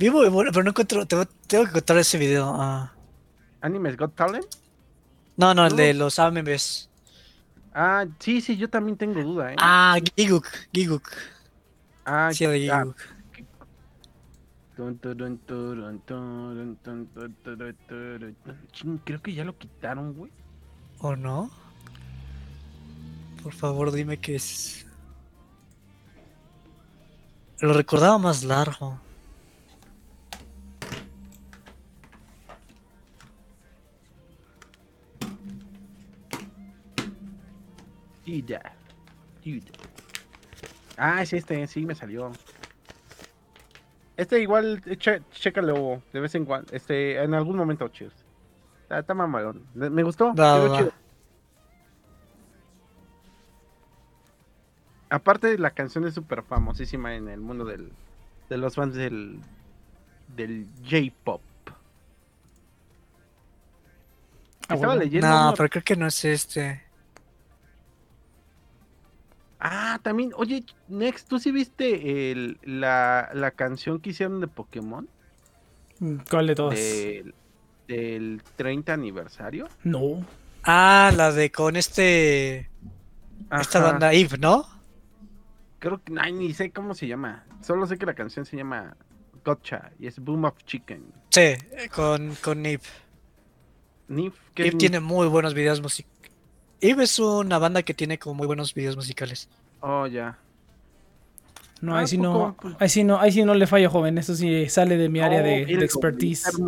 Vivo, pero no encuentro. Tengo, tengo que encontrar ese video. ah. ¿Animes Got Talent? No, no, el de los AMVs. Ah, sí, sí, yo también tengo duda, ¿eh? Ah, Giguk. Giguk. Ah, Sí, de Giguk. Creo que ya lo quitaron, güey. ¿O no? Por favor, dime que es. Lo recordaba más largo. Ah, es este, sí, me salió. Este igual, che- chécalo de vez en cuando, este, en algún momento, cheers. Está, está mamalón. Me gustó. Chido. Aparte, la canción es súper famosísima en el mundo del, de los fans del, del J-pop. Ah, Estaba bueno. leyendo. No, una- pero creo que no es este. Ah, también, oye, Next, ¿tú sí viste el- la, la canción que hicieron de Pokémon? ¿Cuál de todas? Del, del 30 aniversario. No. Ah, la de con este. Esta banda Eve, ¿no? Creo que, ay, ni sé cómo se llama. Solo sé que la canción se llama Gotcha y es Boom of Chicken. Sí, con, con Eve. Nif, ¿qué Eve es Nif? tiene muy buenos videos musicales. Eve es una banda que tiene como muy buenos videos musicales. Oh, ya. No, Ah, ahí sí poco, no, pues. ahí sí no, ahí sí no le fallo, joven. Eso sí sale de mi área Oh, de, expertise. está.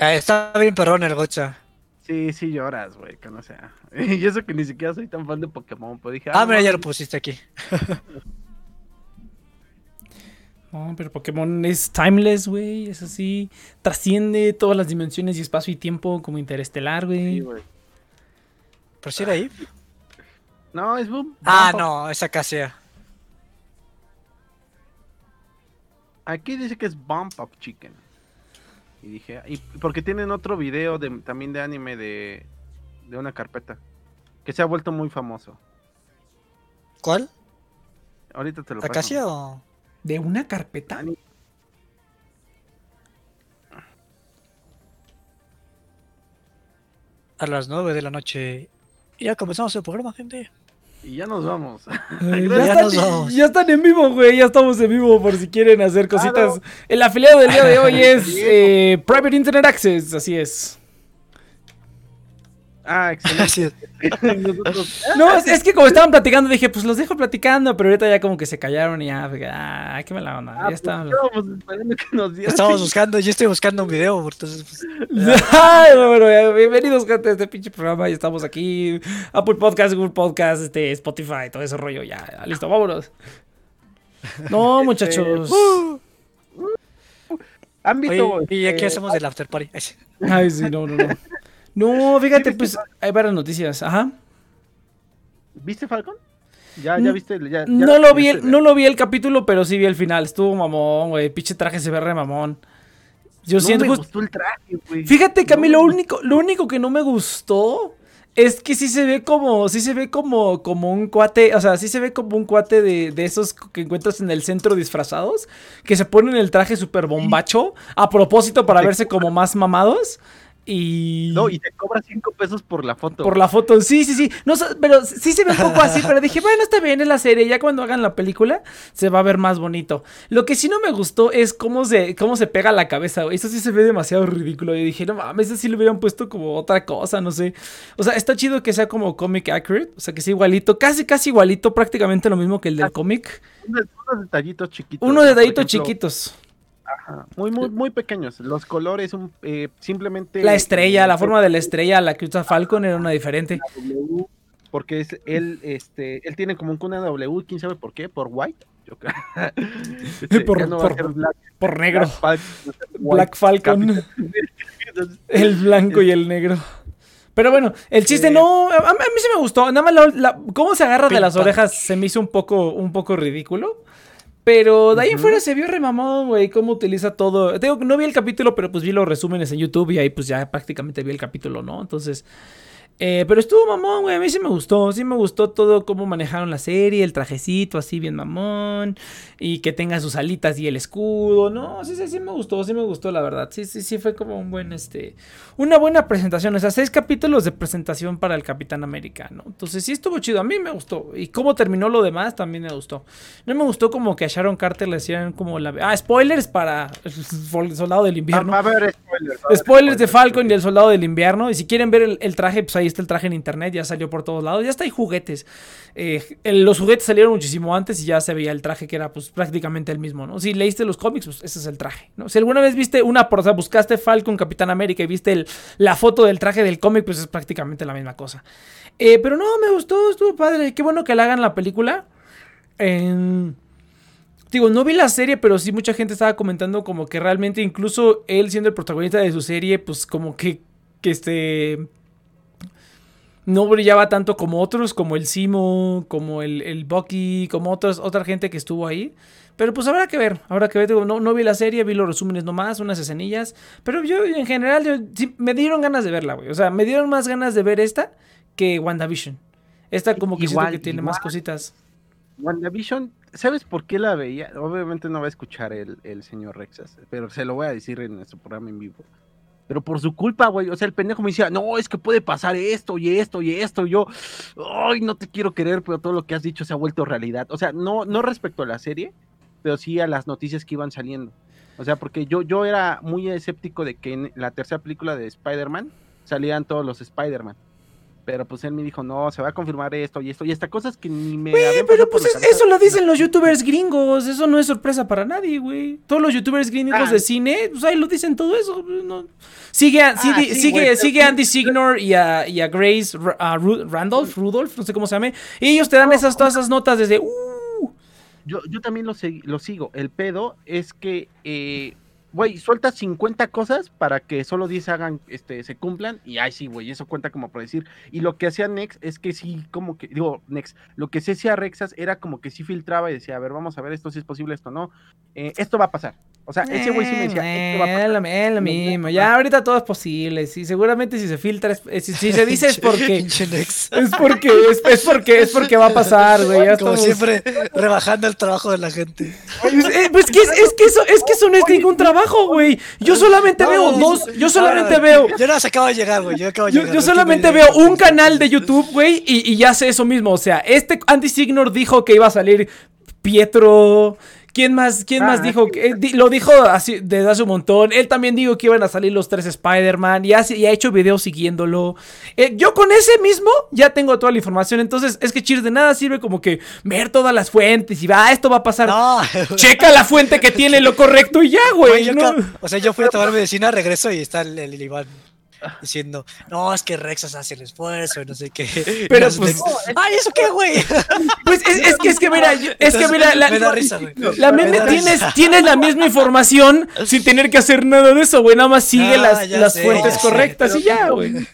Ah, está bien perrón el gocha. Sí, sí lloras, güey, que no sea. Y eso que ni siquiera soy tan fan de Pokémon, pues dije, Ah, no mira, ya lo pusiste aquí. No, pero Pokémon es timeless, güey. Es así. Trasciende todas las dimensiones y espacio y tiempo como interestelar, Sí, güey. ¿Pero si era Eve? No, es Boom. Ah, Bump no, esa casea. Aquí dice que es Bump of Chicken. Y dije, y porque tienen otro video de, también de anime de, de una carpeta. Que se ha vuelto muy famoso. ¿Cuál? Ahorita te lo paso. ¿Acacia o.? ¿De una carpeta? Ani- A las 9 de la noche. Y ya comenzamos el programa, gente. Y ya nos vamos. Eh, ya, Ya están, nos vamos. ya están en vivo, güey. Ya estamos en vivo por si quieren hacer cositas. Claro. El afiliado del día de hoy es eh, Private Internet Access. Así es. Ah, excelente. Nosotros- No, es, es que como estaban platicando, dije, pues los dejo platicando. Pero ahorita ya como que se callaron y ya, fue, ah, qué mala onda. Ah, ya pues, está. estábamos esperando que nos dieran. Estamos buscando, yo estoy buscando un video, entonces. pues, Ay, no, bueno, bienvenidos gente a este pinche programa. Ya estamos aquí. Apple Podcast, Google Podcast, este, Spotify, todo ese rollo. Ya, ya, listo, vámonos. No, muchachos. ¿Han visto? Oye, y aquí eh, hacemos el after party. Ay, sí, no, no, no. No, fíjate, pues hay varias noticias. Ajá. ¿Viste Falcon? Ya, ya viste. Ya, ya No lo vi, el, no lo vi el capítulo, pero sí vi el final. Estuvo mamón, güey. Pinche traje se ve re mamón. Yo no siento me gustó el traje, güey. Fíjate que a mí lo único, lo único que no me gustó es que sí se ve como, sí se ve como, como un cuate, o sea, sí se ve como un cuate de, de esos que encuentras en el centro disfrazados, que se ponen el traje súper bombacho a propósito para verse como más mamados. Y... No, y te cobra cinco pesos por la foto. Por la foto, sí, sí, sí. No, pero sí se ve un poco así, pero dije, bueno, está bien, es la serie. Ya cuando hagan la película, se va a ver más bonito. Lo que sí no me gustó es cómo se, cómo se pega la cabeza, güey. Eso sí se ve demasiado ridículo. Y dije, no mames, eso sí le hubieran puesto como otra cosa, no sé. O sea, está chido que sea como comic accurate. O sea, que sea igualito, casi, casi igualito, prácticamente lo mismo que el del cómic. Unos, unos detallitos chiquitos. Unos detallitos ejemplo, chiquitos. Ajá, muy, muy, muy pequeños. Los colores, un, eh, simplemente. La estrella, la forma de la estrella, la que usa Falcon era una diferente. W, porque es él, este, él tiene como una W, quién sabe por qué, por white. Yo creo. Este, Por- no va a por- ser black, Por negro. Black Falcon, Black El blanco y el negro. Pero bueno, el chiste Eh, no. A, a mí sí me gustó. Nada más la, la- cómo se agarra de las orejas se me hizo un poco, un poco ridículo. Pero de ahí en Ujú. fuera se vio remamón, güey, cómo utiliza todo. Te Digo, que no vi el capítulo, pero pues vi los resúmenes en YouTube y ahí pues ya prácticamente vi el capítulo, ¿no? Entonces. Eh, pero estuvo mamón, güey. A mí sí me gustó. Sí me gustó todo cómo manejaron la serie, el trajecito así bien mamón. Y que tenga sus alitas y el escudo. No, sí, sí, sí me gustó. Sí me gustó, la verdad. Sí, sí, sí fue como un buen, este. Una buena presentación. O sea, seis capítulos de presentación para el Capitán América, ¿no? Entonces sí estuvo chido. A mí me gustó. Y cómo terminó lo demás también me gustó. No me gustó como que a Sharon Carter le hicieran como la. Ah, spoilers para el soldado del invierno. Va a haber spoilers. haber Spoilers de Falcon y el Soldado del Invierno. Y si quieren ver el, el traje, pues ahí está el traje en internet. Ya salió por todos lados. Ya está hay juguetes. Eh, los juguetes salieron muchísimo antes y ya se veía el traje que era pues prácticamente el mismo, ¿no? Si leíste los cómics, pues ese es el traje. Si alguna vez viste una, o sea, buscaste Falcon Capitán América y viste el- la foto del traje del cómic, pues es prácticamente la misma cosa. Eh, pero no, me gustó, estuvo padre. Qué bueno que le hagan la película. Digo, no vi la serie, pero sí mucha gente estaba comentando como que realmente incluso él siendo el protagonista de su serie, pues como que, que este... No brillaba tanto como otros, como el Simo, como el, el Bucky, como otros, otra gente que estuvo ahí. Pero pues habrá que ver, habrá que ver. No, no vi la serie, vi los resúmenes nomás, unas escenillas. Pero yo en general, yo, sí, me dieron ganas de verla, güey. O sea, me dieron más ganas de ver esta que WandaVision. Esta como que siento Igual, que tiene más cositas. WandaVision, ¿sabes por qué la veía? Obviamente no va a escuchar el, el señor Rexas, pero se lo voy a decir en nuestro programa en vivo. Pero por su culpa, güey. O sea, el pendejo me decía, no, es que puede pasar esto y esto y esto. Y yo, ay, no te quiero querer, pero todo lo que has dicho se ha vuelto realidad. O sea, no, no respecto a la serie, pero sí a las noticias que iban saliendo. O sea, porque yo, yo era muy escéptico de que en la tercera película de Spider-Man salían todos los Spider-Man. Pero pues él me dijo, no, se va a confirmar esto y esto, y hasta cosas que ni me habían Pero pues es- eso lo dicen los youtubers gringos, eso no es sorpresa para nadie, güey. Todos los youtubers gringos Ah. de cine, pues ahí lo dicen todo eso. no. Sigue, a, Ah, sigue, sí, sigue, güey. Andy Signor y a, y a Grace Ra- a Ru- Randolph, Rudolph, no sé cómo se llame. Y ellos te dan esas, todas esas notas desde, uh, Yo, yo también lo, lo sigo. El pedo es que, eh, güey, sueltas 50 cosas para que solo 10 hagan, este, se cumplan. Y ay, sí, güey, eso cuenta como por decir. Y lo que hacía Nex es que sí, como que, digo, Nex, lo que se hacía Rexas era como que sí filtraba y decía, a ver, vamos a ver esto si es posible, esto no. Eh, esto va a pasar. O sea, ese güey sí me decía, esto va a pasar. Es lo, mismo, ya ahorita todo es posible. Sí, seguramente si se filtra, es- eh, si, si se dice es porque. Es porque, es, es porque, es porque va a pasar, güey. Como estamos- siempre, rebajando el trabajo de la gente. Pues, eh, pues que es, es que eso, es que eso no es ningún trabajo, güey. Yo solamente No, veo dos, yo solamente no, veo. Yo no se acabo de llegar, güey. Yo acabo de llegar. yo solamente veo un canal de YouTube, güey, y, y ya sé eso mismo. O sea, este Andy Signor dijo que iba a salir Pietro. ¿Quién más, quién más Ah, dijo? que- eh, di- lo dijo así desde hace un montón. Él también dijo que iban a salir los tres Spider-Man y, hace- y ha hecho videos siguiéndolo. Eh, yo con ese mismo ya tengo toda la información. Entonces, es que Cheers de nada sirve como que ver todas las fuentes y va, "Ah, esto va a pasar. No, Checa la fuente que tiene lo correcto y ya, güey, o sea, yo fui a tomar medicina, regreso y está el, el Iván diciendo, no, es que Rexas hace el esfuerzo y no sé qué. Pero, pues, Nex, Ay, ¿eso qué, güey? Pues es, es que es que mira, yo- es que mira, la, me da risa, güey. la Me meme tienes, tienes la misma información sin tener que hacer nada de eso, güey. Nada más sigue Ah, las, las sé, fuentes sé, correctas y ya, güey.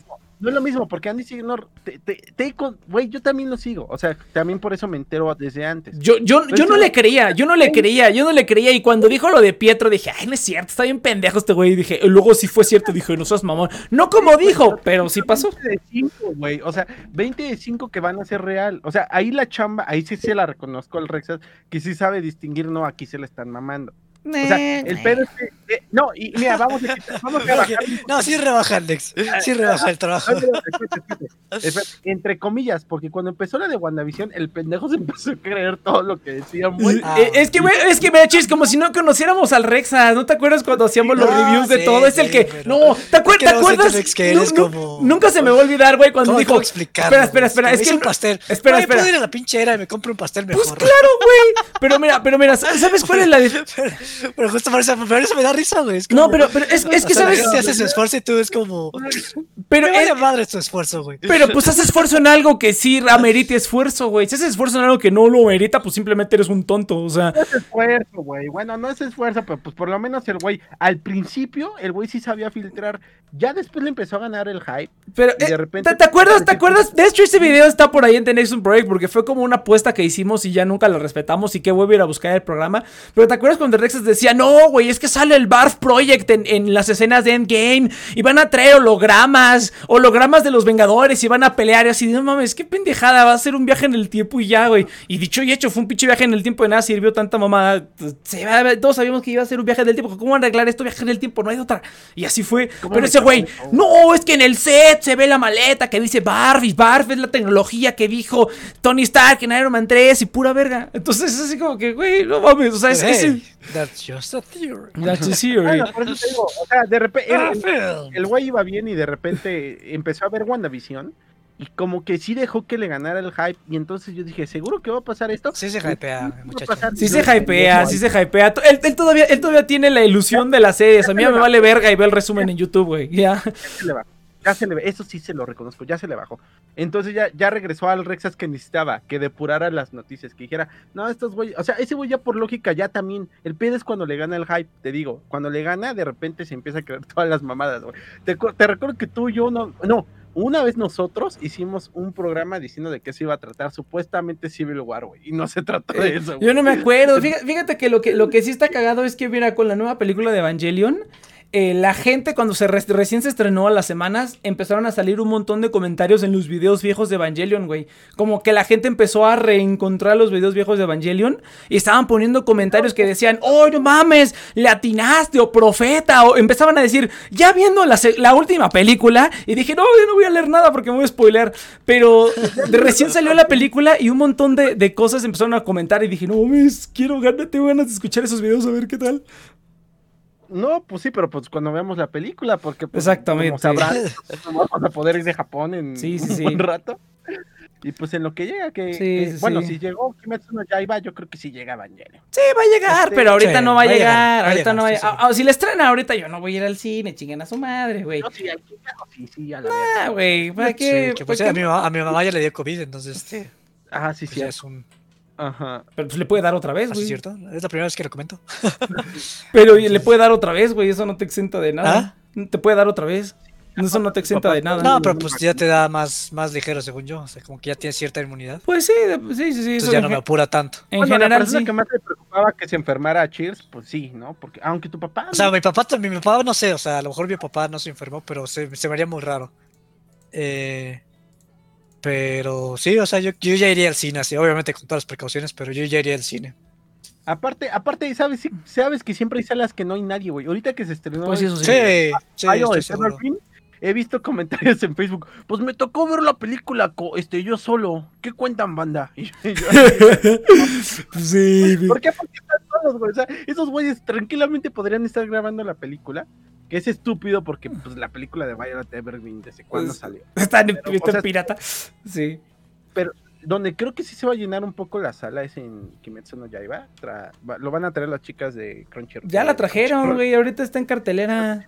No es lo mismo, porque Andy Signor, te, te, te- güey, yo también lo sigo. O sea, también por eso me entero desde antes. Yo, yo, yo no le creía, yo no le creía, yo no le creía. Y cuando dijo lo de Pietro, dije, ay, no es cierto, está bien pendejo este güey. Y dije, luego sí fue cierto, dije, no seas mamón. No como dijo, pero sí pasó. 20 de 5, güey. O sea, 20 de 5 que van a ser real. O sea, ahí la chamba, ahí sí se la reconozco al Rexas, que sí sabe distinguir, no, aquí se le están mamando. O sea, el pedo es que. eh, no, y mira, vamos a, vamos a. No, sí rebaja Alex. Sí rebaja el trabajo. No, no, espérate, espérate, espérate. Entre comillas, porque cuando empezó la de WandaVision, el pendejo se empezó a creer todo lo que decían. Ah, Eh, es que, güey, es que, mira, chis, como si no conociéramos al Rexa. ¿No te acuerdas cuando hacíamos los No, reviews de sí, todo? Es el que. pero- No, ¿te, acuer- es ¿te no acuerdas? Que nu- como- Nunca se me va a olvidar, güey, cuando ¿Cómo, dijo. Espera, espera, espera. Es que. un pastel. Espera, espera. puedo ir a la pinche era y me compro un pastel mejor. Pues claro, güey. Pero mira, pero mira, ¿sabes cuál es la dif- pero, justo por eso, por eso me da risa, güey. Es No, pero, pero es, es que sabes. gente hace su esfuerzo y tú es como. Pero, vale madre tu esfuerzo, güey. pero pues haz esfuerzo en algo que sí amerite esfuerzo, güey. Si haces esfuerzo en algo que no lo merita, pues simplemente eres un tonto. O sea, No es esfuerzo, güey. Bueno, no es esfuerzo, pero pues por lo menos el güey, al principio, el güey sí sabía filtrar. Ya después le empezó a ganar el hype. Pero, Y de eh, repente- ¿te, te acuerdas? ¿Te acuerdas? De hecho, ese video está por ahí en The Next Break porque fue como una apuesta que hicimos y ya nunca la respetamos y qué huevo ir a buscar el programa. Pero ¿te acuerdas cuando Decía, no, güey, es que sale el Barf Project en, en las escenas de Endgame y van a traer hologramas, hologramas de los Vengadores y van a pelear y así, no mames, qué pendejada, va a ser un viaje en el tiempo y ya, güey. Y dicho y hecho, fue un pinche viaje en el tiempo de nada sirvió tanta mamada. Se va- todos sabíamos que iba a ser un viaje en el tiempo. ¿Cómo van a arreglar esto? Viaje en el tiempo, no hay otra. Y así fue. ¿Cómo Pero ese güey, no, es que en el set se ve la maleta que dice Barf y Barf es la tecnología que dijo Tony Stark en Iron Man 3 y pura verga. Entonces es así como que, güey, no mames, o sea, es que Hey, sí. That's just a theory. That's a theory. Bueno, por eso te digo, o sea, de repente, Ah, el- güey iba bien y de repente empezó a ver WandaVision y como que sí dejó que le ganara el hype y entonces yo dije, ¿seguro que va a pasar esto? Sí se hypea, muchacho. Sí se hypea, sí se hypea. Él, él todavía, él todavía tiene la ilusión de las series. A mí me vale verga y ve el resumen en YouTube, güey. Ya. Bajó. Ya se le, eso sí se lo reconozco, ya se le bajó. Entonces ya, ya regresó al Rexas que necesitaba, que depurara las noticias, que dijera, no, estos güeyes, o sea, ese güey ya por lógica ya también, el pedo es cuando le gana el hype, te digo, cuando le gana, de repente se empieza a creer todas las mamadas, güey. Te, te recuerdo que tú y yo no, no, una vez nosotros hicimos un programa diciendo de qué se iba a tratar, supuestamente Civil War, güey, y no se trató de eso, güey. Yo no me acuerdo. Fíjate, fíjate que lo que lo que sí está cagado es que mira con la nueva película de Evangelion. Eh, la gente cuando se re- recién se estrenó a las semanas empezaron a salir un montón de comentarios en los videos viejos de Evangelion, güey. Como que la gente empezó a reencontrar los videos viejos de Evangelion y estaban poniendo comentarios que decían, oh, no mames, le atinaste o profeta o empezaban a decir, ya viendo la, última película y dije, no, yo no voy a leer nada porque me voy a spoiler. Pero de recién salió la película y un montón de, cosas empezaron a comentar y dije, no mames, quiero ganas, tengo ganas de escuchar esos videos a ver qué tal. No, pues sí, pero pues cuando veamos la película, porque pues, Exactamente. como sabrán, no vamos a poder ir de Japón en Sí, sí, un sí. buen rato. Y pues en lo que llega, que, Sí, que- sí, bueno, sí. si llegó Kimetsu no Yaiba, yo creo que sí llega Evangelion. Sí, va a llegar, Este, pero ahorita sí, no va a va a llegar. llegar, va a ahorita llegar, no va a llegar. sí. Ah, ah, si le estrena ahorita, yo no voy a ir al cine, chinguen a su madre, güey. No, sí, sí, sí, ya la Ah, güey, ¿para Sí, qué? que ¿Para pues, qué? a, mi mamá, a mi mamá ya le dio COVID, entonces este, Ajá, sí, pues, sí. ya es un... Ajá. Pero pues le puede dar otra vez, ¿Así güey. es cierto? Es la primera vez que lo comento. Pero le puede dar otra vez, güey. Eso no te exenta de nada. ¿Ah? Te puede dar otra vez. Eso no te exenta de nada. No, pero pues ya te da más, más ligero, según yo. O sea, como que ya tienes cierta inmunidad. Pues sí, de- sí, sí, sí. Entonces ya no me apura tanto. En Bueno, la general, persona sí. que más le preocupaba que se enfermara a Cheers, pues sí, ¿no? Porque aunque tu papá. O sea, mi papá, también- mi papá no sé, o sea, a lo mejor mi papá no se enfermó, pero se, se me haría muy raro. Eh, pero sí, o sea, yo, yo ya iría al cine, así, obviamente con todas las precauciones, pero yo ya iría al cine. aparte, aparte, sabes, Sí, sabes que siempre hay salas que no hay nadie, güey. Ahorita que se estrenó. Pues eso sí. Sí, sí, estoy. Film, he visto comentarios en Facebook. Pues me tocó ver la película, co- este, yo solo. ¿Qué cuentan, banda? Y yo- sí, ¿Por qué? Porque están todos, güey. O sea, esos güeyes tranquilamente podrían estar grabando la película. Que es estúpido porque pues, la película de Violet Evergreen, ¿desde cuándo Pues- salió? Está en, Pero, está o sea, en pirata. Sí. Donde creo que sí se va a llenar un poco la sala es en Kimetsu no Yaiba. Tra- lo van a traer las chicas de Crunchyroll. Ya la trajeron, güey. Ahorita está en cartelera.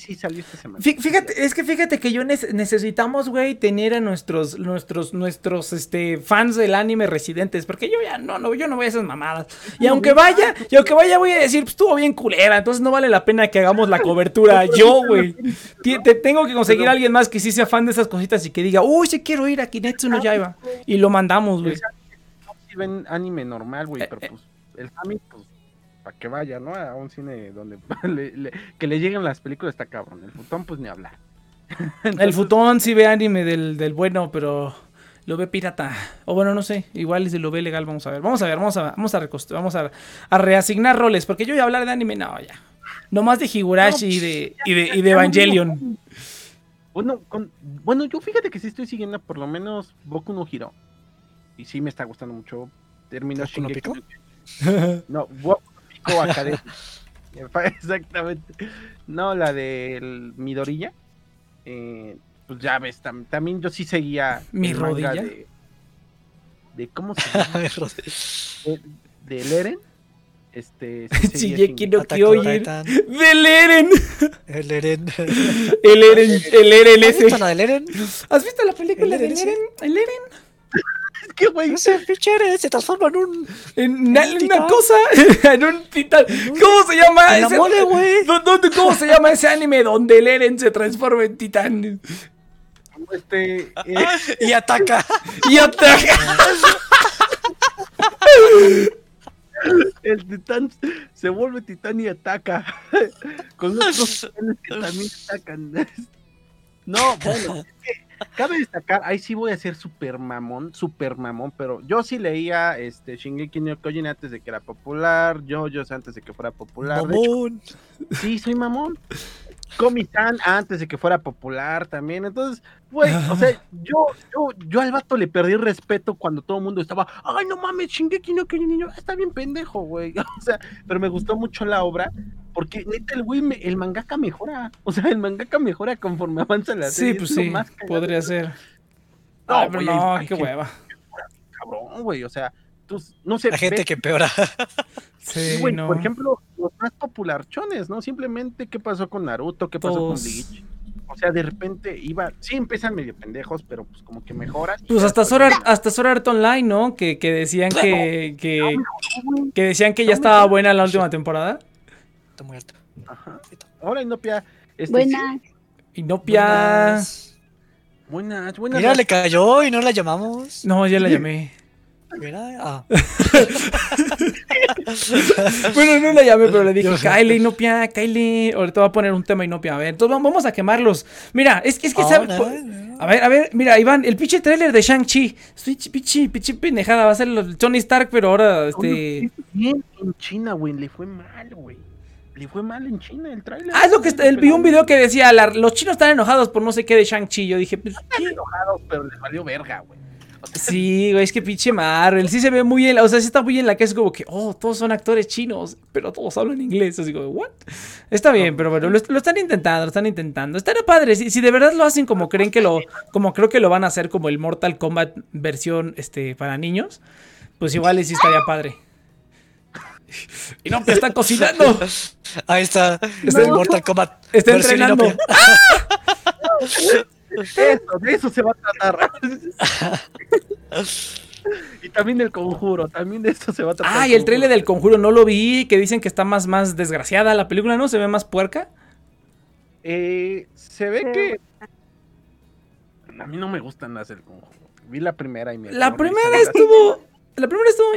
Sí salió esta semana. Fí- Fíjate, es que fíjate que yo nece- necesitamos, güey, tener a nuestros, nuestros, nuestros, este, fans del anime residentes, porque yo ya no, no, yo no voy a esas mamadas. Y aunque vaya, y aunque vaya, voy a decir, pues estuvo bien culera, entonces no vale la pena que hagamos la cobertura yo, güey. Te tengo que conseguir a alguien más que sí sea fan de esas cositas y que diga, uy, sí quiero ir a Kinetsu no Yaiba. Y lo mandamos, güey. No, sí ven anime normal, güey, Eh, pero eh. pues el Fami, pues, para que vaya, ¿no? A un cine donde le- le- que le lleguen las películas está cabrón. El futón, pues ni hablar. El futón sí ve anime del, del bueno, pero lo ve pirata. O bueno, no sé. Igual si lo ve legal, vamos a ver. Vamos a ver, vamos a, vamos a, recost- vamos a, a reasignar roles. Porque yo voy a hablar de anime, no, ya. Nomás de Higurashi y de, y de, y de Evangelion. Bueno, con, bueno, yo fíjate que sí estoy siguiendo por lo menos Boku no Hero. Y sí me está gustando mucho. Terminó ¿Boku no Shingeki no- No, Boku Academia. Exactamente. No, la del Midorilla. Eh, pues ya ves, tam- también yo sí seguía ¿Mi rodilla? De, de cómo se llama, de, de Leren. Este, sí no Kyojin. Del Eren. El Eren. El Eren, el Eren ¿Has visto ese. ¿Has visto la película El del. Eren? El Eren. Que, güey, Ese pinche se transforma en un. En una, ¿Un una cosa, en un titán. ¿Cómo se llama En la ese? mole, güey. ¿Dó- dónde- ¿Cómo se llama ese anime donde el Eren se transforma en titán? este, eh, Y ataca. Y ataca. el titán se vuelve titán y ataca. Con otros titanes que también atacan. No, bueno, es que cabe destacar, ahí sí voy a ser super mamón, super mamón, pero yo sí leía este Shingeki no Kyojin antes de que era popular, JoJo's antes de que fuera popular. hecho, Mamón. sí, soy mamón. Komi-san antes de que fuera popular también. Entonces, güey, o sea, yo, yo, yo al vato le perdí el respeto cuando todo el mundo estaba, ay, no mames, Shingeki no Kyojin, niño, está bien pendejo, güey. O sea, pero me gustó mucho la obra porque neta el güey, me- el mangaka mejora. O sea, el mangaka mejora conforme avanza la Sí, serie. pues sí, más cagado, podría ser. No, Ay, pero no, qué hueva. Cabrón, güey, o sea, tú, no sé, La gente ves- que empeora. Sí, güey, no. por ejemplo, los más popularchones, ¿no? Simplemente qué pasó con Naruto, qué pasó Todos. con Bleach. O sea, de repente iba, sí empiezan medio pendejos, pero pues como que mejoran. y Pues hasta Art, hasta Sword Art Online, ¿no? Que, que decían que, que, que decían que ya estaba buena la última temporada. Está muy alto. Ajá. Ahora Inopia, este, Buenas. Y no pia. Buenas. buenas, buenas. Mira, le cayó y no la llamamos. No, ya la llamé. Mira, ah. Bueno, no la llamé, pero le dije, Kylie, Inopia, Kylie. Ahorita va a poner un tema Inopia. A ver, entonces vamos- a quemarlos. Mira, es, es que Ah, sabe- no. A ver, a ver, mira, Iván, el pinche trailer de Shang-Chi. Pinche, pinche pendejada. Va a ser el Tony Stark, pero ahora, este. Bien en China, güey, le fue mal, güey. Le fue mal en China el tráiler. Ah, es lo que está- él vi un video que decía, la- los chinos están enojados por no sé qué de Shang-Chi. Yo dije, pues, Están enojados, pero les valió verga, güey. O sea, Sí, güey, es que pinche Marvel. Sí se ve muy en la, o sea, sí está muy en la que es como que, oh, todos son actores chinos, pero todos hablan inglés. Así como, ¿what? Está bien, pero bueno, lo, lo están intentando, lo están intentando. Estaría padre. Si, si de verdad lo hacen como creen que lo, como creo que lo van a hacer como el Mortal Kombat versión, este, para niños, pues igual sí estaría padre. Y no, que está cocinando. Ahí está. Está No. el Mortal Kombat. Está entrenando. Inopia. Eso, de eso se va a tratar. y también del conjuro, también de eso se va a tratar. Ah, y el trailer del conjuro no lo vi, que dicen que está más, más desgraciada la película, ¿no? Se ve más puerca. Eh, se ve Sí. que. A mí no me gustan las del conjuro. Vi la primera y me. La primera estuvo. La primera estuvo.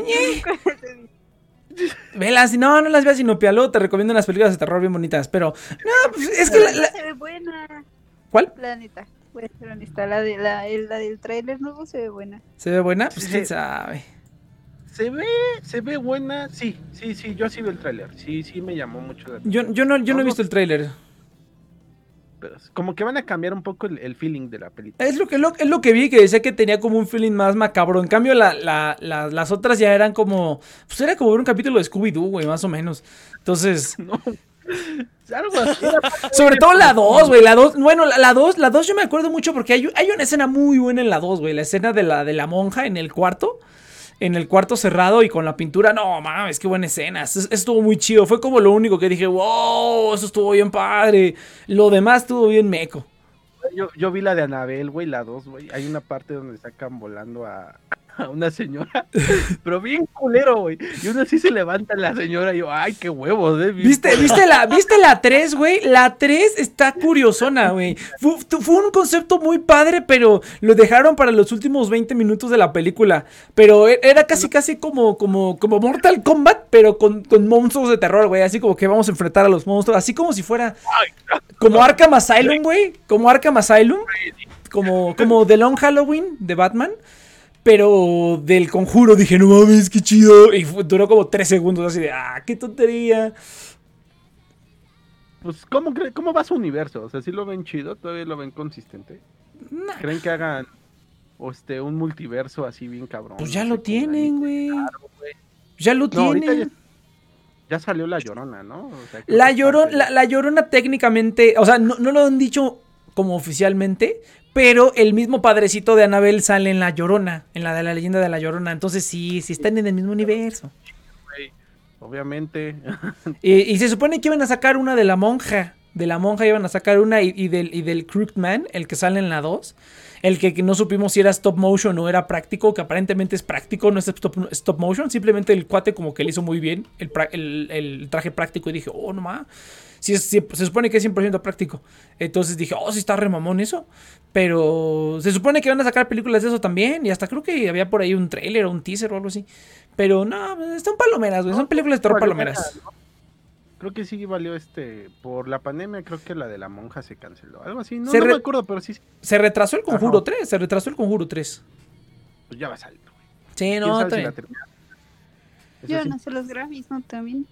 Velas, no, no las veas sino pialo. Te recomiendo unas películas de terror bien bonitas. Pero, no, pues es que la. la- Se ve buena. ¿Cuál? La neta. Voy a ser honesta. La, de, la, el- la del tráiler nuevo se ve buena. ¿Se ve buena? Pues Sí. quién sabe. Se ve, se ve buena. Sí, sí, sí. Yo sí vi el tráiler. Sí, sí me llamó mucho la Yo, yo, no, yo no he visto el tráiler. Pero como que van a cambiar un poco el, el feeling de la película. Es lo, que, lo, es lo que vi, que decía que tenía como un feeling más macabro. En cambio, la, la- la- las otras ya eran como. Pues era como ver un capítulo de Scooby-Doo, güey, más o menos. Entonces. No. Algo así. era parte Sobre todo la 2, güey, la 2, bueno, la- la 2, la 2 yo me acuerdo mucho porque hay, hay una escena muy buena en la 2, güey, la escena de la, de la monja en el cuarto. En el cuarto cerrado y con la pintura. No, mames, qué buena escena. Eso, estuvo muy chido. Fue como lo único que dije, wow, eso estuvo bien padre. Lo demás estuvo bien meco. Yo, yo vi la de Anabel, güey, la 2, güey. Hay una parte donde sacan volando a, a una señora, pero bien culero, güey. Y uno así se levanta la señora y yo, ay, qué huevos, eh. ¿Viste. ¿viste, la, ¿Viste la 3, güey? La 3 está curiosona, güey. Fue, fue un concepto muy padre, pero lo dejaron para los últimos 20 minutos de la película. Pero e- era casi, casi como, como, como Mortal Kombat, pero con, con monstruos de terror, güey. Así como que vamos a enfrentar a los monstruos. Así como si fuera. Como Arkham Asylum, güey. Como Arkham Asylum. Como, como The Long Halloween de Batman. Pero del conjuro dije, no mames, qué chido. Y fue- duró como 3 segundos así de, ah, qué tontería. Pues, ¿cómo, cre- ¿cómo va su universo? O sea, ¿sí lo ven chido? ¿Todavía lo ven consistente? Nah, ¿Creen que hagan o este, un multiverso así bien cabrón? Pues ya lo tienen, güey. Ya lo No, tienen. ya, ya salió la llorona, ¿no? O sea, creo La, llorona, la, la llorona técnicamente, o sea, no, no lo han dicho como oficialmente, pero el mismo padrecito de Anabel sale en la llorona, en la de la leyenda de la llorona. Entonces sí, sí están en el mismo universo. Obviamente. Y, y se supone que iban a sacar una de la monja. De la monja iban a sacar una y, y del, y del Crooked Man, el que sale en la 2. El que, que no supimos si era stop motion o era práctico, que aparentemente es práctico, no es stop, stop motion. Simplemente el cuate como que le hizo muy bien el, pra- el- el traje práctico y dije, oh, no más. Sí, sí, se supone que es 100% práctico. Entonces dije, oh, sí está remamón eso. Pero se supone que van a sacar películas de eso también. Y hasta creo que había por ahí un trailer o un teaser o algo así. Pero no, están palomeras, güey. Son películas de terror palomeras. Creo que sí valió este. Por la pandemia, creo que la de la monja se canceló. Algo así. No, no re- me acuerdo, pero sí. Se retrasó el Conjuro Ajá. 3, se retrasó el Conjuro 3. Pues ya va a salir, güey. Sí, ¿Quién no, si? Eso Yo sí. no sé los Grammys, ¿no? También.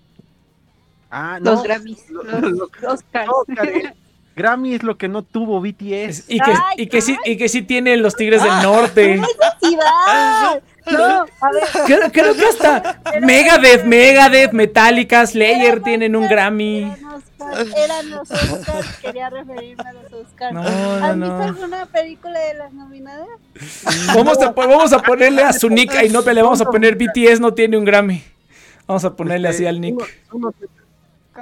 Ah, no. Los Grammys. lo- Los Oscars. Grammy es lo que no tuvo BTS. Es- Y que, Ay, y, que sí, y que sí tienen los Tigres del Norte. ¡Sí va! No, a ver. Creo, creo que hasta Megadeth, Megadeth, Metallica, Slayer tienen un Grammy. Eran los Oscars, quería referirme a los Oscars. No, ¿Has no, visto no. alguna película de las nominadas? Vamos a, vamos a ponerle a su nick, ahí no le vamos a poner BTS, no tiene un Grammy. Vamos a ponerle así al nick. uno- uno-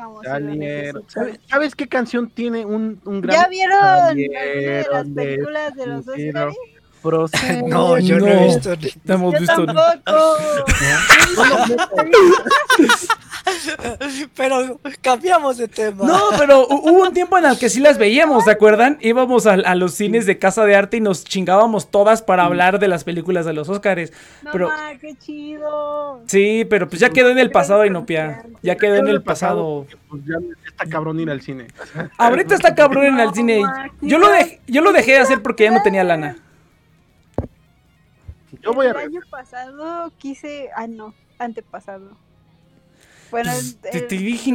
Como si lo ni- necesitara. ¿Sabes, qué canción tiene un, un Grammy? ¿Ya vieron de las películas de los. Oscars? Procedo. No, yo no, he visto. ni- No hemos Yo visto. tampoco. Pero cambiamos de tema. No, pero hu- hubo un tiempo en el que sí las veíamos, ¿se acuerdan? Íbamos a, a los cines de casa de arte y nos chingábamos todas para hablar de las películas de los Oscars. No, Pero- ma, qué chido. Sí, pero pues ya quedó en el pasado, Inopia. Ya quedó en el pasado. Pues ya está cabrón ir al cine. Ahorita está cabrón en el cine. Yo lo, dej- yo lo dejé de hacer porque ya no tenía lana. Yo voy a El año pasado quise. Ah, no, antepasado. Bueno, Te, el- te dije,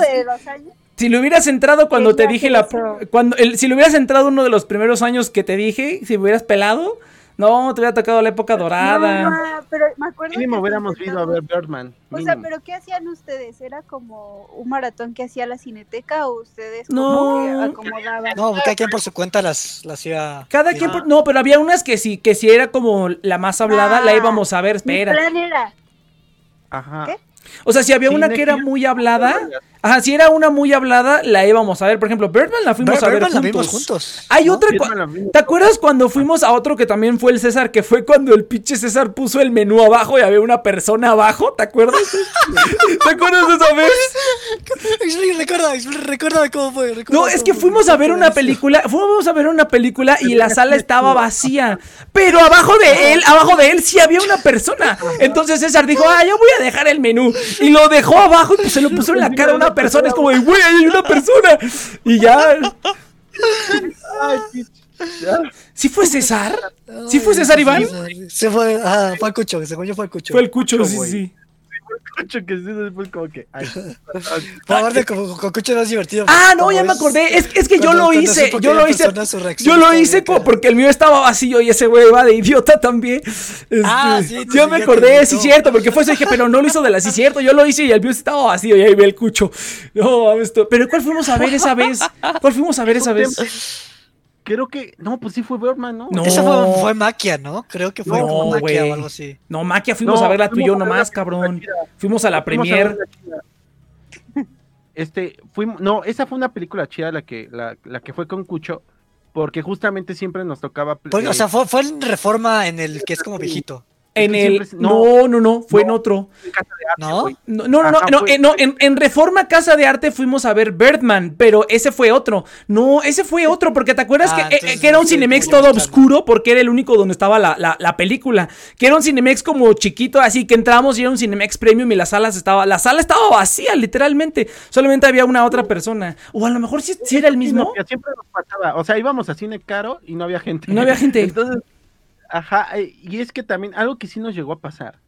de los años. Si lo hubieras entrado cuando te dije la. eso. Cuando, el- si lo hubieras entrado uno de los primeros años que te dije, si hubieras pelado, no, te hubiera tocado la época dorada. No, pero me acuerdo. Mínimo que hubiéramos ido a ver Birdman. O sea, pero ¿qué hacían ustedes? ¿Era como un maratón que hacía la cineteca o ustedes No. como que acomodaban? No, cada quien por su cuenta las, las iba. Cada quien. por- No, pero había unas que sí, que si era como la más hablada, la Ah, íbamos a ver, Mi espera. plan era. Ajá. ¿Qué? O sea, si había una que era muy hablada, ajá, si era una muy hablada, la íbamos a ver. Por ejemplo, Birdman la fuimos a ver Birdman la juntos. vimos juntos. Hay ¿no? otra. ¿Te acuerdas cuando fuimos a otro que también fue el César? Que fue cuando el pinche César puso el menú abajo y había una persona abajo. ¿Te acuerdas? ¿Te acuerdas de esa vez? Recuerda, recuérdame cómo fue. No, recuérdame es que fuimos a ver una película, fuimos a ver una película y la sala estaba vacía, pero abajo de él, abajo de él sí había una persona. Entonces César dijo, ah, yo voy a dejar el menú y lo dejó abajo y pues se lo puso en la cara a una persona. Es como, de, güey, hay una persona. Y ya, Ay. ¿sí fue César? ¿Sí fue César Iván? Se fue, ah, fue el Cucho, según yo fue el Cucho. Fue el cucho, sí, sí. Que sí, después como que. ay, Por aparte, como con Cucho no es divertido. Ah, no, ya me acordé. Es, es que yo lo hice, yo lo hice. Yo lo hice porque el mío estaba vacío y ese güey va de idiota también. Este, Ah, sí, ya sí, me ya acordé, sí, cierto, porque fue eso dije, pero no lo hizo de la, sí, cierto, yo lo hice y el mío estaba vacío y ahí ve el cucho. No, tú- pero ¿cuál fuimos a ver esa vez? ¿Cuál fuimos a ver esa vez? Creo que. No, pues sí fue Birdman, ¿no? No. Esa fue, fue Maquia, ¿no? Creo que fue No, como Maquia o algo así. No, Maquia, fuimos No, a verla tú y yo a nomás, la cabrón. Fuimos a la Fuimos a premier. chida. Este, fuimos, no, esa fue una película chida la que, la, la que fue con Cucho, porque justamente siempre nos tocaba. Porque, eh, o sea, fue, fue en Reforma en el que es como viejito. En el. siempre No, no, no, fue en otro. en Casa de Arte, ¿No? No, no, no, no, Ajá, no, fue- eh, no, en, en Reforma Casa de Arte fuimos a ver Birdman, pero ese fue otro. No, ese fue otro, porque te acuerdas Ah, que, eh, que era un estoy Cinemex todo oscuro, porque era el único donde estaba la, la- la película. Que era un Cinemex como chiquito, así que entramos y era un Cinemex Premium y la sala estaba, la sala estaba vacía, literalmente. Solamente había una otra persona. O a lo mejor sí, sí era el mismo. Sí, siempre nos pasaba. O sea, íbamos a cine caro y no había gente. No había gente. Entonces, ajá, eh, y es que también algo que sí nos llegó a pasar.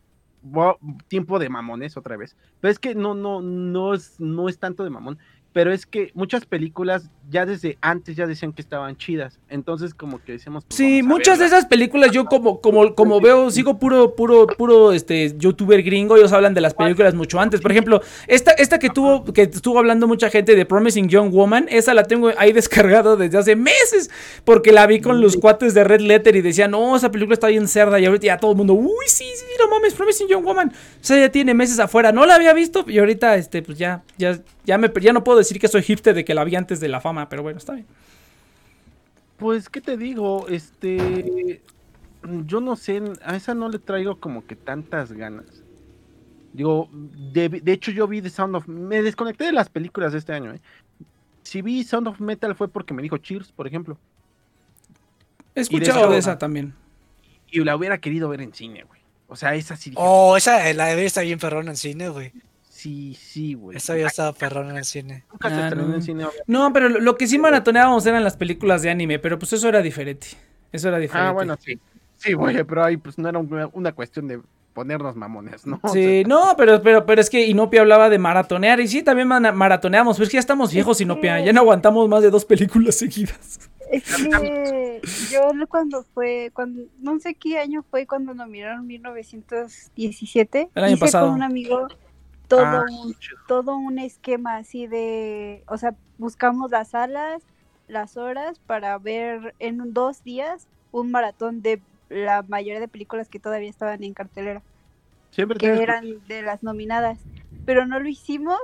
Tiempo de mamones otra vez. Pero es que no, no, no es, no es tanto de mamón. Pero es que muchas películas ya desde antes ya decían que estaban chidas. Entonces, como que decíamos. pues, Sí, muchas de esas películas yo como, como, como veo, sigo puro, puro, puro este youtuber gringo, ellos hablan de las películas mucho antes. Por ejemplo, esta, esta que tuvo, que estuvo hablando mucha gente de Promising Young Woman, esa la tengo ahí descargada desde hace meses, porque la vi con los cuates de Red Letter y decían, no, esa película está bien cerda, y ahorita ya todo el mundo, uy, sí, sí, no mames, Promising Young Woman. O sea, ya tiene meses afuera, no la había visto, y ahorita, este, pues ya, ya, ya me, ya no puedo decir que soy hipster de que la vi antes de la fama, pero bueno, está bien. Pues, ¿qué te digo? Este. Yo no sé, a esa no le traigo como que tantas ganas. Digo, de, de hecho, yo vi The Sound of. Me desconecté de las películas de este año, ¿eh? Si vi Sound of Metal fue porque me dijo Cheers, por ejemplo. He de escuchado de esa- esa también. Y la hubiera querido ver en cine, güey. O sea, esa sí. dije, Oh, esa, eh, la de ver está bien perrona en cine, güey. Sí, sí, güey. Esa ya estaba perrona en el cine. Nunca se Ah, estrenó no. en cine. obvio. No, pero lo, lo que sí maratoneábamos eran las películas de anime, pero pues eso era diferente. Eso era diferente. Ah, bueno, sí. Sí, güey, pero ahí pues no era una, una cuestión de ponernos mamones, ¿no? O Sí, no, pero, pero, pero es que Inopia hablaba de maratonear y sí, también maratoneamos, pero es que ya estamos viejos, Inopia, ya no aguantamos más de dos películas seguidas. Es que yo cuando fue, cuando no sé qué año fue cuando nominaron 1917. El año hice pasado. con un amigo todo Ah, un, todo un esquema así de, o sea, buscamos las salas, las horas para ver en dos días un maratón de la mayoría de películas que todavía estaban en cartelera, Siempre que eran de las nominadas, pero no lo hicimos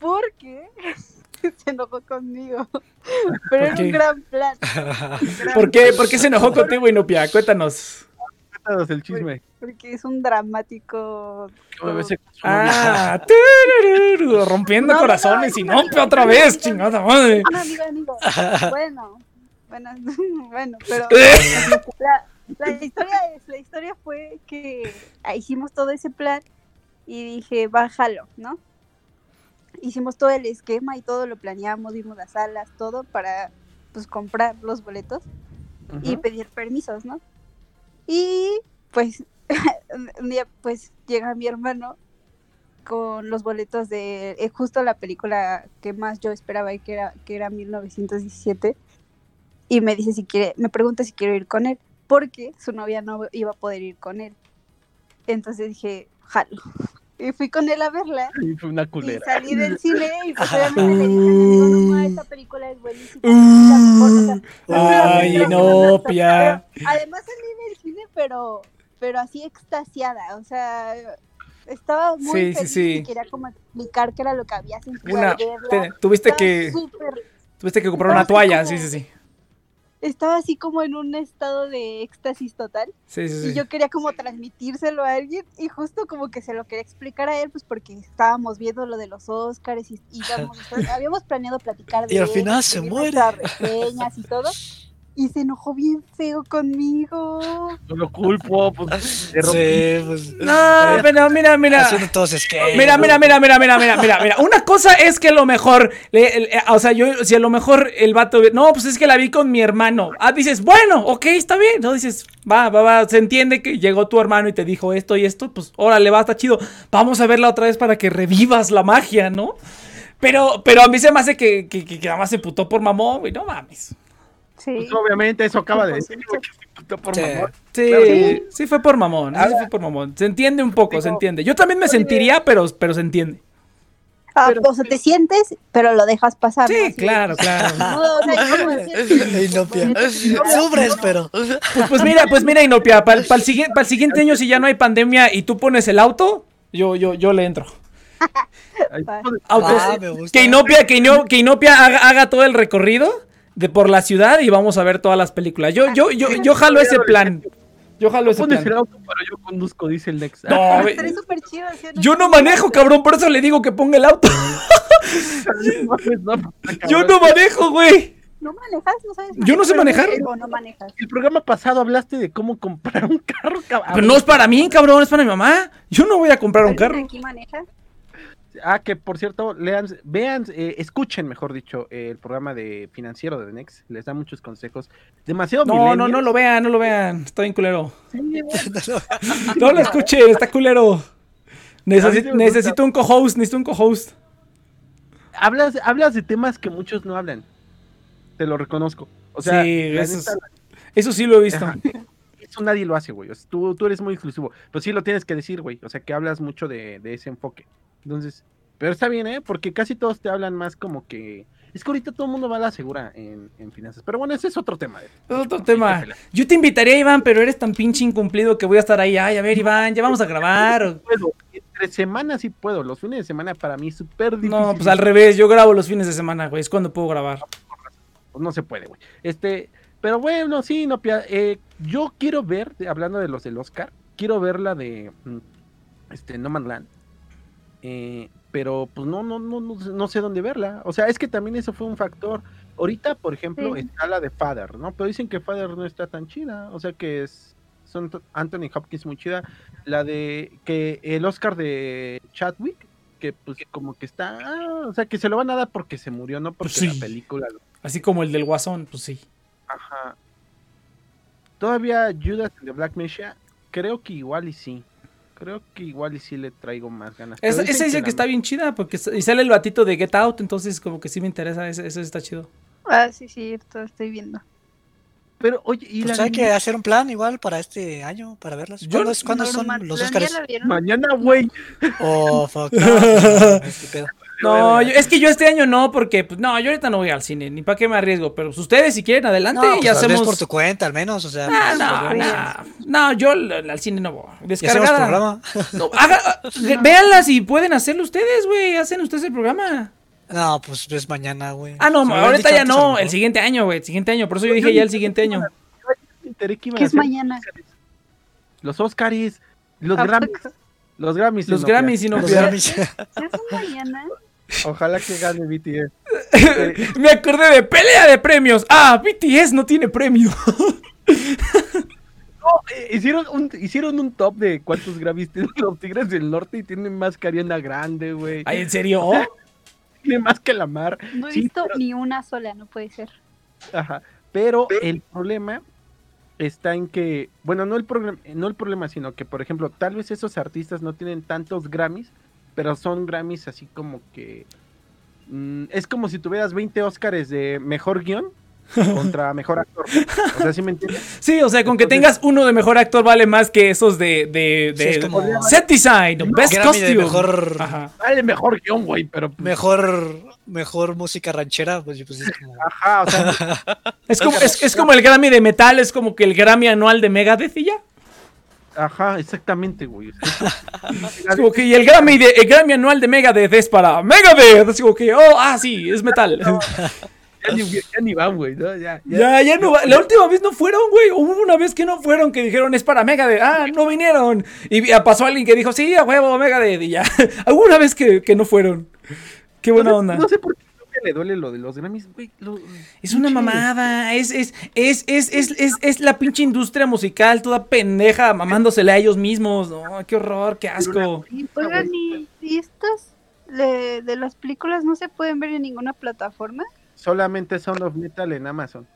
porque se enojó conmigo. Pero era un gran plan. ¿Por qué, ¿Por qué se enojó contigo, Inopia? Cuéntanos. Cuéntanos el chisme. Porque es un dramático. Ah, turururu, rompiendo No, no, corazones, no, Inopia no, otra no, vez, no, chingada madre. Un amigo, amigo. Bueno, bueno, bueno, pero la, la historia es, la historia fue que hicimos todo ese plan y dije, bájalo, ¿no? Hicimos todo el esquema y todo lo planeamos, vimos las salas, todo para pues comprar los boletos y pedir permisos, ¿no? Y pues un día pues llega mi hermano con los boletos de eh, justo la película que más yo esperaba y que era que era 1917 y me dice si quiere, me pregunta si quiero ir con él porque su novia no iba a poder ir con él. Entonces dije, jalo. Y fui con él a verla Y fue una y culera. salí del cine y pues obviamente le dije, no, esta película es buenísima. es la mejor", o sea, Ay, Inopia. Además salí del cine, pero, pero así extasiada, o sea, estaba muy Sí, sí, feliz sí. y quería como explicar qué era lo que había sentido Una, al verla. te- tuviste Estaba que, súper- tuviste que comprar una toalla, sí, sí, sí. Estaba así como en un estado de éxtasis total Sí, sí, y yo quería como transmitírselo a alguien y justo como que se lo quería explicar a él pues porque estábamos viendo lo de los Oscars y, y habíamos planeado platicar de Y al él, final se muere. reseñas y todo y se enojó bien feo conmigo. No lo culpo, pues. Sí, pues. No, pero mira, mira. Haciendo todos. Mira, mira, mira, mira, mira, mira, mira, mira. Una cosa es que a lo mejor, le- le- o sea, yo, si a lo mejor el vato, no, pues es que la vi con mi hermano. Ah, dices, bueno, ok, está bien. No dices, va, va, va, se entiende que llegó tu hermano y te dijo esto y esto, pues órale, va, está chido. Vamos a verla otra vez para que revivas la magia, ¿no? Pero, pero a mí se me hace que, que, que, que nada más se putó por mamón, güey, no mames. Sí. Pues, obviamente eso acaba de decir, güey, que se putó por Sí. mamón. Sí, Claro. sí fue por mamón, sí fue por mamón. Se entiende un poco, se entiende. Yo también me sentiría, pero, pero se entiende. Ah, Pero- o sea, te sientes, pero lo dejas pasar. ¿no? Sí, de- claro, claro. No. Inopia. Sufres, pero. Pues, pues mira, pues mira, Inopia, para el, siguiente, para el siguiente año, si ya no hay pandemia y tú pones el auto, yo, yo, yo le entro. Autos. Ah, me gusta. Que Inopia, que, Ino- que Inopia haga, haga todo el recorrido de por la ciudad y vamos a ver todas las películas. Yo, yo, yo, yo jalo ese plan. Yo jalo ese pones el plan. auto, pero yo conduzco, dice el. No, Ah, ve- estaría súper chido, ¿sí o yo no manejo, cabrón, por eso le digo que ponga el auto. Yo no manejo, güey. ¿No manejas? ¿No sabes Yo no sé manejar. ¿O no manejas? El programa pasado hablaste de cómo comprar un carro, cabrón. Pero no es para mí, cabrón, es para mi mamá. Yo no voy a comprar un ¿Alguien carro. aquí maneja? Ah, que por cierto, lean, vean, eh, escuchen, mejor dicho, eh, el programa de financiero de Nex. Les da muchos consejos. Demasiado No, no, no lo vean, no lo vean. Está bien culero. Sí. No lo escuchen, está culero. Sí Necesito, un co-host, necesito un co-host. hablas, hablas de temas que muchos no hablan. Te lo reconozco. O sea, sí, eso, neta, es- eso sí lo he visto. Eso nadie lo hace, güey. O sea, tú, tú eres muy exclusivo. Pero sí lo tienes que decir, güey. O sea, que hablas mucho de, de ese enfoque. Entonces, pero está bien, ¿eh? Porque casi todos te hablan más como que... Es que ahorita todo el mundo va a la segura en, en finanzas. Pero bueno, ese es otro tema. ¿eh? Es otro tema. Yo te invitaría, Iván, pero eres tan pinche incumplido que voy a estar ahí. Ay, a ver, Iván, ya vamos a grabar. Puedo. Entre semanas sí puedo. Los fines de semana para mí es súper difícil. No, pues al revés, yo grabo los fines de semana, güey. Es cuando puedo grabar. Pues no se puede, güey. Este, pero bueno, sí, no, eh, yo quiero ver, hablando de los del Oscar, quiero ver la de mm, este No Man's Land. Eh, pero pues no, no, no, no, sé- no sé dónde verla. O sea, es que también eso fue un factor. Ahorita, por ejemplo, Sí. está la de Father, ¿no? Pero dicen que Father no está tan chida. O sea que es son Anthony Hopkins muy chida. La de que el Oscar de Chadwick, que pues como que está, ah, o sea que se lo van a dar porque se murió, no porque Pues sí. la película lo Así como el del Guasón, pues sí. Ajá. Todavía Judas de Black Mesa, creo que igual y sí. Creo que igual y sí le traigo más ganas. Esa, esa dice que está no- bien chida porque y sale el batito de Get Out, entonces como que sí me interesa, ese, ese está chido. Ah, sí, cierto, estoy viendo. Pero oye, y Pues la hay de- que hacer un plan igual para este año, para verlas. Yo- ¿Cuándo, es- cuándo No, son no, los ¿ya Oscars? mañana, güey. Oh, fuck. no, no, este pedo. No, yo- es que yo este año no, porque pues no, yo ahorita no voy al cine, ni para qué me arriesgo, pero pues, ustedes si quieren adelante No, y pues, hacemos por tu cuenta, al menos, o sea. Ah, pues, no, volvemos. no, no, yo al cine no voy. Descargada. programa. No, haga, véanlas y pueden hacerlo ustedes, güey. Hacen ustedes el programa. No, pues es mañana, güey. Ah, no, Si ahorita ya no. El siguiente año, güey. El siguiente año. Por eso yo dije ya el siguiente año. ¿Qué es mañana? Los Oscars, los ¿A Grammys, los Grammys. Los. Grammys y no. Los Grammys. ¿Qué es mañana? Ojalá que gane BTS. Me acordé de pelea de premios. Ah, BTS no tiene premio. No, eh, hicieron un hicieron un top de cuántos Grammys tienen los Tigres del Norte y tienen más que Ariana Grande, güey. Ay, ¿en serio? Tiene más que la mar. No he Sí, visto pero- ni una sola, no puede ser. Ajá. Pero el problema está en que, bueno, no el problema, no el problema, sino que, por ejemplo, tal vez esos artistas no tienen tantos Grammys, pero son Grammys así como que mm, es como si tuvieras 20 Óscares de mejor guion contra mejor actor. O sea, ¿sí me entiendes? Sí, o sea, con que tengas uno de mejor actor vale más que esos de, de, Sí, de es como- set design, best Grammy de costume. mejor- Ajá. Vale, mejor guion, güey, pero Mejor, mejor música ranchera, pues, pues es como. ajá, o sea, Es como, es, es como el Grammy de metal, es como que el Grammy anual de Megadeth y ya. Ajá, exactamente, güey. Es como que y el Grammy, de, el Grammy anual de Megadeth es para Megadeth. Es como que, oh, ah, sí, es metal. Ya ni, ya ni van, güey, ¿no? Ya, ya. Ya, ya no va. La última vez no fueron, güey. Hubo una vez que no fueron, que dijeron es para Megadeth. Ah, no vinieron. Y ya pasó alguien que dijo, sí, a huevo, Megadeth. Y ya. Hubo una vez que, que no fueron. Qué buena no, sé- onda. No sé por qué le duele lo de los Grammys, güey. lo- Es una mamada, es, es, es, es, es, es, es la pinche industria musical toda pendeja, mamándosela a ellos mismos. No, qué horror, qué asco. Oigan, ¿y, y estas de, de las películas no se pueden ver en ninguna plataforma? Solamente Sound of Metal en Amazon.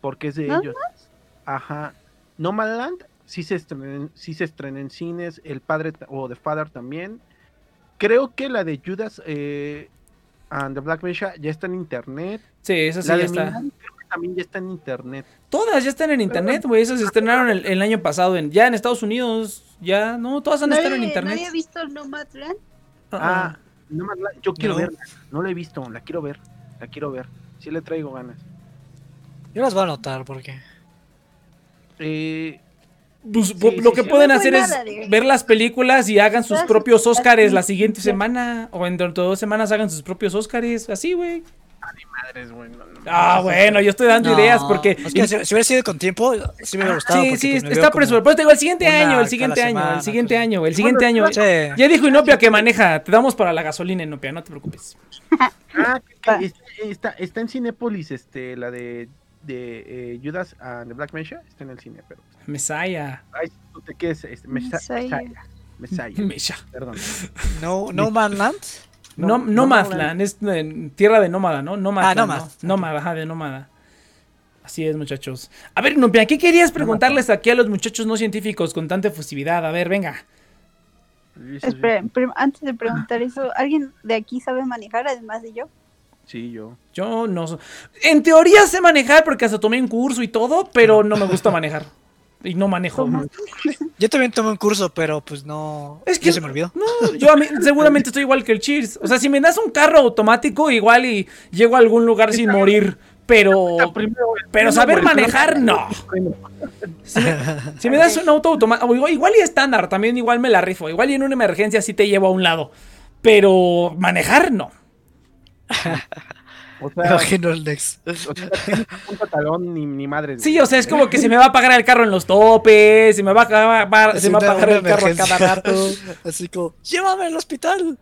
Porque es de ¿Nada ellos. Ajá. Nomadland sí se estrena, en- sí se estrena en cines. El padre o The Father también. Creo que la de Judas eh, and the Black Mesa ya está en internet. Sí, esa sí la ya de está. Milan creo que también ya está en internet. Todas ya están en internet, güey. Esas se estrenaron el, el año pasado. En, ya en Estados Unidos. Ya, no, todas han estado en ¿Nadie, internet. ¿Nadie ha visto Nomadland? Ah, Nomadland, yo quiero No. verla. No la he visto, la quiero ver. La quiero ver. Sí le traigo ganas. Yo las voy a anotar porque. Eh, Pues, Sí, po- sí, lo que sí. pueden No fue hacer es de- ver las películas y hagan sus propios Óscares la siguiente semana. O en dentro de dos semanas hagan sus propios Óscares. Así, güey. madres, güey. no, no, Ah, no, bueno, yo estoy dando No, ideas porque. es que si, si hubiera sido con tiempo, sí me hubiera gustado. Sí, sí, pues, está veo como- presupuesto. Digo, el siguiente una año, el siguiente año, semana, el siguiente año, el siguiente año. Sí. Ya dijo Inopia que maneja. Te damos para la gasolina, Inopia, no te preocupes. Ah, está, está, está en Cinépolis, este, la de, de eh, Judas and the Black Mesa. Está en el cine, pero. Messiah. Ay, tú te quedes. Este, Mesa- Messiah. Messiah. Messiah, perdón. No, no Man Land. No, No, Nomadland, es eh, tierra de nómada, ¿no? Nómada. Ah, Nómada. Nómada, ajá, de nómada. Así es, muchachos. A ver, Inopia, ¿qué querías preguntarles aquí a los muchachos no científicos con tanta efusividad? A ver, venga. Esperen, prim- antes de preguntar eso, ¿alguien de aquí sabe manejar además de yo? Sí, yo. Yo no so- En teoría sé manejar porque hasta tomé un curso y todo, pero no me gusta manejar. Y no manejo. Yo también tomé un curso, pero pues no. Es que- ya se me olvidó. No, yo a mí, seguramente estoy igual que el Cheers. O sea, si me das un carro automático, igual y llego a algún lugar sin morir. Pero, pero saber manejar, no. Si me, si me das un auto automático, igual, igual y estándar, también igual me la rifo. Igual y en una emergencia sí te llevo a un lado. Pero manejar, no. O sea, imagino el Nex. o sea, tienes un pantalón ni, ni madre. Sí, o sea, es como que se me va a pagar el carro en los topes, se me va a, acabar- se me va a pagar el carro a cada rato. Así como, llévame al hospital.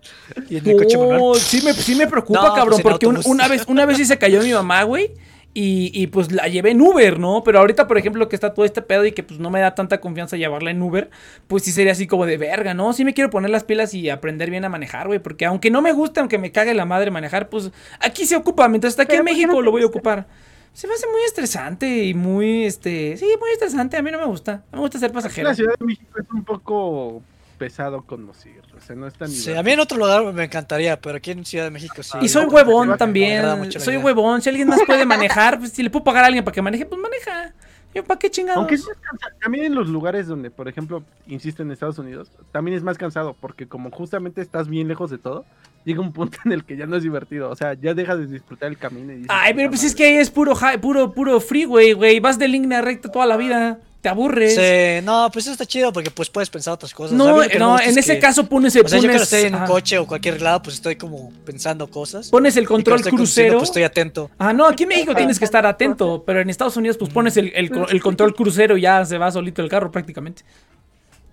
Y en el coche No, manual. sí me, sí me preocupa, No, cabrón, pues en porque un- una, vez, una vez sí se cayó mi mamá, güey. Y, y, pues la llevé en Uber, ¿no? Pero ahorita, por ejemplo, que está todo este pedo y que pues no me da tanta confianza llevarla en Uber, pues sí sería así como de verga, ¿no? Sí me quiero poner las pilas y aprender bien a manejar, güey. Porque aunque no me guste, aunque me cague la madre manejar, pues aquí se ocupa. Mientras está aquí Pero en ¿por qué México no lo voy a ocupar. Se me hace muy estresante y muy, este... Sí, muy estresante. A mí no me gusta. Me gusta ser pasajero. La Ciudad de México es un poco pesado conducir. O sea, no es tan. Sí, a mí en otro lugar me encantaría, pero aquí en Ciudad de México sí. Y soy no, huevón también. Soy huevón. Si alguien más puede manejar, pues si le puedo pagar a alguien para que maneje, pues maneja. Yo, ¿para qué chingados? Aunque es más cansado. También en los lugares donde, por ejemplo, insisto en Estados Unidos, también es más cansado porque como justamente estás bien lejos de todo, llega un punto en el que ya no es divertido. O sea, ya dejas de disfrutar el camino y dices, Ay, pero "Puta pues es madre". que ahí es puro, puro, puro freeway, güey. Vas de línea recta toda la vida. Te aburres. Sí, no, pues eso está chido porque pues puedes pensar otras cosas. No, que no, en es ese que- caso pones el, O sea, yo cuando pones, estoy en un coche o cualquier lado, pues estoy como pensando cosas. pones el control crucero. Pues estoy atento. Ah, no, aquí en México tienes que estar atento, pero en Estados Unidos pues pones el, el co- el control crucero y ya se va solito el carro prácticamente.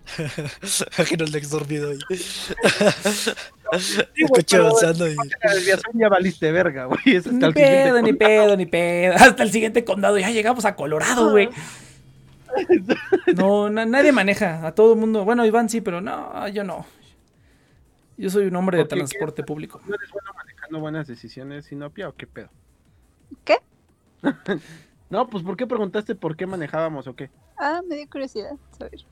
Imagino el Nex dormido güey, coche pero- avanzando y. Ya valiste verga, güey. Ni pedo, ni pedo, ni pedo. Hasta el siguiente condado. Ya llegamos a Colorado, güey. No, na- nadie maneja. A todo el mundo. Bueno, Iván sí, pero no, yo no. Yo soy un hombre de transporte público. ¿No eres bueno manejando buenas decisiones, Sinopia, o qué pedo? ¿Qué? no, pues ¿por qué preguntaste por qué manejábamos o qué? Ah, me dio curiosidad saber.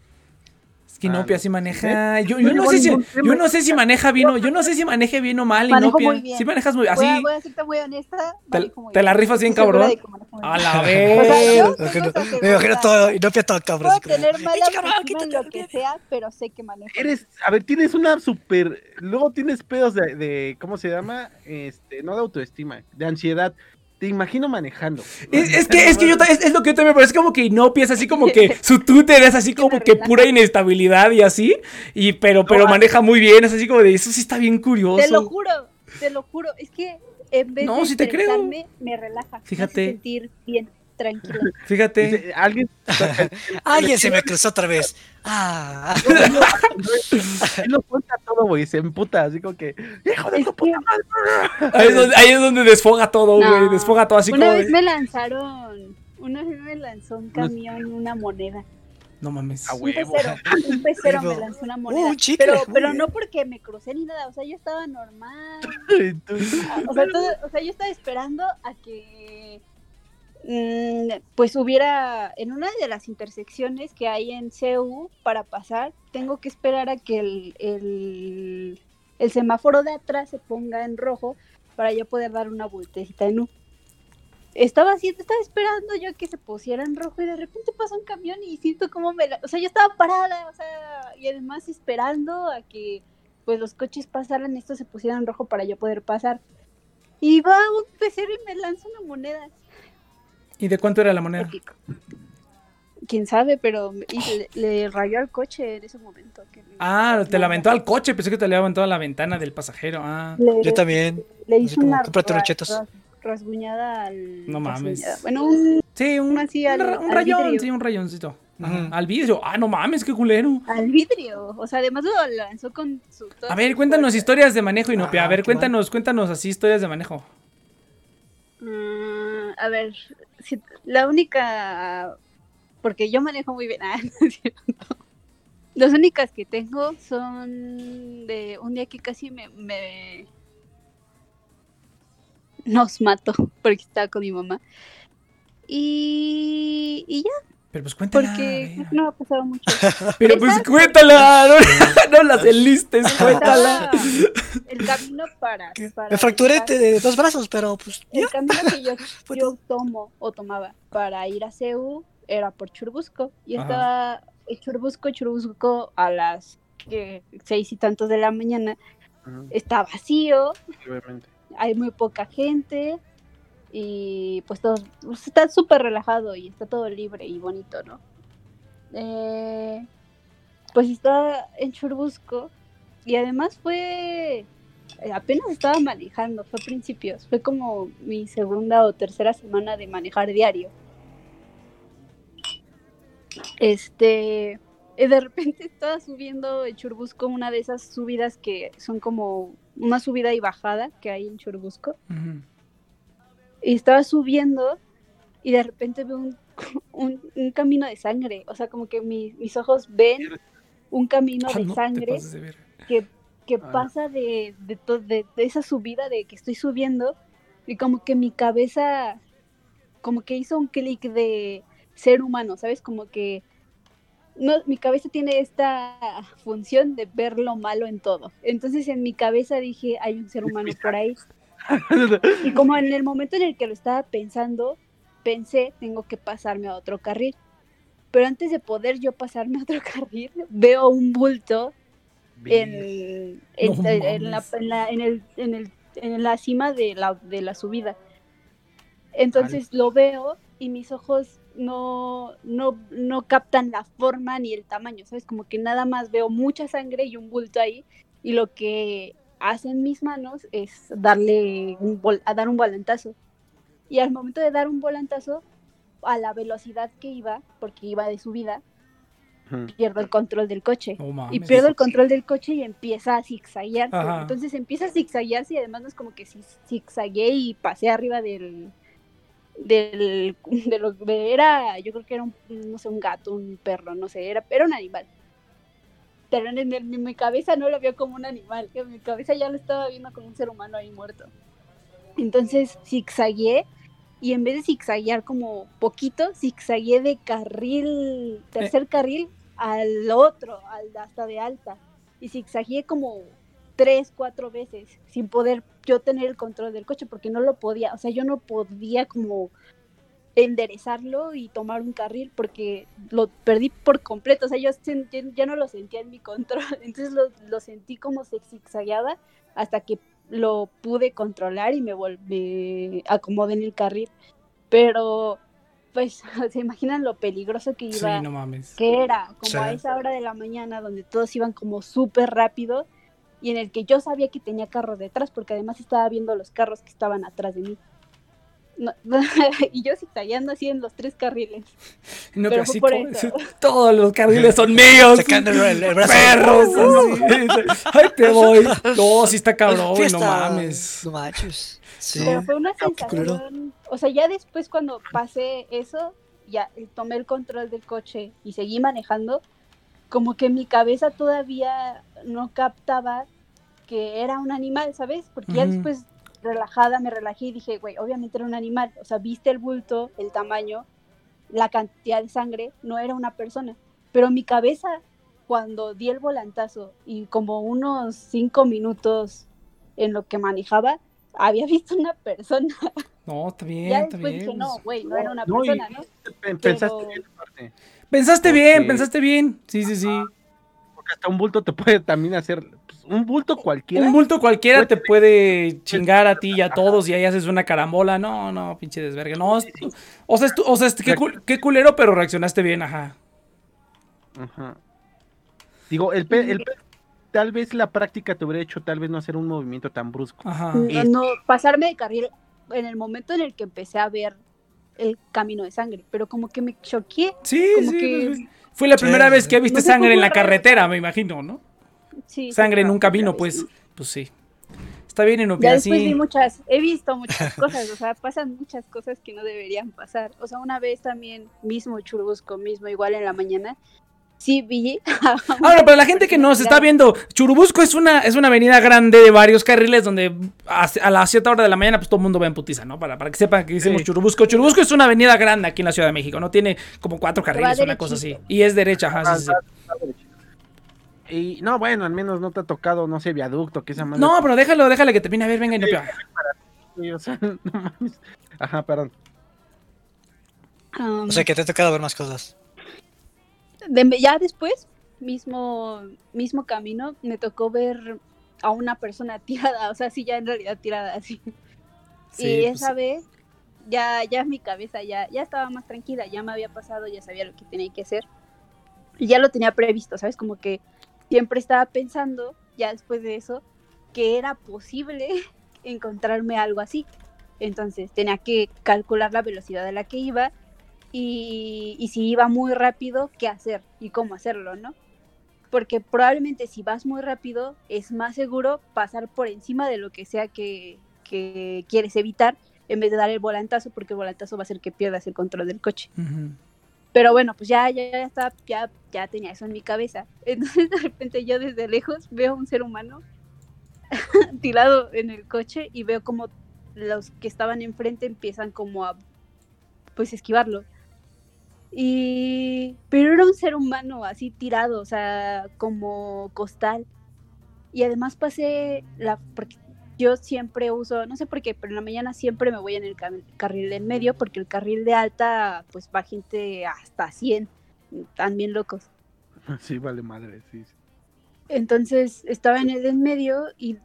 Es que Inopia Ah, sí no. maneja. Yo, No yo no sé si, yo no sé si maneja bien o yo no sé si maneje bien o mal, Manejo Inopia. muy bien. Sí manejas muy Voy, así. a, voy a serte muy honesta. Te, muy te la bien. rifas bien, cabrón. A bien. la O sea, vez. yo Me imagino, esa me imagino todo, y no pia todo cabrón. Puedo tener mala "Ay, cabrón, en lo que sea, pero sé que manejo. Eres, a ver, tienes una super, luego tienes pedos de, de ¿cómo se llama? Este, no de autoestima, de ansiedad. Te imagino manejando. Es, es que, es que yo es, es lo que yo también, pero es como que Inopia es así como que su Twitter es así como que pura inestabilidad y así, y pero, pero No, maneja muy bien, es así como de eso sí está bien curioso. Te lo juro, te lo juro. Es que en vez No, de sí te creo. me relaja. me Fíjate. hace sentir bien, tranquila. Fíjate. Alguien, Alguien se me cruzó otra vez. Ah, él lo cuenta todo, güey, se emputa, así como que, hijo de Es tu que puta madre. Ahí es donde, ahí es donde desfoga todo, No. güey, desfoga todo así una como vez de- me lanzaron, una vez me lanzó un camión una moneda. No mames. Ah, Un pecero, un pecero me lanzó una Uh, moneda. un chicle, pero pero no porque me crucé ni nada, o sea, yo estaba normal. O sea, todo- o sea, yo estaba esperando a que pues hubiera en una de las intersecciones que hay en CEU para pasar, tengo que esperar a que el, el, semáforo de atrás se ponga en rojo para yo poder dar una vueltecita en U. Estaba haciendo, estaba esperando yo que se pusiera en rojo y de repente pasa un camión y siento como me la, o sea, yo estaba parada, o sea, y además esperando a que pues los coches pasaran, estos se pusieran en rojo para yo poder pasar. Y va un pecero y me lanza una moneda. ¿Y de cuánto era la moneda? Quién sabe, pero le, le rayó al coche en ese momento. que me- Ah, te la aventó al coche, pensé que te había aventado a la ventana del pasajero. Ah, Le, Yo también. le hizo una rasguñada al. No mames. rasguñada. Bueno, un, sí, un, Así al- un ra- un al rayón, vidrio. sí, un rayoncito. Ajá. Al vidrio. Ah, no mames, qué culero. al vidrio. O sea, además lo lanzó con su. A ver, cuéntanos historias de manejo, Inopia. A Ah, ver, qué cuéntanos, cuéntanos así historias de manejo. Mm, a ver, la única. Porque yo manejo muy bien. Ah, no es. Las únicas que tengo son de un día que casi me. me- Nos mató porque estaba con mi mamá. Y, y ya, Pero pues cuéntala. porque no ha pasado mucho. Pero pues cuéntala. No, no las enlistes, cuéntala. El camino para. Me fracturé de dos brazos, pero pues ya. El camino que yo, yo tomo o tomaba para ir a CEU era por Churbusco. Y estaba en Churbusco, Churbusco a las que, seis y tantos de la mañana. Está vacío, Obviamente. hay muy poca gente y pues todo pues, está súper relajado y está todo libre y bonito, ¿no? Eh, pues estaba en Churbusco y además fue eh, apenas estaba manejando, fue a principios, fue como mi segunda o tercera semana de manejar diario. Este, de repente estaba subiendo en Churbusco una de esas subidas que son como una subida y bajada que hay en Churbusco. Ujú. Y estaba subiendo y de repente veo un, un, un camino de sangre. O sea, como que mi- mis ojos ven un camino Ah, de no sangre de que, que Ah. pasa de, de, to- de- de esa subida de que estoy subiendo y como que mi cabeza como que hizo un clic de ser humano, ¿sabes? Como que no, mi cabeza tiene esta función de ver lo malo en todo. Entonces en mi cabeza dije, hay un ser humano por ahí. Y como en el momento en el que lo estaba pensando, pensé, tengo que pasarme a otro carril. Pero antes de poder yo pasarme a otro carril, veo un bulto en, en, No en la, la, el, el, en la cima de la, de la subida. Entonces lo veo y mis ojos no, no, no captan la forma ni el tamaño, ¿sabes? Como que nada más veo mucha sangre y un bulto ahí y lo que hacen mis manos es darle un vol- a dar un volantazo. Y al momento de dar un volantazo, a la velocidad que iba, porque iba de subida, pierdo el control del coche. Y pierdo el control del coche y empieza a zigzaguearse. Ajá. Entonces empieza a zigzaguearse y además no es como que si zigzagué y pasé arriba del. del. de lo de- era. Yo creo que era un, no sé, un gato, un perro, no sé, era, era un animal. Pero en, el- en mi cabeza no lo vio como un animal, en mi cabeza ya lo estaba viendo como un ser humano ahí muerto. Entonces zigzagué y en vez de zigzaguear como poquito, zigzagué de carril, tercer carril al otro, al hasta de alta. Y zigzagué como tres, cuatro veces sin poder yo tener el control del coche porque no lo podía, o sea, yo no podía como enderezarlo y tomar un carril porque lo perdí por completo, o sea, yo ya- no lo sentía en mi control, entonces lo, lo sentí como se zigzagueaba hasta que lo pude controlar y me volví, acomodé en el carril, pero pues se imaginan lo peligroso que Sí, iba no mames. que era como Sí. a esa hora de la mañana donde todos iban como súper rápido y en el que yo sabía que tenía carros detrás porque además estaba viendo los carros que estaban atrás de mí. No- y yo zigzagueando así en los tres carriles. No, pero así por como- eso. Todos los carriles son míos. Sacando el, el brazo. Perros. así. Ay, te voy. No, sí está cabrón, no mames. No manches. Sí. Pero fue una sensación, o sea, ya después cuando pasé eso, ya eh, tomé el control del coche y seguí manejando, como que mi cabeza todavía no captaba que era un animal, ¿sabes? Porque ya después relajada me relajé y dije, güey, obviamente era un animal, o sea, viste el bulto, el tamaño, la cantidad de sangre, no era una persona, pero mi cabeza cuando di el volantazo y como unos cinco minutos en lo que manejaba, había visto una persona. No, está bien, ya está después bien. dije, no, güey, no era una No, persona, ¿no? Pen- Pensaste Pero- bien aparte. Pensaste bien, pensaste bien. Sí, sí, sí. Porque hasta un bulto te puede también hacer. pues, un bulto cualquiera. Un bulto cualquiera Puede te puede chingar a ti y a todos y ahí haces una carambola. No, no, pinche desverga. No, o sea, es tu- o sea, es- qué, cul- qué culero, pero reaccionaste bien, ajá. Ajá. Digo, el, pe- el pe- tal vez la práctica te hubiera hecho tal vez no hacer un movimiento tan brusco. Ajá. No, Es- no, pasarme de carril en el momento en el que empecé a ver el camino de sangre, pero como que me choqué, Sí, como sí. que pues, Fue la Sí, primera vez que viste sangre en la carretera, me imagino, ¿no? sí, Sangre en sí, un camino, pues. vez. Pues sí. Está bien, Ya Inopia, después vi sí. muchas, he visto muchas cosas, o sea, pasan muchas cosas que no deberían pasar. O sea, una vez también, mismo Churubusco, mismo igual en la mañana, sí vi. Ahora, para la gente que nos está viendo, Churubusco es una, es una avenida grande de varios carriles donde a, a las 7 horas de la mañana pues todo el mundo va en putiza, ¿no? Para, para que sepan que decimos Sí. Churubusco. Churubusco es una avenida grande aquí en la Ciudad de México, ¿no? Tiene como cuatro carriles, una cosa así. Y es derecha, ajá, sí, sí, sí. Y no, bueno, al menos no te ha tocado, no sé, viaducto, que esa. No, pero déjalo, déjale que termine. A ver, venga, Inopia. Sí, o sea, no mames. Ajá, perdón. Um, O sea, que te ha tocado ver más cosas. De- ya después, mismo, mismo camino, me tocó ver a una persona tirada, o sea, sí, ya en realidad tirada así. Sí, y pues, esa vez, ya, ya mi cabeza ya, ya estaba más tranquila, ya me había pasado, ya sabía lo que tenía que hacer. Y ya lo tenía previsto, ¿sabes? Como que siempre estaba pensando, ya después de eso, que era posible encontrarme algo así. Entonces tenía que calcular la velocidad a la que iba y, y si iba muy rápido, qué hacer y cómo hacerlo, ¿no? Porque probablemente si vas muy rápido es más seguro pasar por encima de lo que sea que, que quieres evitar en vez de dar el volantazo, porque el volantazo va a hacer que pierdas el control del coche. Pero bueno, pues ya, ya, ya estaba, ya, ya tenía eso en mi cabeza. Entonces de repente yo desde lejos veo a un ser humano tirado en el coche y veo como los que estaban enfrente empiezan como a pues esquivarlo. Y pero era un ser humano así tirado, o sea, como costal. Y además pasé la porque yo siempre uso, no sé por qué, pero en la mañana siempre me voy en el carril del medio porque el carril de alta pues va gente hasta 100, también locos. Sí, vale madre, sí. sí. Entonces estaba en el del medio y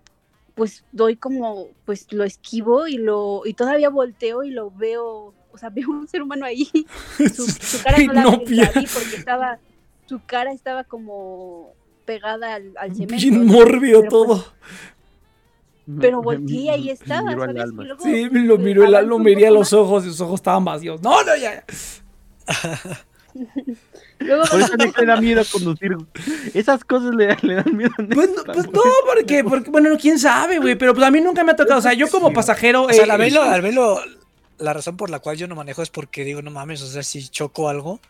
pues doy como, pues lo esquivo y lo y todavía volteo y lo veo, o sea, veo un ser humano ahí. Su, su cara no la Inopia. vi porque estaba, su cara estaba como pegada al, al cemento. Bien mórbido Pero, pues, todo. Pero Me- volteé ahí estaba, ¿sabes? alma. Y luego, Sí, lo pues, miró el un miré los ojos y sus ojos estaban vacíos. No, no, ya. Luego Por eso Nick le da miedo conducir. Esas cosas le, le dan miedo a Nick. Pues, no- pues no, porque, porque, bueno, quién sabe, güey, pero pues a mí nunca me ha tocado. O sea, yo como pasajero. O sea, eh, al velo, la razón por la cual yo no manejo es porque digo, no mames, o sea, si choco algo,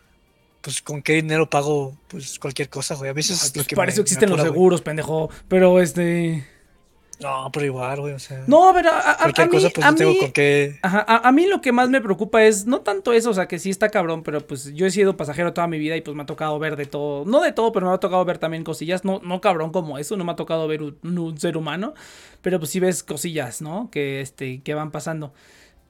pues con qué dinero pago pues cualquier cosa, güey. A veces es lo pues, que para me- eso existen los güey. seguros, pendejo. Pero este. No, pero igual, güey, o sea. No, a, a- a cualquier mí, cosa, pues a no tengo mí- con qué. Ajá, a, a mí lo que más me preocupa es no tanto eso, o sea, que sí está cabrón, pero pues yo he sido pasajero toda mi vida y pues me ha tocado ver de todo, no de todo, pero me ha tocado ver también cosillas, no, no cabrón como eso, no me ha tocado ver un, un ser humano, pero pues sí ves cosillas, ¿no? Que, este, que van pasando.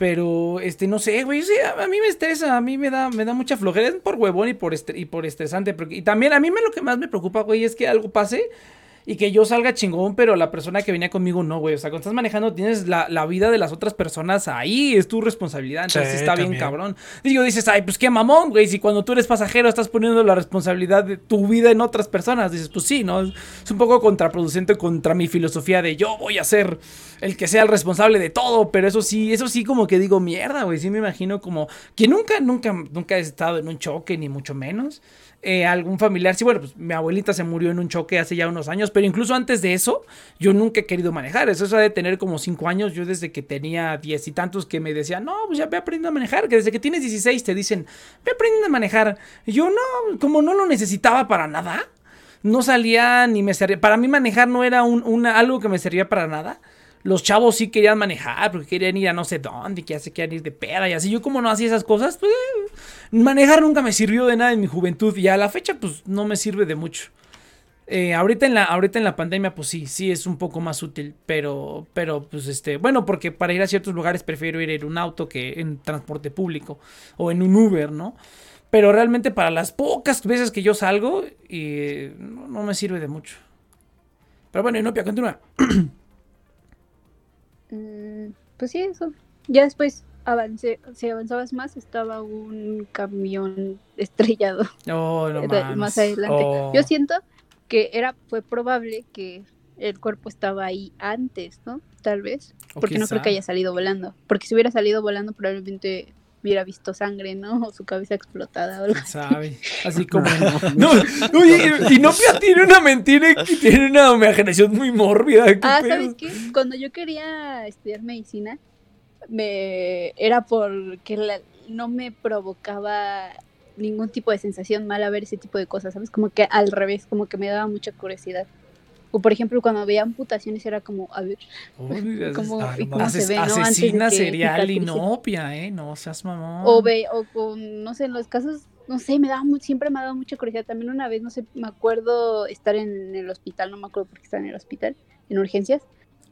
Pero, este, no sé, güey, sí, a, a mí me estresa, a mí me da, me da mucha flojera, es por huevón y por, y por estresante, porque, y también a mí me, lo que más me preocupa, güey, es que algo pase y que yo salga chingón, pero la persona que venía conmigo no, güey. O sea, cuando estás manejando tienes la, la vida de las otras personas ahí, es tu responsabilidad. Entonces Sí, está bien cabrón. Digo, dices, ay, pues qué mamón, güey. Si cuando tú eres pasajero estás poniendo la responsabilidad de tu vida en otras personas, dices, pues sí, ¿no? Es un poco contraproducente contra mi filosofía de yo voy a ser el que sea el responsable de todo, pero eso sí, eso sí como que digo, mierda, güey. Sí me imagino como que nunca, nunca, nunca he estado en un choque, ni mucho menos eh, algún familiar. Sí, bueno, pues mi abuelita se murió en un choque hace ya unos años, pero incluso antes de eso, yo nunca he querido manejar. Eso es de tener como cinco años. Yo desde que tenía diez y tantos que me decían, no, pues ya ve aprendiendo a manejar. Que desde que tienes 16 te dicen, ve aprendiendo a manejar. Y yo no, como no lo necesitaba para nada. No salía ni me servía. Para mí manejar no era un, una, algo que me servía para nada. Los chavos sí querían manejar porque querían ir a no sé dónde, que ya se querían ir de peda y así. Yo como no hacía esas cosas, pues eh, manejar nunca me sirvió de nada en mi juventud y a la fecha pues no me sirve de mucho. Eh, ahorita, en la, ahorita en la pandemia pues sí, sí es un poco más útil, pero, pero pues este, bueno, porque para ir a ciertos lugares prefiero ir en un auto que en transporte público o en un Uber, ¿no? Pero realmente para las pocas veces que yo salgo, y no, no me sirve de mucho. Pero bueno, Inopia, continúa. Pues sí, eso. Ya después avancé, si avanzabas más, estaba un camión estrellado Oh, no mames. más adelante. Oh. Yo siento que era, fue probable que el cuerpo estaba ahí antes, ¿no? Tal vez. O Porque no creo que haya salido volando. Porque si hubiera salido volando, probablemente hubiera visto sangre, ¿no? O su cabeza explotada o algo ¿Quién así. sabe? Así como. No, oye, Inopia tiene una mentira que tiene una imaginación muy mórbida. ¿qué Ah, pedo? ¿sabes qué? Cuando yo quería estudiar medicina, me era porque la- no me provocaba ningún tipo de sensación mala ver ese tipo de cosas, ¿sabes? Como que al revés, como que me daba mucha curiosidad. O por ejemplo, cuando veía amputaciones era como, a ver, Uy, cómo, ah, no y cómo mames. se ve, ¿no? Antes de asesina que serial cicatrice. Inopia, ¿eh? No seas mamón. O ve, o con, no sé, en los casos, no sé, me daba siempre me ha dado mucha curiosidad. También una vez, no sé, me acuerdo estar en el hospital, no me acuerdo por qué estaba en el hospital, en urgencias,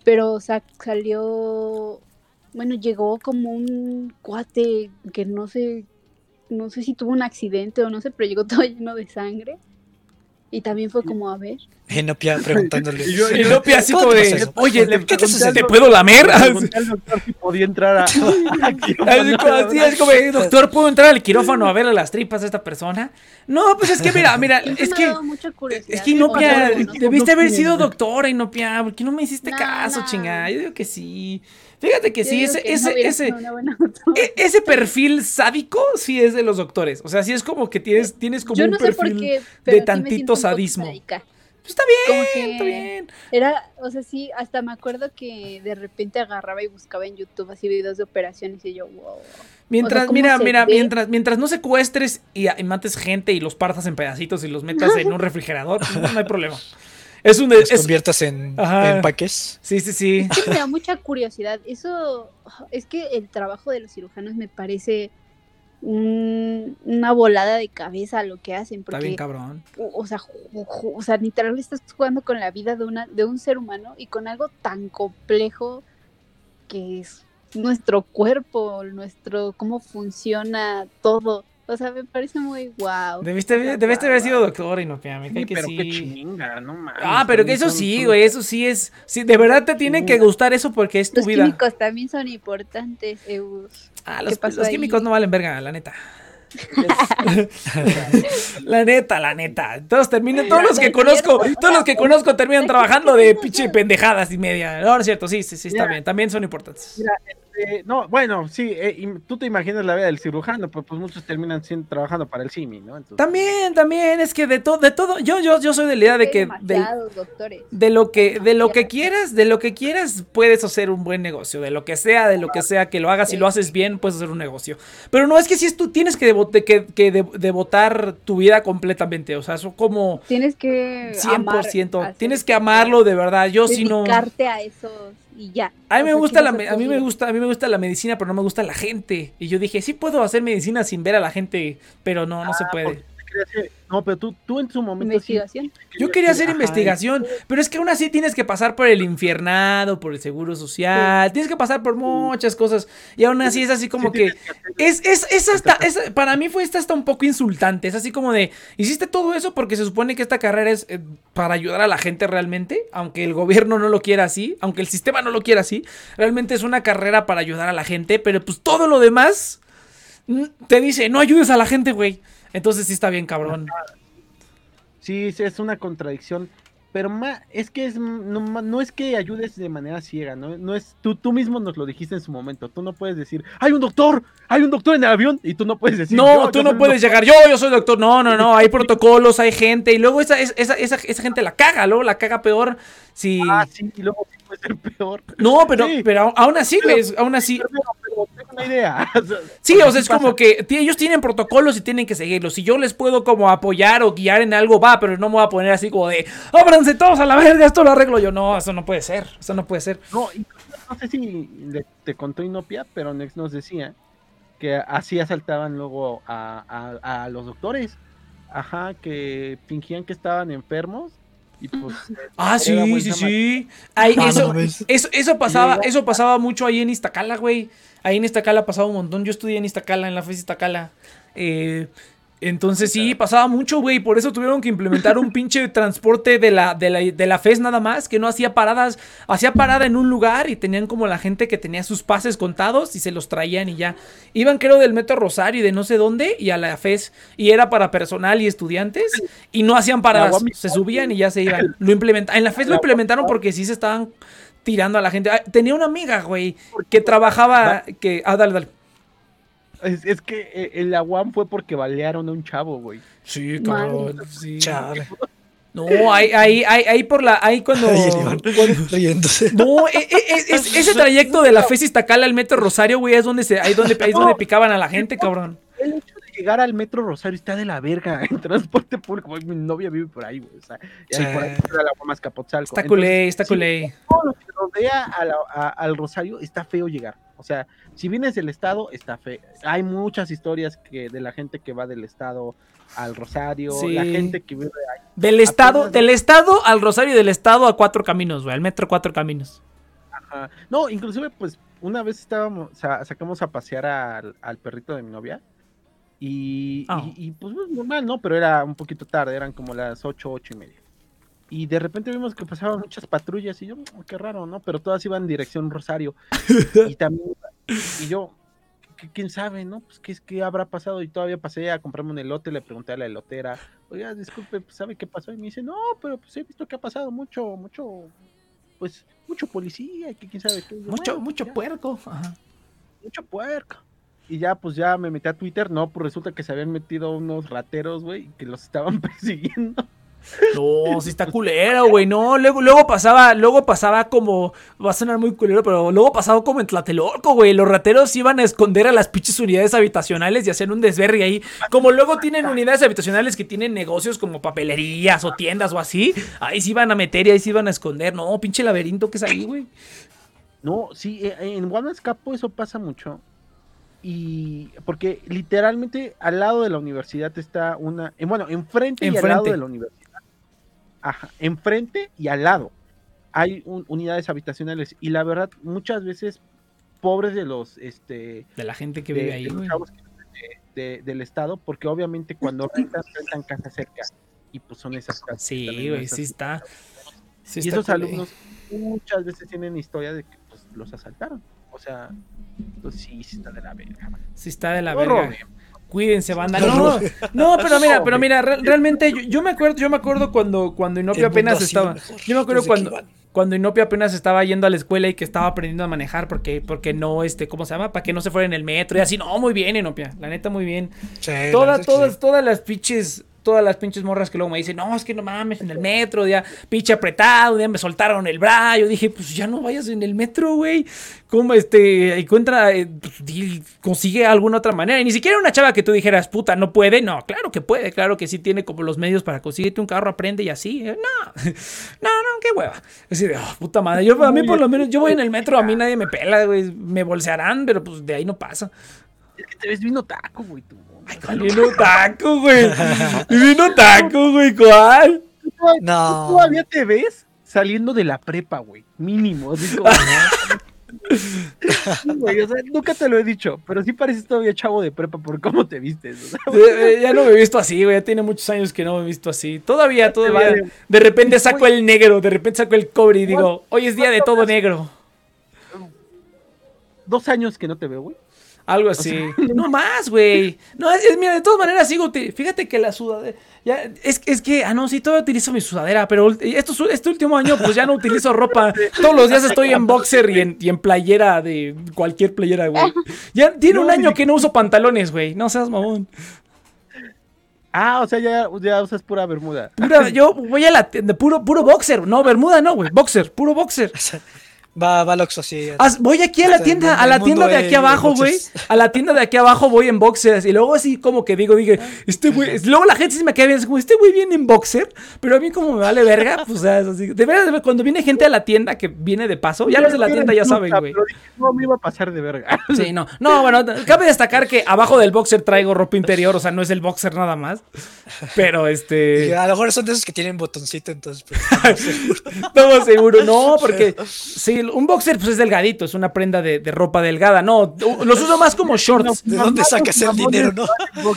pero sa- salió, bueno, llegó como un cuate que no sé, no sé si tuvo un accidente o no sé, pero llegó todo lleno de sangre. Y también fue como, a ver, Inopia preguntándole. Y yo- Inopia así ¿Cómo como de, oye, ¿Qué te ¿qué te, sucede? ¿te puedo lamer? Le al doctor si podía entrar a. Así como, así es como, doctor, ¿puedo entrar al quirófano a ver a las tripas de esta persona? No, pues es que mira, mira, es que, es que Inopia, algo, ¿no? debiste haber sido doctora, Inopia, ¿por qué no me hiciste caso, chingada? Yo digo que sí. Fíjate que Yo sí, ese, que ese, ese, e- ese perfil sádico sí es de los doctores. O sea, sí es como que tienes, tienes como Yo un no perfil. qué, me tantito sadismo. Pues está bien, Como que- está bien. Era, o sea, sí, hasta me acuerdo que de repente agarraba y buscaba en YouTube así videos de operaciones y yo, wow. Mientras, ¿cómo mira, mira, ve? mientras, mientras no secuestres y, y mates gente y los partas en pedacitos y los metas en un refrigerador, no, no hay problema. Es un Los es- conviertas en, en paques. sí, sí, sí. Es que me da mucha curiosidad. Eso, es que el trabajo de los cirujanos me parece un- una volada de cabeza lo que hacen. Está bien cabrón. o, o sea, ju- ju- o sea, literal estás jugando con la vida de, una, de un ser humano y con algo tan complejo que es nuestro cuerpo, nuestro, cómo funciona todo. O sea, me parece muy wow. Debiste, haber- debiste haber sido doctor y no, me cae Sí, que pero qué sí. chinga, no mames. Ah, pero que eso sí, güey, eso sí es. Sí, de verdad te tiene que gustar eso porque es tu Los vida. químicos también son importantes, Eus. Ah, los, los químicos no valen verga, la neta. la neta, la neta. Todos terminan, todos los que conozco, todos los que conozco terminan trabajando de pinche pendejadas y media. No, no es cierto, sí, sí, sí, está bien. También son importantes. Este, no, bueno, sí, eh, y tú te imaginas la vida del cirujano, pero pues muchos terminan siendo, trabajando para el CIMI, ¿no? Entonces, También, también, es que de todo, de todo, yo, yo, yo soy de la idea de que de lo que, de lo que quieras, de lo que quieras, puedes hacer un buen negocio. De lo que sea, de lo que sea que lo hagas y Sí. lo haces bien, puedes hacer un negocio. Pero no es que si es tú tienes que, devo- de- que, que de- devotar tu vida completamente. O sea, eso como Tienes que 100%. amar tienes que amarlo de verdad. Yo si no. a eso y ya. A mí me gusta la, a mí me gusta, a mí me gusta la medicina, pero no me gusta la gente. Y yo dije, sí puedo hacer medicina sin ver a la gente, pero no, no se Ah, puede. Porque quería hacer- No, pero tú, tú en su momento sí Investigación. Yo quería hacer Ajá, investigación, pero es que aún así tienes que pasar por el infiernado, por el seguro social, tienes que pasar por muchas cosas. Y aún así es así como sí que. Es, es, es hasta. es- para mí fue esta hasta un poco insultante. Es así como de. Hiciste todo eso porque se supone que esta carrera es eh, para ayudar a la gente realmente. Aunque el gobierno no lo quiera así. Aunque el sistema no lo quiera así. Realmente es una carrera para ayudar a la gente. Pero pues todo lo demás. mm, Te dice, no ayudes a la gente, güey. Entonces sí está bien, cabrón. Sí, es una contradicción. Pero ma, es que es no, ma- no es que ayudes de manera ciega, ¿no? No es tú tú mismo nos lo dijiste en su momento. Tú no puedes decir, "Hay un doctor, hay un doctor en el avión" y tú no puedes decir, No, "Yo- tú yo no puedes doctor". llegar. Yo, yo soy doctor. No, no, no. Hay protocolos, hay gente. Y luego esa, esa, esa, esa gente la caga, luego la caga peor. Si. Ah, sí, y luego puede ser peor. No, pero, Sí. pero aún- así, güey. Aún así. Pero, pero tengo una idea. O sea, Sí, o sea, es pasa. como que ellos tienen protocolos y tienen que seguirlos. Si yo les puedo como apoyar o guiar en algo, va, pero no me voy a poner así como de, ábranse todos a la verga, esto lo arreglo yo. No, eso no puede ser. Eso no puede ser. No, no sé si le- te contó Inopia, pero Nex nos decía que así asaltaban luego a, a- a los doctores. Ajá, que fingían que estaban enfermos y pues... Ah, era sí, sí, sí. Ay, Ah, no eso, mames. eso, eso pasaba, eso pasaba mucho ahí en Iztacala, güey. Ahí en Iztacala pasaba un montón. Yo estudié en Iztacala, en la FES Iztacala. Eh, Entonces sí, pasaba mucho, güey. Por eso tuvieron que implementar un pinche transporte de la, de, la, de la FES nada más, que no hacía paradas. Hacía parada en un lugar y tenían como la gente que tenía sus pases contados y se los traían y ya. Iban creo del Metro Rosario y de no sé dónde y a la FES. Y era para personal y estudiantes y no hacían paradas. Se subían y ya se iban. Lo implementa- En la FES lo implementaron porque sí se estaban tirando a la gente. Tenía una amiga, güey, que trabajaba... que Ah, dale, dale. Es, es que eh, el aguam fue porque balearon a un chavo, güey. Sí, cabrón. Sí. Chale. No, ahí, ahí, ahí, ahí por la. Ahí cuando. Ay, Iván riéndose. no, e- e- e- es- ese trayecto de la FES Iztacala al Metro Rosario, güey, es donde se, ahí donde, ahí es donde picaban a la gente, cabrón. El hecho de llegar al metro Rosario está de la verga en transporte público. güey, Mi novia vive por ahí, güey. O sea, y ahí Sí. por ahí está la Capotzalco. Está culé, está culé. Rodea a la- a- al Rosario está feo llegar. O sea, si vienes del estado, está feo. Hay muchas historias que de la gente que va del estado al Rosario, Sí. la gente que vive ahí. Del estado, Apenas- del estado al Rosario y del estado a cuatro caminos, güey, al metro cuatro caminos. Ajá. No, inclusive, pues, una vez estábamos, sa- sacamos a pasear al, al perrito de mi novia. Y, Ah. y, y, pues normal, ¿no? Pero era un poquito tarde, eran como las ocho, ocho y media. Y de repente vimos que pasaban muchas patrullas y yo, "Mm, qué raro, ¿no? Pero todas iban en dirección Rosario. y también, y yo, "¿Qué- ¿quién sabe, no? Pues qué, es- qué habrá pasado. Y todavía pasé a comprarme un elote, le pregunté a la elotera, oiga, disculpe, pues, ¿sabe qué pasó? Y me dice, no, pero pues he visto que ha pasado mucho, mucho, pues, mucho policía, que quién sabe qué. Y yo, Mucho, "Bueno, mucho ya, puerco. Ajá. mucho puerco. Y ya, pues ya me metí a Twitter, no, pues resulta que se habían metido unos rateros, güey, y que los estaban persiguiendo. No, sí está culero, güey. No, luego, luego pasaba, luego pasaba como, va a sonar muy culero, pero luego pasaba como en Tlatelolco, güey. Los rateros iban a esconder a las pinches unidades habitacionales y hacían un desvergue ahí. Como luego tienen unidades habitacionales que tienen negocios como papelerías o tiendas o así, ahí se iban a meter y ahí se iban a esconder. No, pinche laberinto que es ahí, güey. No, sí, eh, en Guanacapo eso pasa mucho. Y porque literalmente al lado de la universidad está una, bueno, enfrente, y al lado Enfrente. de la universidad. Ajá, enfrente y al lado hay un- unidades habitacionales y la verdad muchas veces pobres de los este De la gente que de- vive ahí, de de- de- del estado, porque obviamente cuando rentan, rentan casas cerca y pues son esas casas. Sí, güey, sí está. Sí Y está esos alumnos muchas veces tienen historia de que pues, los asaltaron. O sea, pues sí, sí está de la verga. man. Sí está de la verga. Cuídense, banda. No No, pero mira, pero mira, re- realmente yo, yo me acuerdo, yo me acuerdo cuando, cuando Inopia apenas estaba. Yo me acuerdo cuando, cuando Inopia apenas estaba yendo a la escuela y que estaba aprendiendo a manejar porque, porque no, este, ¿cómo se llama? Para que no se fuera en el metro y así. No, muy bien, Inopia. La neta, muy bien. Sí, la Todas, sí. todas las pinches, todas las pinches morras que luego me dicen, no, es que no mames, en el metro, ya pinche apretado, ya me soltaron el brazo. Yo dije, pues ya no vayas en el metro, güey. ¿Cómo este, encuentra, eh, pues, consigue alguna otra manera? Y ni siquiera una chava que tú dijeras, puta, no puede. No, claro que puede, claro que sí tiene como los medios para conseguirte un carro, aprende y así. Eh, No, no, no, qué hueva. Así de, oh, puta madre. Yo, a mí por lo menos, yo voy en el metro, a mí nadie me pela, güey. Me bolsearán, pero pues de ahí no pasa. Es que te ves vino taco, güey, tú. Vino taco, güey. Vino taco, güey. ¿Cuál? No. Tú todavía te ves saliendo de la prepa, güey. Mínimo. así como- Sí, güey, o sea, nunca te lo he dicho, pero sí pareces todavía chavo de prepa por cómo te vistes. o sea, Eh, eh, Ya no me he visto así, güey. Ya tiene muchos años que no me he visto así. Todavía, todavía. vale. De repente saco el negro, de repente saco el cobre y digo, hoy es día de todo negro. Dos años que no te veo, güey. Algo así. No más, güey. No, es, es- mira, de todas maneras sigo. Fíjate que la sudadera. Ya, es, es que, ah, no, sí, todavía utilizo mi sudadera, pero este último año, pues ya no utilizo ropa. Todos los días estoy en boxer y en, y en playera de cualquier playera, güey. Ya tiene un año que no uso pantalones, güey. No seas mamón. Ah, o sea, ya, ya usas pura bermuda. Pura- yo voy a la tienda, puro, puro boxer. No, bermuda no, güey. Boxer, puro boxer. Va, va al Oxxo, sí. Voy aquí a la O sea, tienda, a la tienda de aquí abajo, güey. A la tienda de aquí abajo voy en boxers. Y luego así como que digo, digo, este güey. Luego la gente sí me queda bien, es como, este güey viene en boxer. Pero a mí como me vale verga, pues o sea, es así. De verdad, cuando viene gente a la tienda que viene de paso, ya los de la tienda ya saben, güey. Dije, no me iba a pasar de verga. Sí, no. No, bueno, cabe destcar que abajo del boxer traigo ropa interior, o sea, no es el boxer nada más. Pero Y este. a lo mejor son de esos que tienen botoncito, entonces. Pues, Estamos seguro. No, porque sí, un boxer pues es delgadito, es una prenda de, de ropa delgada. No, los uso más como shorts. ¿De dónde sacas el dinero, no?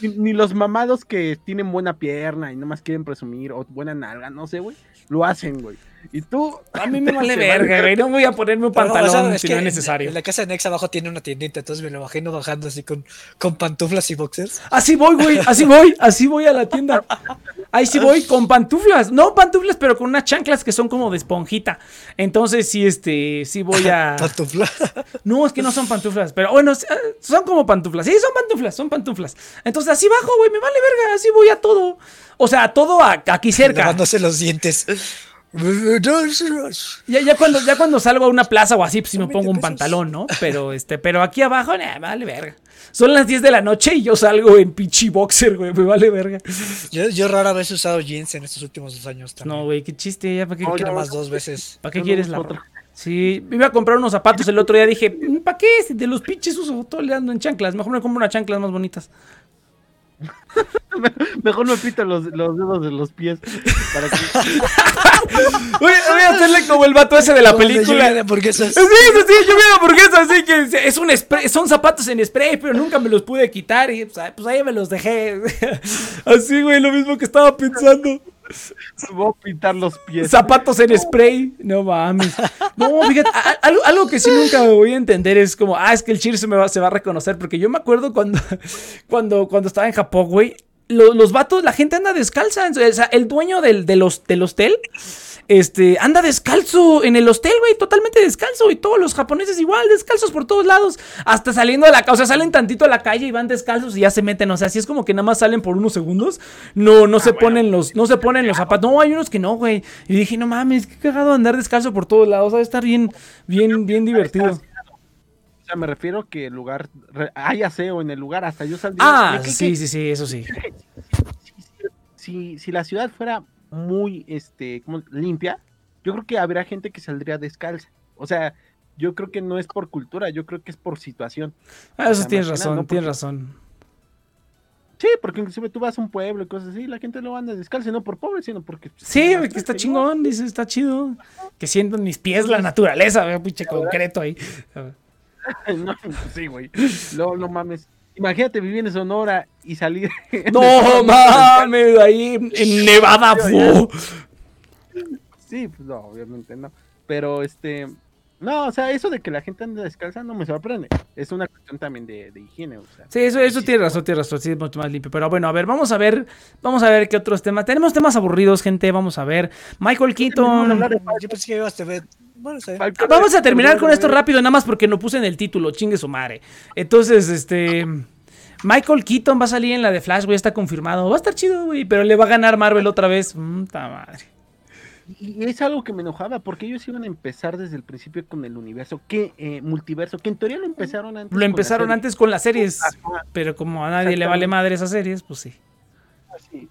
Ni, ni los mamados que tienen buena pierna y nomás quieren presumir o buena nalga, no sé, güey. Lo hacen, güey. Y tú. A mí me vale verga, güey. No voy a ponerme un Pero, o sea, pantalón es si que no es necesario. En la casa de Nex abajo tiene una tiendita, entonces me lo imagino bajando así con, con pantuflas y boxers. Así voy, güey. Así voy. Así voy a la tienda. Ahí sí voy con pantuflas. No pantuflas, pero con unas chanclas que son como de esponjita. Entonces sí, este, sí voy a. Pantufla. No, es que no son pantuflas, pero bueno, eh, son como pantuflas. Sí, son pantuflas, son pantuflas. Entonces así bajo, güey, me vale verga, así voy a todo. O sea, a todo a- aquí cerca. Lavándose los dientes. Ya, ya cuando, ya cuando salgo a una plaza o así, pues sí me pongo un 20 pesos. pantalón, ¿no? Pero este, pero aquí abajo, nah, me vale verga. Son las 10 de la noche y yo salgo en pinche boxer, güey, me vale verga. Yo, yo rara vez he usado jeans en estos últimos dos años también. No, güey, qué chiste, ya para qué, No, más dos veces. ¿para qué no quieres la otra. Sí, me iba a comprar unos zapatos el otro día, dije, ¿para qué? De los pinches uso todo le ando en chanclas, mejor me compro unas chanclas más bonitas. Mejor me pito los, los dedos de los pies. Para que... Voy, voy a hacerle como el vato ese de la de película. lluvia de hamburguesas. Sí, sí, sí, yo veo hamburguesas, así que es un spray, son zapatos en spray, pero nunca me los pude quitar y pues, ahí- pues ahí me los dejé. Así, güey, lo mismo que estaba pensando. A pintar los pies. Zapatos en spray, no mames. No, fíjate, algo, algo que sí nunca voy a entender es como, ah, es que el Cheers se, me va, se va a reconocer, porque yo me acuerdo cuando, cuando, cuando estaba en Japón, güey, lo- los vatos, la gente anda descalza, o sea, el dueño del, de los, del hostel, este, anda descalzo en el hostel, güey, totalmente descalzo, y todos los japoneses igual, descalzos por todos lados, hasta saliendo de la casa, o sea, salen tantito a la calle y van descalzos y ya se meten, o sea, si es como que nada más salen por unos segundos, no, no se ponen los, no se ponen los zapatos, no, hay unos que no, güey, y dije, no mames, qué cagado andar descalzo por todos lados, debe estar bien, bien, bien divertido. O sea, me refiero que el lugar. Hay aseo en el lugar, hasta yo saldría. Ah, ¿Qué- qué- sí, sí, sí, eso sí. si, si la ciudad fuera muy este como limpia, yo creo que habría gente que saldría descalza. O sea, yo creo que no es por cultura, yo creo que es por situación. Ah, eso sea, tienes razón, no tienes porque- razón. Sí, porque inclusive tú vas a un pueblo y cosas así, la gente lo anda descalza, no por pobre, sino porque... pues, Sí, que está chingón, dice, está chido. Que sientan mis pies la naturaleza, veo pinche concreto ahí. ¿no? No, sí, güey. No, no mames. Imagínate vivir en Sonora y salir... No mames, ahí en- en Nevada, fu. Sí, pues no, obviamente no. Pero este... No, o sea, eso de que la gente anda descalza no me sorprende. Es una cuestión también de, de higiene, o sea. Sí, eso, eso tiene razón, tiene razón, sí, es mucho más limpio. Pero bueno, a ver, vamos a ver, vamos a ver qué otros temas. Tenemos temas aburridos, gente, vamos a ver. Michael Keaton. Yo pensé que ibas a ver. Bueno. Falcon- Vamos a terminar con esto rápido, nada más porque no puse en el título, chingue su madre. Entonces, este. Michael Keaton va a salir en la de Flash, güey, está confirmado. Va a estar chido, güey, pero le va a ganar Marvel otra vez. Puta madre. Y es algo que me enojaba, porque ellos iban a empezar desde el principio con el universo, que eh, multiverso, que en teoría lo empezaron antes. Lo con empezaron serie. antes con las series, Ajá, pero como a nadie le vale madre esas series, pues sí. sí.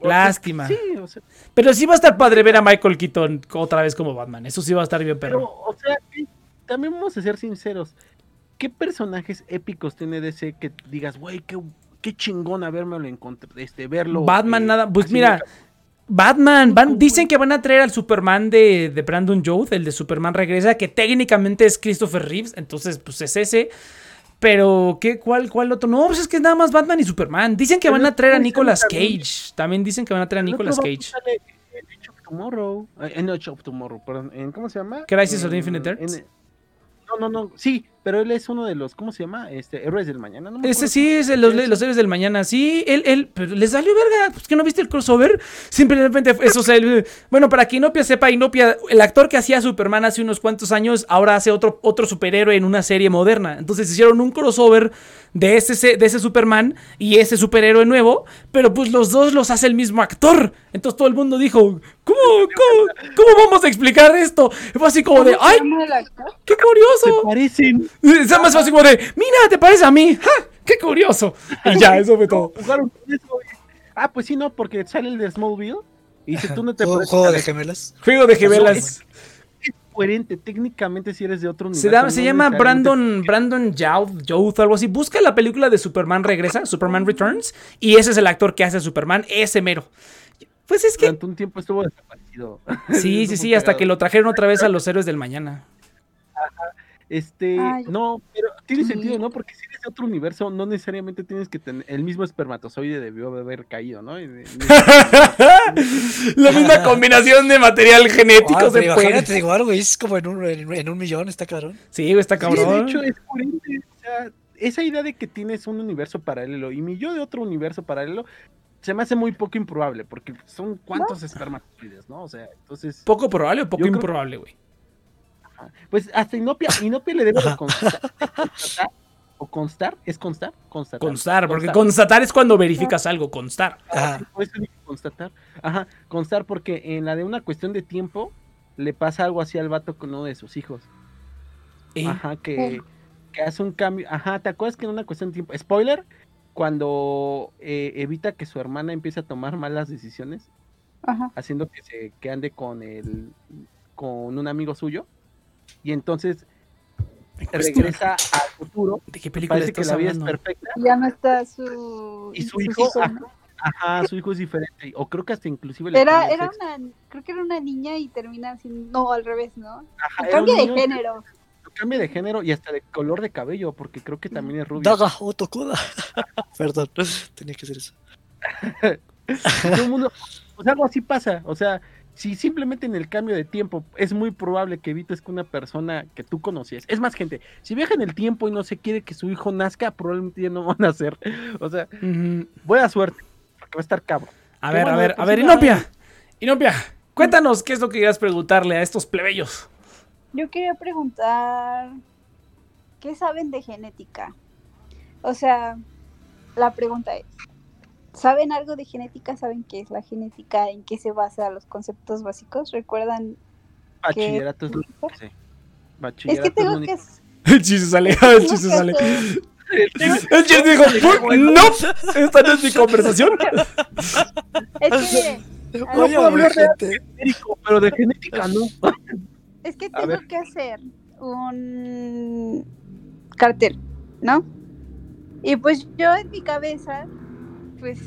Lástima. Sí, o sea, Pero sí va a estar padre ver a Michael Keaton otra vez como Batman. Eso sí va a estar bien, pero, perro. o sea, también vamos a ser sinceros. ¿Qué personajes épicos tiene DC que digas, güey, qué, qué chingón habérmelo encontrado, este, verlo? Batman eh, nada, pues mira, Batman, van, ¿Cómo, dicen que van a traer al Superman de, de Brandon Jones, el de Superman Regresa, que técnicamente es Christopher Reeves, entonces pues es ese. Pero, ¿qué? ¿Cuál, cuál otro? No, pues es que es nada más Batman y Superman. Dicen que van a traer a Nicolas Cage. También dicen que van a traer a Nicolas Cage. of Tomorrow. eh, En Edge of Tomorrow, perdón. en- ¿Cómo se llama? Crisis on Infinite Earths. no, no, no. Sí, pero él es uno de los, ¿cómo se llama? Este, héroes del mañana. No me Ese sí es se los, los héroes del mañana. Sí, él, él, pero les salió verga. Pues que no viste el crossover. Simplemente eso, o sea, el- bueno, para que Inopia sepa, Inopia, el actor que hacía a Superman hace unos cuantos años, ahora hace otro, otro superhéroe en una serie moderna. Entonces hicieron un crossover de ese, se- de ese Superman y ese superhéroe nuevo, pero pues los dos los hace el mismo actor. Entonces todo el mundo dijo, ¿cómo, cómo, cómo vamos a explicar esto? Fue así como de, ¿Cómo se ¡ay, qué Se curioso! parecen. Se más como de, mira, ¿te parece a mí? ¡Ja! ¡Qué curioso! Y ya, eso fue todo. Ah, pues sí, no, porque sale el de Smallville. Y si tú no te Juego, juego de la- gemelas. Juego de gemelas. es coherente, técnicamente si eres de otro Se, universo. da- no se llama Brandon, Brandon Youth, Youth, algo así. Busca la película de Superman Regresa, Superman Returns, y ese es el actor que hace a Superman, ese mero. Pues es que. Durante un tiempo estuvo desaparecido. Sí, sí, sí, hasta que lo trajeron otra vez a los héroes del mañana. Este, Ay. no, pero tiene Sí. sentido, ¿no? Porque si eres de otro universo, no necesariamente tienes que tener. El mismo espermatozoide debió de haber caído, ¿no? La misma combinación de material genético Ah, se puede. imagínate, igual, güey, es como en un, en, en un millón, está cabrón. Sí, güey, está Sí, de cabrón. hecho, es coherente. O sea, esa idea de que tienes un universo paralelo y mi yo de otro universo paralelo se me hace muy poco improbable, porque son cuántos espermatozoides, ¿no? O sea, entonces. ¿Poco probable o poco improbable, güey? Ajá. Pues hasta Inopia, Inopia le debe de Ajá. constar, constatar, o constar, ¿es constar? Constatar. Constar, porque constatar es cuando verificas algo, constar. Ajá. Sí, por eso constatar. Ajá, constar porque en la de una cuestión de tiempo le pasa algo así al vato con uno de sus hijos. ¿Eh? Ajá, que, que hace un cambio. Ajá, ¿te acuerdas que en una cuestión de tiempo? Spoiler, cuando eh, evita que su hermana empiece a tomar malas decisiones, Ajá. haciendo que se que ande con el con un amigo suyo. Y entonces regresa al futuro. ¿De qué película Parece que la vida es perfecta. Ya no está su. Y su hijo, ajá, ¿no? Ajá, su hijo es diferente. O creo que hasta inclusive le Era, era sexo. una. Creo que era una niña y termina siendo. No, al revés, ¿no? Ajá, Cambia de género. Cambia de género y hasta de color de cabello, porque creo que también es rubio. Daga Otokuda. Perdón, tenía que hacer eso. Todo el mundo, o sea, algo así pasa. O sea, si simplemente en el cambio de tiempo es muy probable que evites que una persona que tú conocías, es más gente, si viaja en el tiempo y no se quiere que su hijo nazca, probablemente ya no van a nacer. O sea, buena suerte, porque va a estar cabrón. A ver, a ver, pues a ver, Inopia. Inopia, cuéntanos qué es lo que querías preguntarle a estos plebeyos. Yo quería preguntar. ¿Qué saben de genética? O sea, la pregunta es. ¿Saben algo de genética? ¿Saben qué es la genética? ¿En qué se basa los conceptos básicos? ¿Recuerdan? Bachillerato es lo que sé. Es Bachillerato que es tengo que. El chiste sale, el chiste sale. El chiste dijo, no, esta no es mi conversación. Es que, ver, a hablar gente. Genérico, pero de genética no. es que tengo que hacer un cartel, ¿no? Y pues yo en mi cabeza, pues,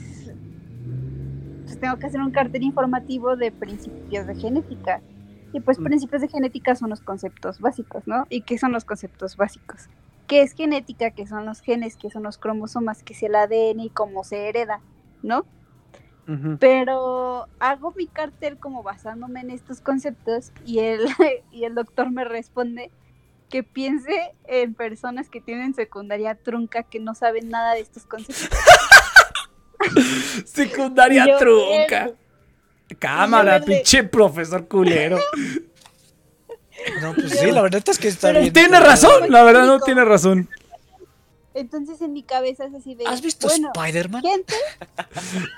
pues tengo que hacer un cartel informativo de principios de genética. Y pues Mm. principios de genética son los conceptos básicos, ¿no? ¿Y qué son los conceptos básicos? ¿Qué es genética? ¿Qué son los genes? ¿Qué son los cromosomas? ¿Qué es el ADN y cómo se hereda? ¿No? Pero hago mi cartel como basándome en estos conceptos y el, y el doctor me responde que piense en personas que tienen secundaria trunca que no saben nada de estos conceptos. Secundaria yo, trunca. Cámara, verde. pinche profesor culero. No, pues sí, la verdad es que está bien. Tiene razón, la verdad no tiene razón. Entonces en mi cabeza es así de, ¿Has visto bueno, Spider-Man? gente,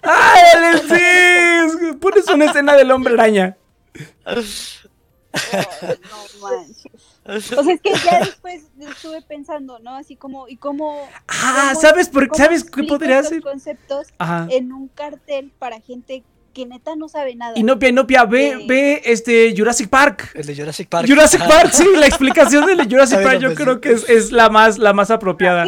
¡Ay, sí! Pones una escena del hombre araña. no manches. O sea, es que ya después estuve pensando, ¿no? Así como, ¿y cómo? Ah, cómo- ¿sabes por cómo ¿Sabes qué podría hacer? conceptos Ajá. en un cartel para gente que neta no sabe nada. Inopia, Inopia, ve, Sí. ve este Jurassic Park. El de Jurassic Park. Jurassic Ah, Park, sí, la explicación de Jurassic Park yo creo que es, es la más la más apropiada.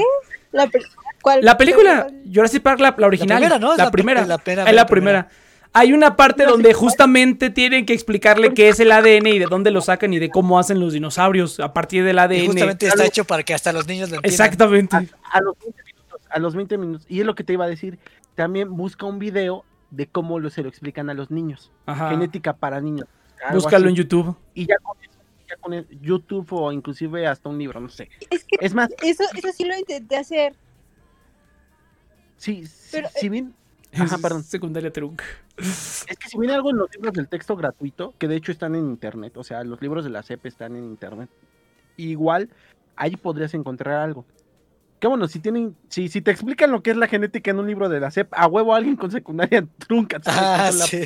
La, pe- ¿cuál- La película, Jurassic Park, la, la original. primera, ¿no? La la primera. pr- la pera- Es la la primera. Hay una parte donde justamente tienen que explicarle qué es el ADN y de dónde lo sacan y de cómo hacen los dinosaurios a partir del Y ADN. justamente está hecho para que hasta los niños lo entiendan. Exactamente. A los 20 minutos, a los 20 minutos. Y es lo que te iba a decir. También busca un video de cómo lo, se lo explican a los niños. Ajá. Genética para niños. Búscalo así. en YouTube. Y ya con, eso, ya con el- YouTube o inclusive hasta un libro, no sé. Es que Es más, eso, eso sí lo intenté hacer. sí, Pero, si, si bien, Ajá, perdón. Secundaria trunca. Es que si viene algo en los libros del texto gratuito, que de hecho están en internet, o sea, los libros de la CEP están en internet. Igual, ahí podrías encontrar algo. Que bueno, si tienen, si, si te explican lo que es la genética en un libro de la CEP, a huevo alguien con secundaria trunca. Ah, sí.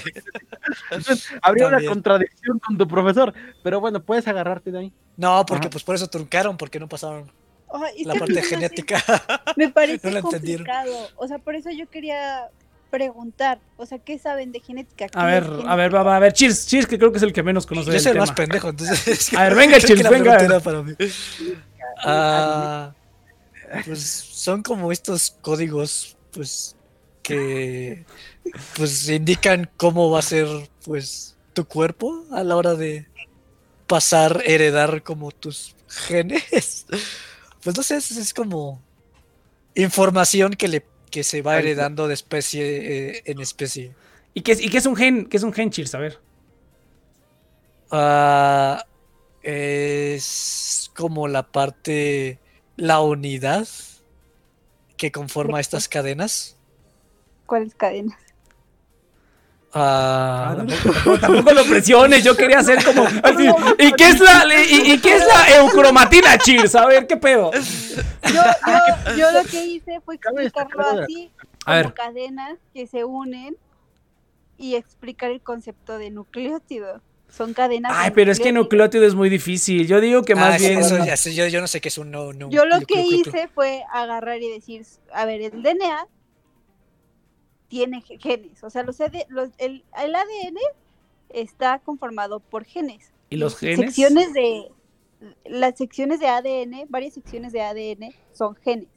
Entonces, habría una contradicción con tu profesor, pero bueno, puedes agarrarte de ahí. No, porque Ajá. pues por eso truncaron, porque no pasaron la parte genética. Me parece No complicado. O sea, por eso yo quería preguntar. O sea, ¿qué saben de genética? A ¿Qué ver, a ver, va, va, a ver, Cheers, Cheers, que creo que es el que menos conoce Yo soy el tema. más pendejo, entonces. A ver, venga, la venga. para mí. Ah, pues son como estos códigos, pues, que pues indican cómo va a ser pues tu cuerpo a la hora de pasar, heredar como tus genes. Pues no sé, es, es como información que le que se va heredando de especie eh, en especie. ¿Y qué, es, ¿Y qué es un gen? ¿Qué es un gen, Cheers? A ver. Ah, es como la parte, la unidad que conforma estas cadenas. ¿Cuáles cadenas? Ah, Tampoco, tampoco lo presiones, yo quería hacer como así. ¿Y qué es la, y, y qué es la eucromatina, Cheers? A ver, ¿qué pedo? Yo, yo, yo lo que hice fue explicarlo así, A ver. como cadenas que se unen y explicar el concepto de nucleótido. Son cadenas. Ay, pero es que nucleótido es muy difícil. Yo digo que más ah, sí, bien. eso yo, yo no sé qué es un no, no. Yo lo que hice fue agarrar y decir, a ver, el DNA tiene ge- genes, o sea, los, AD los- el, el ADN está conformado por genes. ¿Y los genes? Secciones de las secciones de ADN, varias secciones de ADN son genes.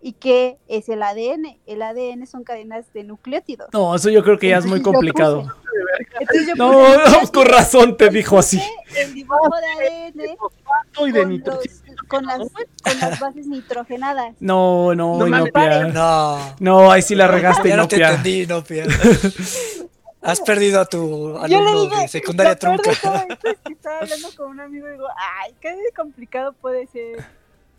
¿Y qué es el ADN? El ADN son cadenas de nucleótidos. No, eso yo creo que ya es muy complicado. puse- Entonces yo No, puse- no, con razón te dijo así. El dibujo de ADN Y de con, nitro- los- con las, con las bases nitrogenadas. No, no, No. Inopia. No, No, ahí sí la regaste, ya no te entendí, no, Pia. Has perdido a tu Yo le alumno dije, de secundaria de trunca. todo esto es que estaba hablando con un amigo y digo, ay, qué complicado puede ser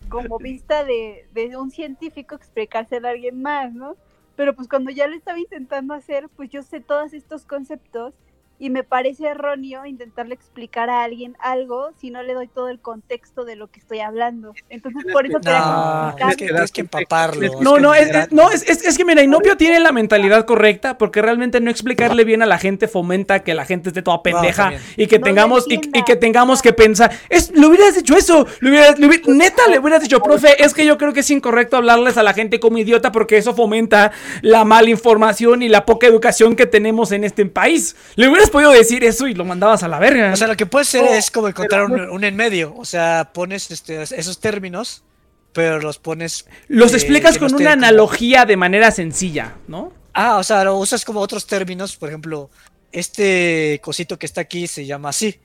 como vista de, de un científico explicárselo a alguien más, ¿no? Pero pues cuando ya lo estaba intentando hacer, pues yo sé todos estos conceptos y me parece erróneo intentarle explicar a alguien algo si no le doy todo el contexto de lo que estoy hablando. Entonces por eso quería No, es que tienes que empaparlo. No, es no, que es, es- no, es, es- es que mira, Inopio tiene la mentalidad correcta porque realmente no explicarle bien a la gente fomenta que la gente esté toda pendeja y que No tengamos y, que tengamos que pensar, es, le hubieras dicho eso, le hubieras- le neta le hubieras dicho, profe, es que yo creo que es incorrecto hablarles a la gente como idiota porque eso fomenta la mala información y la poca educación que tenemos en este país. Le hubieras podido decir eso y lo mandabas a la verga. O sea, lo que puede ser es como encontrar pero un, un en medio. O sea, pones este, esos términos, pero los pones. Los eh, explicas con una como- analogía de manera sencilla, ¿no? Ah, o sea, lo usas como otros términos. Por ejemplo, este cosito que está aquí se llama así.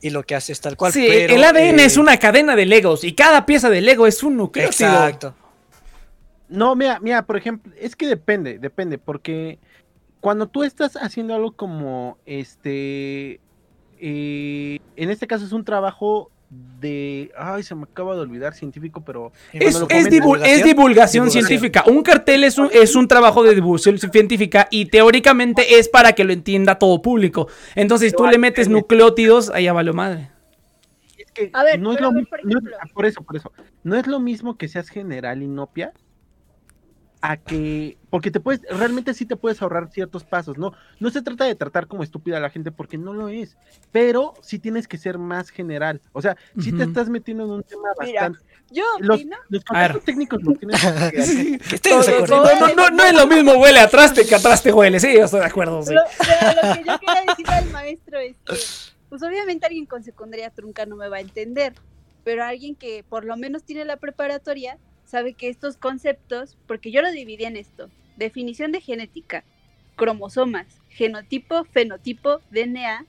Y lo que hace es tal cual. Sí, pero, el ADN eh, es una cadena de Legos y cada pieza de Lego es un nucleótido. Exacto. No, mira, mira, por ejemplo, es que depende, depende, porque cuando tú estás haciendo algo como este, eh, en este caso es un trabajo de, ay, se me acaba de olvidar científico, pero Es, es comentan- divu- es divulgación, Divulgación. científica. Un cartel es un, es un trabajo de divulgación científica y teóricamente es para que lo entienda todo público. Entonces, si tú le metes nucleótidos, ahí ya valió madre. es que A ver, no es lo ver, mi- por no es- ejemplo. por eso, por eso, no es lo mismo que seas general inopia a que, porque te puedes, realmente sí te puedes ahorrar ciertos pasos, ¿no? No se trata de tratar como estúpida a la gente porque no lo es, pero sí tienes que ser más general, o sea, si te Ujú. estás metiendo en un tema Mira, bastante, Yo los, los técnicos los tienes que Sí. Que estoy desacuerdo. No, no, no, no es lo mismo huele a traste que a traste huele. Sí, yo estoy de acuerdo. sí. Lo, pero lo que yo quería decirle al maestro es que, pues obviamente alguien con secundaria trunca no me va a entender, pero alguien que por lo menos tiene la preparatoria sabe que estos conceptos, porque yo lo dividí en esto, definición de genética, cromosomas, genotipo, fenotipo, DNA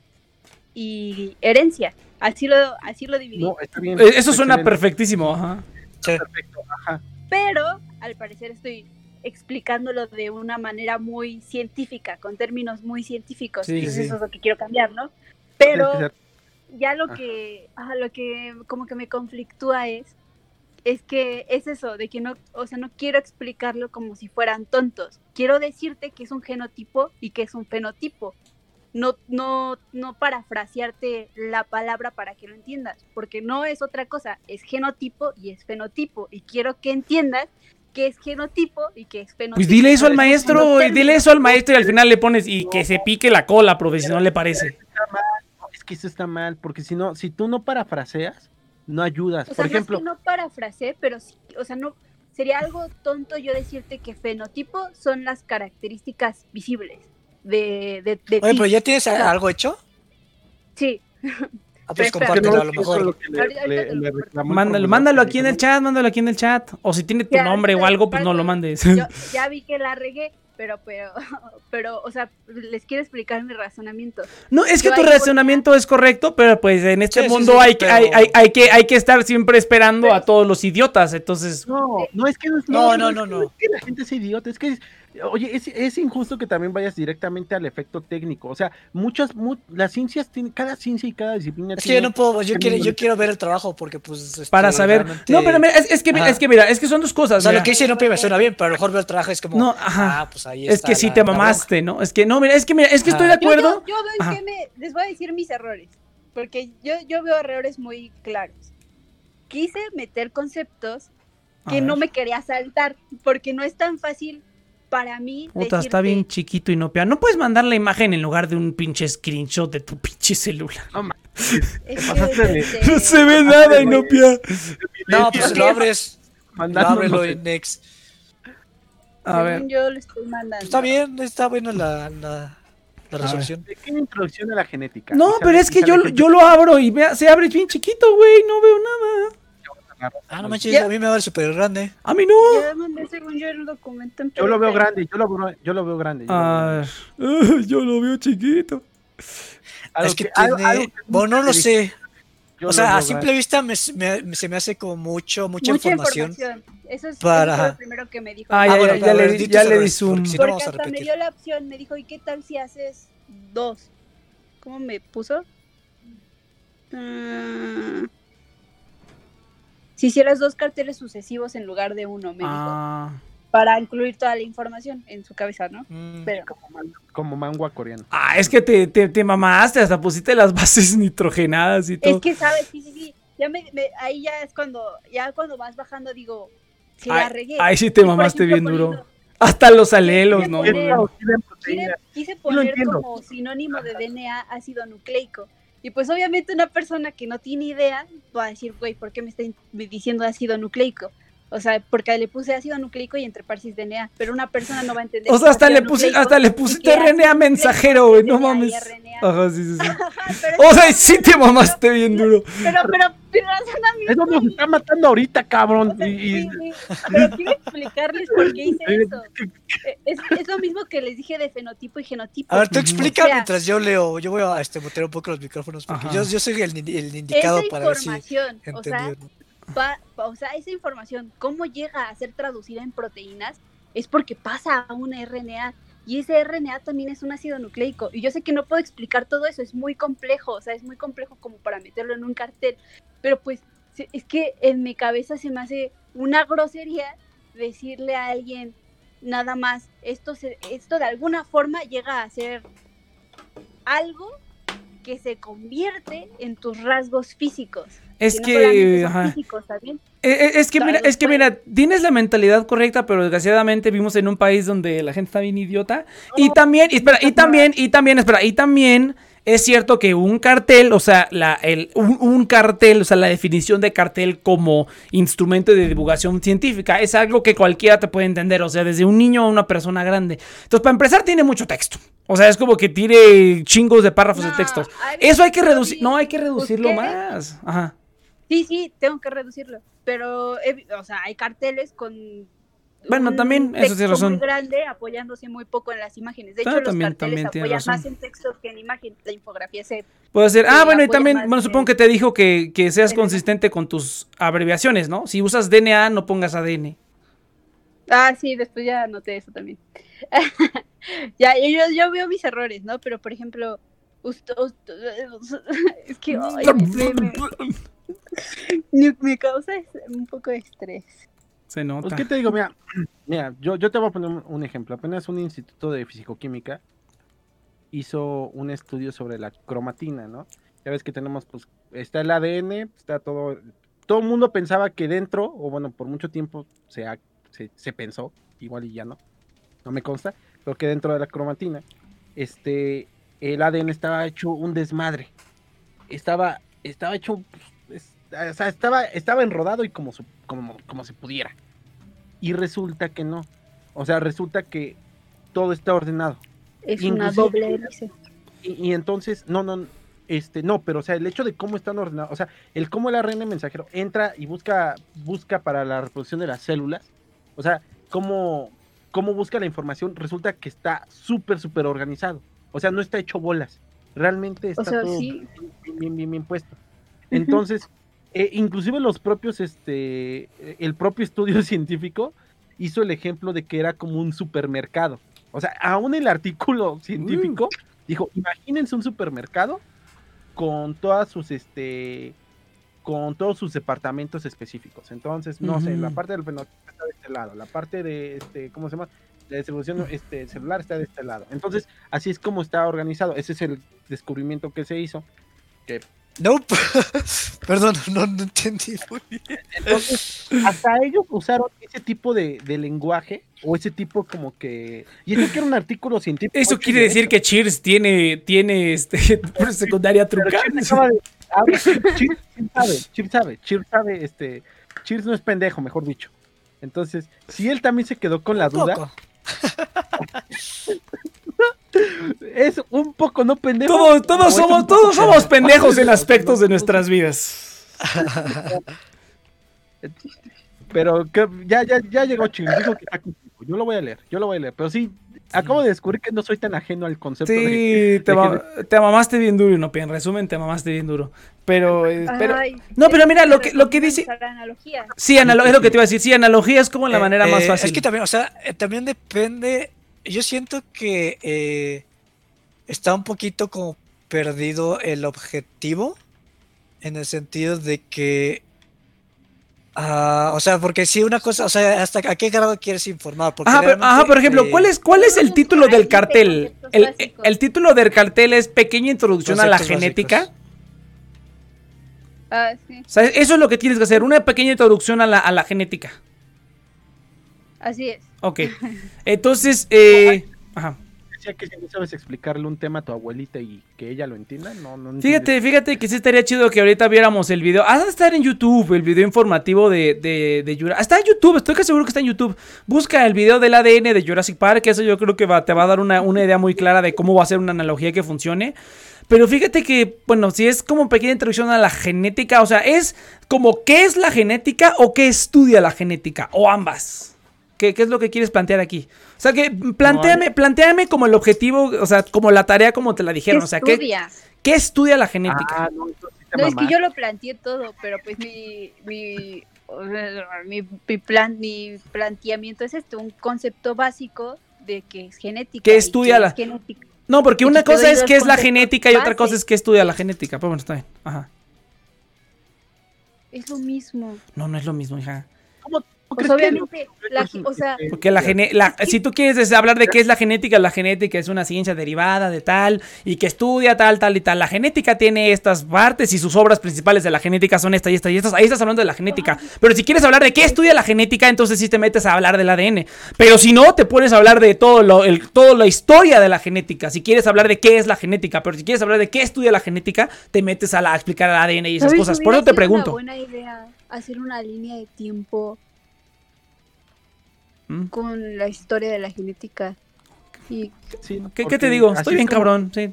y herencia. Así lo, así lo dividí. No, está bien. Eh, Eso suena excelente, perfectísimo. Ajá. Sí. perfecto, ajá. pero al parecer estoy explicándolo de una manera muy científica, con términos muy científicos. Sí, eso es lo que quiero cambiar, ¿no? Pero ya lo Ajá. que, ah, lo que como que me conflictúa es, es que es eso, de que no, o sea, no quiero explicarlo como si fueran tontos. Quiero decirte que es un genotipo y que es un fenotipo. No, no, no parafrasearte la palabra para que lo entiendas, porque no es otra cosa, es genotipo y es fenotipo. Y quiero que entiendas que es genotipo y que es fenotipo. Pues dile eso al maestro, dile eso al maestro y al final le pones y que se pique la cola, profe, si no le parece. Es que eso está mal, porque si no, si tú no parafraseas, no ayudas. O sea, Por no es ejemplo, que no parafraseé, pero sí, o sea, no sería algo tonto yo decirte que fenotipo son las características visibles de, de, de Oye, ti. pero ya tienes algo hecho. Sí, Ah, pues compártelo no, a lo mejor. le- le- Mándalo, mándalo aquí en el chat, mándalo aquí en el chat. O si tiene tu Ya, nombre o algo, pues no lo mandes. Yo ya vi que la regué, pero, pero, pero, o sea, les quiero explicar mi razonamiento. No, es que Yo tu razonamiento es correcto, pero pues en este Sí, mundo sí, hay, que, pero- hay, hay, hay que, hay que estar siempre esperando a todos los idiotas. Entonces, No, no es que no, es- No, no, no, no, no. es que la gente es idiota, es que oye, es, es injusto que también vayas directamente al efecto técnico. O sea, muchas, mu- las ciencias tienen, cada ciencia y cada disciplina Es que yo no puedo, yo quiero, yo quiero ver el trabajo porque pues... este, para saber. realmente- No, pero mira, es, es que, Ajá. es que mira, es que son dos O cosas. sea, mira. lo que hice no me suena bien, pero a lo mejor veo el trabajo es como... No, ajá. Ah, pues ahí Es está que sí la- te mamaste, ¿no? Es que no, mira, es que mira, es que estoy de. Yo, acuerdo. yo, yo Ajá. qué me, les voy a decir mis errores, porque yo, yo veo errores muy claros. Quise meter conceptos que no ver. me quería saltar, porque no es tan fácil para mí. Puta, está bien chiquito y no pea. No puedes mandar la imagen en lugar de un pinche screenshot de tu pinche celular. No se ve nada, Inopia. No, pues lo abres, lo Mandándonos ábrelo el- en Next. A ver. yo lo estoy mandando. Está bien, está buena la, la, la resolución. pequeña introducción a la genética. No, Y pero es y que yo, yo lo abro y vea, se abre bien chiquito, güey. No veo nada. Ah, no manches, Ya. a mí me va a ver súper grande. A mí no. Ya mandé según yo el documento en Yo lo veo grande, yo lo veo, yo lo veo grande. yo lo veo A grande. ver. Yo lo veo chiquito. Algo es que, tiene... algo que bueno, no lo sé. yo O lo sea, a grande. simple vista me, me- se me hace como mucho, mucha, Mucha información. información. Eso es, Para- lo primero que me dijo. Ah, Ah, ya, bueno, ya, le, di ya le di zoom. porque si no Porque vamos a hasta me dio la opción, me dijo, ¿y qué tal si haces dos? ¿Cómo me puso? Mm, si hicieras dos carteles sucesivos en lugar de uno, me dijo, Ah. para incluir toda la información en su cabeza, ¿no? Mm, Pero Como, man- como mangua coreano. Ah, es que te, te, te mamaste, hasta pusiste las bases nitrogenadas y todo. es que, ¿sabes? Sí, sí, sí. Ya me, me- ahí ya es cuando, ya cuando vas bajando, digo, si Ay, la regué. ahí sí te mamaste ejemplo, bien duro. poniendo- Hasta los alelos, ¿no? Quise poner- Quise, poner como sinónimo de DNA ácido nucleico. Y pues obviamente una persona que no tiene idea va a decir, güey, ¿por qué me está diciendo ácido nucleico? O sea, porque le puse ácido nucleico y entre paréntesis DNA, pero una persona no va a entender. O sea, hasta le, puse, hasta le pusiste RNA mensajero, güey, no mames. RNA. Ajá, sí, sí, sí. Ajá, pero O sea, sí te mamaste bien duro. Pero, pero, Eso nos está matando ahorita, cabrón. Y- sí, pero quiero explicarles por qué hice eso. Eh, Es, es lo mismo que les dije de fenotipo y genotipo. A ver, tú explica O sea, mientras yo leo. Yo voy a este, mutear un poco los micrófonos porque yo, yo soy el, el indicado esa para ver si información, o sea, o sea, esa información, cómo llega a ser traducida en proteínas, es porque pasa a una RNA. Y ese RNA también es un ácido nucleico. Y yo sé que no puedo explicar todo eso, es muy complejo, o sea, es muy complejo como para meterlo en un cartel. Pero pues, es que en mi cabeza se me hace una grosería decirle a alguien nada más, esto, se, esto de alguna forma llega a ser algo que se convierte en tus rasgos físicos. Es no solamente que, son ajá. Eh, eh, Es que mira, es que pues. mira, tienes la mentalidad correcta, pero desgraciadamente vivimos en un país donde la gente está bien idiota. Y también, y espera, y también, y también, espera, y también es cierto que un cartel, o sea, la, el, un, un cartel, o sea, la definición de cartel como instrumento de divulgación científica es algo que cualquiera te puede entender, o sea, desde un niño a una persona grande. Entonces, para empezar, tiene mucho texto. O sea, es como que tiene chingos de párrafos de textos. Eso hay que reducir, no, hay que reducirlo busqué- más. Ajá. Sí, sí, tengo que reducirlo. Pero, he o sea, hay carteles con. Bueno, también, eso sí texto razón. muy grande apoyándose muy poco en las imágenes. De Ah, hecho, los también- carteles también apoyan más en textos que en imagen. La infografía se. Puede ser. Ah, bueno, y también, bueno, en- supongo que te dijo que, que seas el- consistente con tus abreviaciones, ¿no? Si usas DNA, no pongas ADN. Ah, sí, después ya noté eso también. ya, yo, yo- veo mis errores, ¿no? Pero, por ejemplo, ust- ust- es que ay, me, me- me- causa es- un poco de estrés. Se nota. Pues, ¿qué te digo? Mira, mira yo, yo te voy a poner un, ejemplo. Apenas un instituto de fisicoquímica hizo un estudio sobre la cromatina, ¿no? Ya ves que tenemos, pues, está el ADN, está todo. Todo el mundo pensaba que dentro, o bueno, por mucho tiempo se, ha- se, se pensó, igual y ya no, no me consta, pero que dentro de la cromatina, este, el ADN estaba hecho un desmadre. Estaba, estaba hecho, pues, es- o sea, estaba, estaba enrodado y como, su- como, como se pudiera. Y resulta que no. O sea, resulta que todo está ordenado. Es una doble hélice. Y, y entonces, no, no, este, no, pero o sea, el hecho de cómo están ordenados, o sea, el cómo el ARN mensajero entra y busca, busca para la reproducción de las células, o sea, cómo, cómo busca la información, resulta que está súper, súper organizado. O sea, no está hecho bolas. Realmente está O sea, todo sí. bien, bien, bien, bien puesto. Entonces, eh, inclusive los propios, este, el propio estudio científico hizo el ejemplo de que era como un supermercado. O sea, aún el artículo científico dijo, imagínense un supermercado con todas sus, este, con todos sus departamentos específicos. Entonces, no sé, la parte del fenotipo está de este lado, la parte de, este, ¿cómo se llama? La distribución este, celular está de este lado. Entonces, así es como está organizado. Ese es el descubrimiento que se hizo. Nope. Perdón, no, no entendí muy bien. Entonces, hasta ellos usaron ese tipo de, de lenguaje o ese tipo como que... Y eso que era un artículo científico. Eso quiere de decir que Cheers tiene, tiene este, secundaria Pero trucada. Cheers sabe, Cheers sabe, Cheers sabe, este... Cheers no es pendejo, mejor dicho. Entonces, si él también se quedó con la duda. Es un poco no pendejo. Todos, todos somos, todos somos pendejo. pendejos en aspectos de nuestras vidas. Pero que ya, ya, ya llegó Cheers, dijo que está contigo. Yo lo voy a leer, yo lo voy a leer. Pero sí, acabo de descubrir que no soy tan ajeno al concepto de... Sí, te, de ma- te mamaste bien duro, no, en resumen, te mamaste bien duro. Pero, eh, pero Ay, no, pero mira, lo que- lo que dice- analogía. sí, analo- es lo que te iba a decir, sí, analogía es como la Eh, manera más eh, fácil. Es que también, o sea, también depende. Yo siento que eh, está un poquito como perdido el objetivo. En el sentido de que. ah, o sea, porque si una cosa, o sea, hasta a qué grado quieres informar. Porque Ajá, pero, ajá, por ejemplo, eh, ¿cuál es, ¿cuál es el título del cartel? El, el título del cartel es Pequeña Introducción a la Genética. básicos. Ah, sí, O sea, eso es lo que tienes que hacer, una pequeña introducción a la, a la genética. así es. Ok. Entonces, eh, ajá. Decía que si no sabes explicarle un tema a tu abuelita y que ella lo entienda, no, no entiendes. Fíjate, fíjate que sí estaría chido que ahorita viéramos el video. Ah, de estar en YouTube, el video informativo de, de, de Jurassic Está en YouTube, estoy casi seguro que está en YouTube. Busca el video del ADN de Jurassic Park, eso yo creo que va- te va a dar una, una idea muy clara de cómo va a ser una analogía que funcione. Pero fíjate que, bueno, si es como pequeña introducción a la genética, o sea, es como qué es la genética o qué estudia la genética, o ambas. ¿Qué, qué es lo que quieres plantear aquí? O sea, que planteame, planteame como el objetivo, o sea, como la tarea como te la dijeron. O sea, ¿qué, estudia? ¿qué estudia la genética? Ah, no, es que yo lo planteé todo, pero pues mi, mi, o sea, mi, mi plan, mi planteamiento es este, un concepto básico de que es genética. ¿Qué estudia qué la- es genética. No, porque Y una cosa es qué es la genética y otra cosa es qué estudia la genética. Pero bueno, está bien. Ajá. Es lo mismo. No, no es lo mismo, hija. ¿Cómo Pues obviamente, la, o sea, Porque la gene la- si tú quieres es hablar de qué es la genética, la genética es una ciencia derivada de tal y que estudia tal, tal y tal. La genética tiene estas partes y sus obras principales de la genética son esta y esta y estas. Ahí estás hablando de la genética. Pero si quieres hablar de qué estudia la genética, entonces sí te metes a hablar del ADN. Pero si no, te pones a hablar de todo lo, el, toda la historia de la genética. Si quieres hablar de qué es la genética, pero si quieres hablar de qué estudia la genética, te metes a, la, a explicar el ADN y esas cosas. Por eso te pregunto. Una buena idea hacer una línea de tiempo ¿Mm? con la historia de la genética. Y Sí, ¿Qué, qué te digo? Estoy es bien como- cabrón, sí.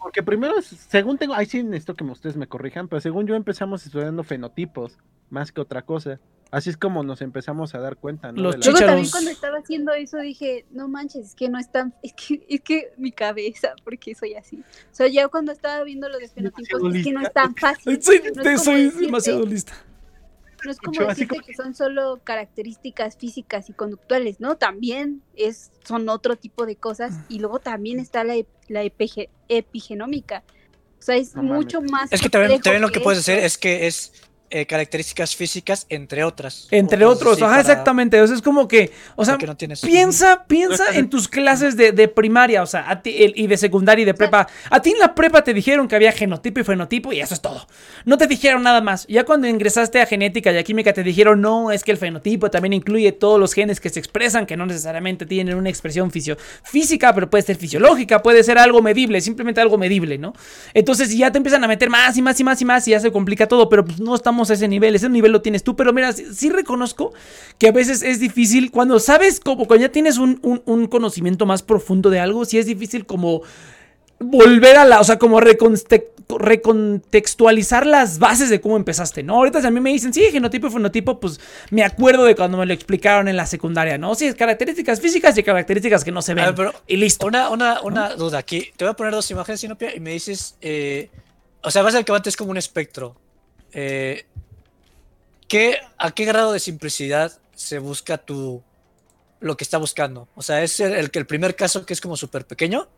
Porque primero, según tengo, ahí sí necesito que ustedes me corrijan, pero según yo empezamos estudiando fenotipos más que otra cosa. Así es como nos empezamos a dar cuenta, ¿no? Los la- también cuando estaba haciendo eso dije, no manches, es que no es tan, es que, es que mi cabeza, porque soy así. O sea, ya cuando estaba viendo los de fenotipos, es que no es tan fácil. Soy, No es soy decirte- demasiado lista. No es como decirte como- que son solo características físicas y conductuales, ¿no? También es, son otro tipo de cosas y luego también está la, la epige- epigenómica. O sea, es No mames. mucho más Es que también, lo que puedes hacer es que es eh, características físicas, entre otras. Entre otros, así ajá, para- exactamente. O sea, es como que, o sea, porque no tienes- piensa, piensa en tus clases de, de primaria, o sea, a ti, el- y de secundaria y de prepa. A ti en la prepa te dijeron que había genotipo y fenotipo y eso es todo. No te dijeron nada más. Ya cuando ingresaste a genética y a química te dijeron, no, es que el fenotipo también incluye todos los genes que se expresan, que no necesariamente tienen una expresión fisio física, pero puede ser fisiológica, puede ser algo medible, simplemente algo medible, ¿no? Entonces ya te empiezan a meter más y más y más y más y ya se complica todo, pero pues no estamos a ese nivel, ese nivel lo tienes tú, pero mira, sí, sí reconozco que a veces es difícil cuando sabes, como cuando ya tienes un, un- un conocimiento más profundo de algo, sí es difícil como volver a la, o sea, como recontextualizar las bases de cómo empezaste, ¿no? Ahorita si a mí me dicen, sí, genotipo y fenotipo, pues me acuerdo de cuando me lo explicaron en la secundaria, ¿no? Sí, características físicas y características que no se ven. ver, pero y listo. Una, una, una duda aquí. Te voy a poner dos imágenes, Sinopia, y me dices. eh, o sea, básicamente es como un espectro. Eh, ¿qué, ¿A qué grado de simplicidad se busca tu. lo que está buscando? O sea, ¿es el, el, que el primer caso que es como súper pequeño?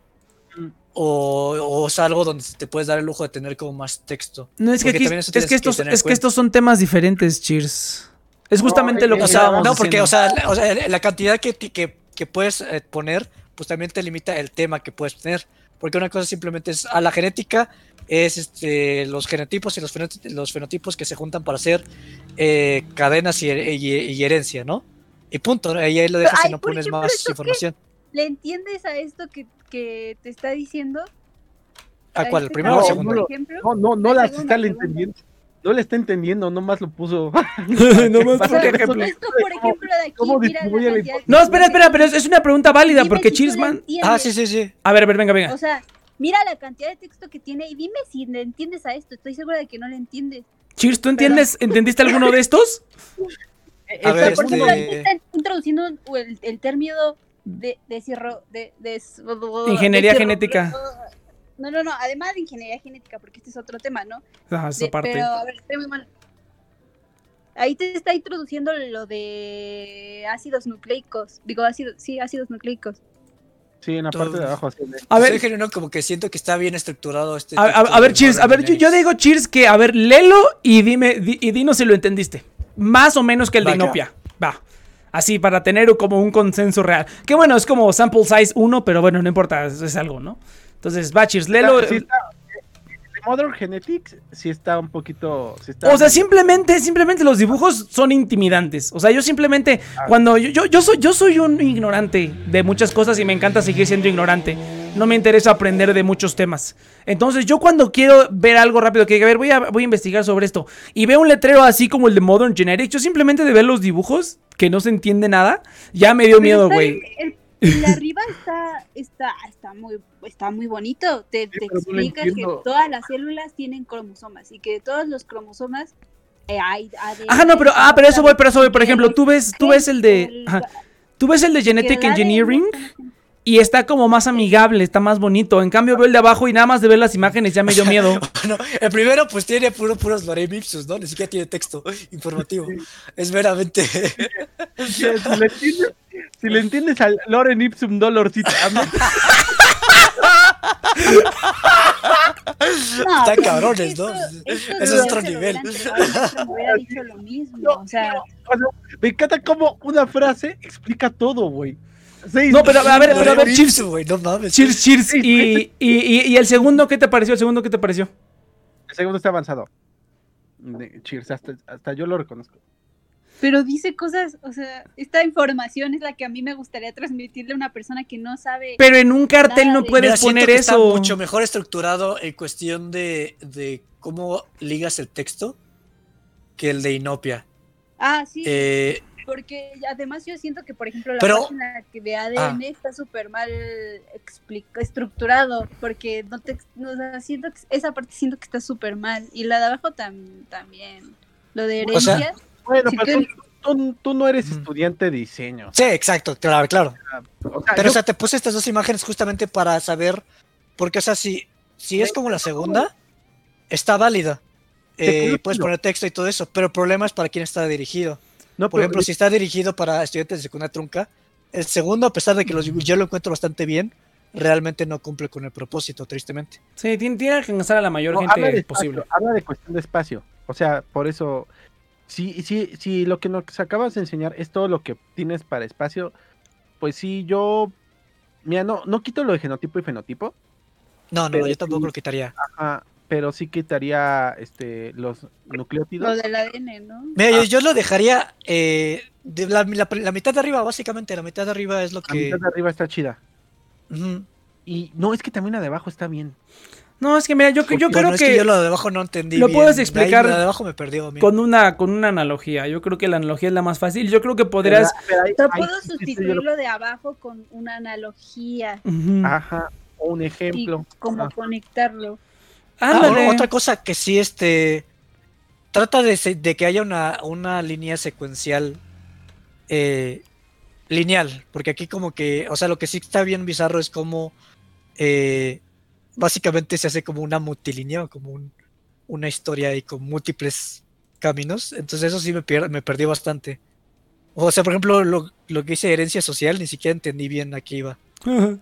Mm. O, o es algo donde te puedes dar el lujo de tener como más texto. No, es que, aquí- es que estos, es que estos son temas diferentes, Cheers. Es justamente No, lo que O sea, estábamos no, porque, o sea, la, o sea, la cantidad que, que, que puedes eh, poner, pues también te limita el tema que puedes tener. Porque una cosa simplemente es a la genética, es este, los genotipos y los, fenot- los fenotipos que se juntan para hacer eh, cadenas y, her- y- y herencia, ¿no? Y punto, ahí, ahí lo dejas Ay, y no pones ejemplo, más información. ¿Le entiendes a esto que, que te está diciendo? ¿A ¿A cuál? ¿El este primero o el No, segundo? no ejemplo. No, no, no La está entendiendo. No le está entendiendo, nomás lo puso. Nomás por ejemplo. Esto, por ejemplo, de aquí, ¿Cómo mira la distribuye la cantidad de- No, espera, espera, pero es, es una pregunta válida Dime porque si tú Cheers, le man. entiendes. Ah, sí, sí, sí. A ver, a ver, venga, venga. O sea, mira la cantidad de texto que tiene y dime si le entiendes a esto. Estoy segura de que no le entiendes. Cheers, ¿tú entiendes, entendiste alguno de estos? A El ver, Por ejemplo, este- ahí están introduciendo el, el término de, de, cirro- de, de- Ingeniería de genética. No, no, no, además de ingeniería genética, porque este es otro tema, ¿no? Ah, esa De- parte. Pero, a ver, estoy muy mal. Ahí te está introduciendo lo de ácidos nucleicos. Digo, ácidos, sí, ácidos nucleicos. Sí, en la parte de abajo. así de- A ver, Soy genuino, como que siento que está bien estructurado este. a, a- texto a ver, Cheers, a ver, yo, digo Cheers que, a ver, léelo y dime, di- y dinos si lo entendiste. Más o menos que el de Inopia. Va. Así, para tener como un consenso real. Que bueno, es como sample size 1, pero bueno, no importa, es, es algo, ¿no? Entonces, va, Cheers, léelo. Está- sí está- Modern Genetics sí está un poquito. sí está O sea, simplemente, simplemente los dibujos son intimidantes. O sea, yo simplemente, Ah. cuando yo, yo, yo soy, yo soy un ignorante de muchas cosas y me encanta seguir siendo ignorante. No me interesa aprender de muchos temas. Entonces, yo cuando quiero ver algo rápido, que a ver, voy a, voy a investigar sobre esto, y veo un letrero así como el de Modern Genetics, yo simplemente de ver los dibujos, que no se entiende nada, ya me dio Pero miedo, güey. el- arriba está, está, está muy, está muy bonito. Te, no explica que todas las células tienen cromosomas y que de todos los cromosomas eh, hay ADN. Ajá, no, pero, ah, pero eso voy, pero eso voy, por ejemplo, tú ves, tú ves el de, ajá, tú ves el de Genetic Engineering, Y está como más amigable, está más bonito. En cambio, veo el de abajo y nada más de ver las imágenes ya me dio miedo. Bueno, el primero pues tiene puro, puros Lorem Ipsus, ¿no? Ni siquiera tiene texto informativo. Es meramente... Si, le entiendes, si le entiendes al Loren Ipsum Dolor, sí, a mí- No, Están pero cabrones, ¿no? de es otro nivel. me hubiera dicho lo mismo. O sea, o sea, me encanta cómo una frase explica todo, güey. Sí, No, pero a ver, pero a ver, Cheers, güey, no mames. cheers, cheers. Y, y, y, y el segundo, ¿qué te pareció? El segundo, ¿qué te pareció? El segundo está avanzado. Cheers, hasta, hasta yo lo reconozco. Pero dice cosas, o sea, esta información es la que a mí me gustaría transmitirle a una persona que no sabe. Pero en un cartel no de- puedes poner que Está eso. mucho mejor estructurado en cuestión de, de cómo ligas el texto que el de Inopia. Ah, sí, Eh, porque además yo siento que, por ejemplo, la Pero- página que de ADN está súper mal estructurado, porque no te, no, o sea, siento que esa parte siento que está súper mal y la de abajo tam- también. Lo de O sea, herencias. Bueno, Sí, pero que- tú, tú- tú no eres estudiante de diseño. sí, exacto, claro, claro. O sea, Pero, yo- o sea, te puse estas dos imágenes justamente para saber, porque, o sea, si, si es como la segunda, está válida. Eh, puedes poner texto y todo eso, pero el problema es para quién está dirigido. no, Por pero- ejemplo, si está dirigido para estudiantes de secundaria trunca, el segundo, a pesar de que los, yo lo encuentro bastante bien, realmente no cumple con el propósito, tristemente. Sí, tiene, tiene que alcanzar a la mayor no, gente habla de espacio, posible. Habla de cuestión de espacio. O sea, por eso, si, si, si lo que nos acabas de enseñar es todo lo que tienes para espacio, pues sí, yo, mira, no, no quito lo de genotipo y fenotipo, No, no, yo tampoco sí. lo quitaría. ajá, pero sí quitaría este, los Lo nucleótidos. del ADN, ¿no? Mira, yo, yo lo dejaría eh, de la, la- la mitad de arriba, básicamente. La mitad de arriba es lo La que. mitad de arriba está chida. Y no, es que también la de abajo está bien. No, es que mira, yo, yo Bueno, creo es que, yo lo de abajo no entendí. lo bien. puedes De ahí, explicar La de abajo me perdió. a mí. con una, con una analogía. Yo creo que la analogía es la más fácil. Yo creo que podrías. Pero ahí- ahí puedo yo sustituir lo- lo de abajo con una analogía. Ajá. o un y ejemplo. cómo Ah, conectarlo. Ah, Ándale. otra cosa que sí, este. Trata de que haya una, una línea secuencial eh, lineal. Porque aquí, como que. O sea, lo que sí está bien bizarro es como. eh, básicamente se hace como una multilínea, como un- una historia ahí con múltiples caminos. Entonces, eso sí me, pier- me perdí bastante. O sea, por ejemplo, lo, lo que dice herencia social, ni siquiera entendí bien a qué iba.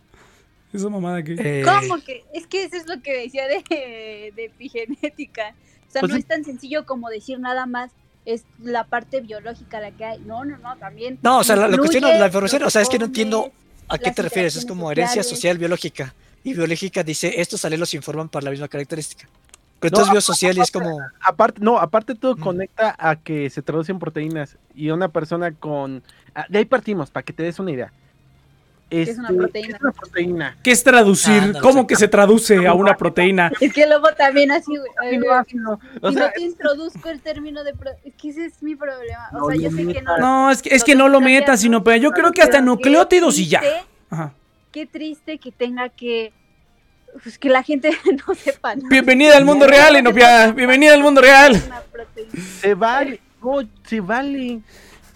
Esa mamada que. Eh, ¿Cómo que? Es que eso es lo que decía de, de epigenética. O sea, Pues no sí. es tan sencillo como decir nada más. Es la parte biológica la que hay. No, no, no, también. No, o sea, la, la cuestión la información, o sea, es que no entiendo a qué te refieres. Es como herencia social biológica. Y biológica dice, estos alelos informan para la misma característica. Pero No, entonces biosocial y es como... Aparte, no, aparte todo Mm. conecta a que se traducen proteínas y una persona con... ah, De ahí partimos, para que te des una idea. es una Este, proteína? ¿qué es una proteína? ¿Qué es traducir? ¿Cómo que se traduce a una proteína? Es que luego también así, güey. ay, güey, Aminoácido. O Si sea, no te introduzco el término de... pro- Es que ese es mi problema. O No sea, yo sé que no... No, es que, es que no lo metas, sino, pero yo creo que hasta nucleótidos y ya. Ajá. Qué triste que tenga que... Pues que la gente no sepa. ¿no? Bienvenida al mundo real, Enopia. Bienvenida al mundo real. Se vale, no, se vale.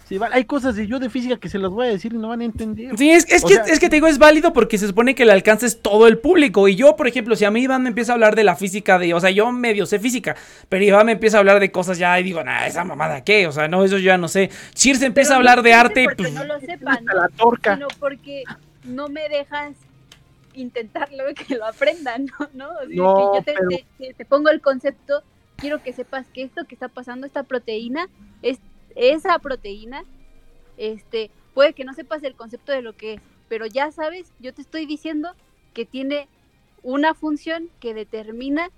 Se vale. Hay cosas de yo de física que se las voy a decir y no van a entender. Sí, es, que, sea- es que te digo, es válido porque se supone que el alcance es todo el público. Y yo, por ejemplo, si a mí Iván me empieza a hablar de la física, de, o sea, yo medio sé física, pero Iván me empieza a hablar de cosas ya y digo, nah, esa mamada, ¿qué? O sea, no, eso yo ya no sé. Cheers empieza a hablar no de arte, porque pues, no lo sepan, ¿no? la torca. sino porque no me dejas intentarlo que lo aprendan, ¿no? ¿No? O sea, No, que yo te, pero- te- te- te pongo el concepto, quiero que sepas que esto que está pasando, esta proteína, es esa proteína, este, puede que no sepas el concepto de lo que es, pero ya sabes, yo te estoy diciendo que tiene una función que determina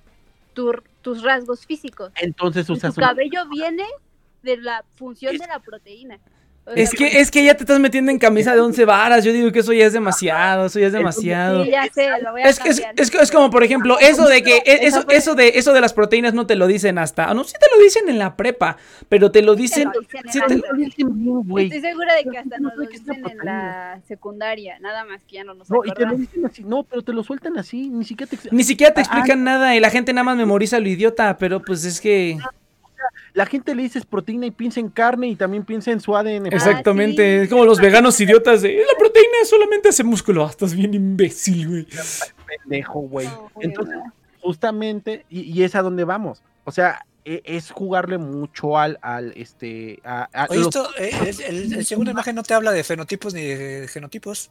tu- tus rasgos físicos. Entonces Y tu usas una... cabello viene de la función de la proteína. Es que, es que ya te estás metiendo en camisa de once varas. Yo digo que eso ya es demasiado, eso ya es demasiado. Sí, ya sé, lo voy a Es, es, es, es como, por ejemplo, eso de que eso, eso de eso de las proteínas no te lo dicen hasta. No, sí te lo dicen en la prepa, pero te lo Te dicen. lo dicen sí te- secundaria. güey. Estoy segura de que hasta No nos lo dicen en la secundaria, nada más que ya no nos No, y te lo dicen así, no, pero te lo sueltan así, ni siquiera te... Ni siquiera te Ah, explican nada y la gente nada más memoriza lo idiota, pero pues es que. La gente le dices proteína y piensa en carne y también piensa en su ADN. Ah, Exactamente, sí. es como los veganos idiotas de la proteína solamente hace músculo. Ah, Estás bien imbécil, güey. pendejo, güey. Entonces, justamente, y, y es a donde vamos. O sea, e- es jugarle mucho al, al este, a, a Oye, los- esto, eh, el, el- el segundo imagen no te habla de fenotipos ni de genotipos.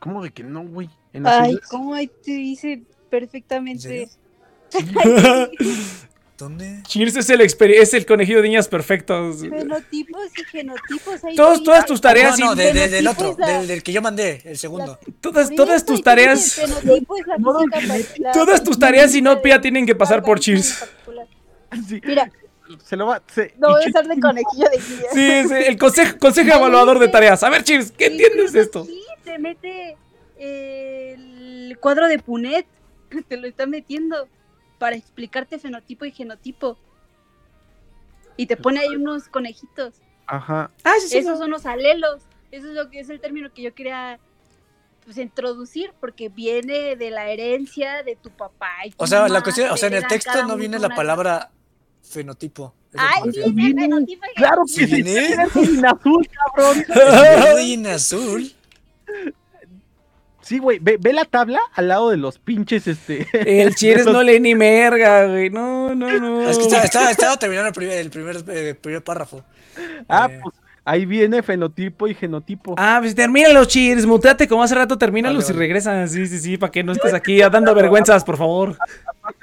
¿Cómo de que no, güey? Ay, cómo ahí te dice ¿En perfectamente. ¿Dónde? Cheers es el, es el conejillo de niñas perfectos. Fenotipos y genotipos. ahí todas dice. tus tareas No, no, y- de- de- del otro, la- del, del que yo mandé, el segundo. Todas, todas tus tareas. es la No, Todas tus tareas física Inopia de tienen que pasar por Cheers. Sí, Mira, se lo va. Se, no y voy a usar de conejillo de guía. Sí, sí, el consejo, consejo evaluador de tareas. A ver, Cheers, ¿qué entiendes de esto? Sí, te mete el cuadro de Punet, te lo está metiendo para explicarte fenotipo y genotipo. Y te pone ahí unos conejitos. Ajá. Ah, sí, sí. Esos son los alelos. Eso es lo que es el término que yo quería pues introducir porque viene de la herencia de tu papá. y tu O sea, la cuestión, o sea, en el texto no viene la palabra fenotipo. Ay, el fenotipo y Claro que Sí, sí. viene. En azul, cabrón. Azul. Sí, güey. Ve, ve la tabla al lado de los pinches, este. El Cheers no lee ni merga, güey. No, no, no. Es que estaba, estaba- estaba terminando el primer, el primer, eh, primer párrafo. Ah, Eh. pues ahí viene fenotipo y genotipo. Ah, pues termínalo, Cheers. Mutate como hace rato, termínalos Vale, y vale. regresan. Sí, sí, sí, para que no estés aquí dando vergüenzas, por favor.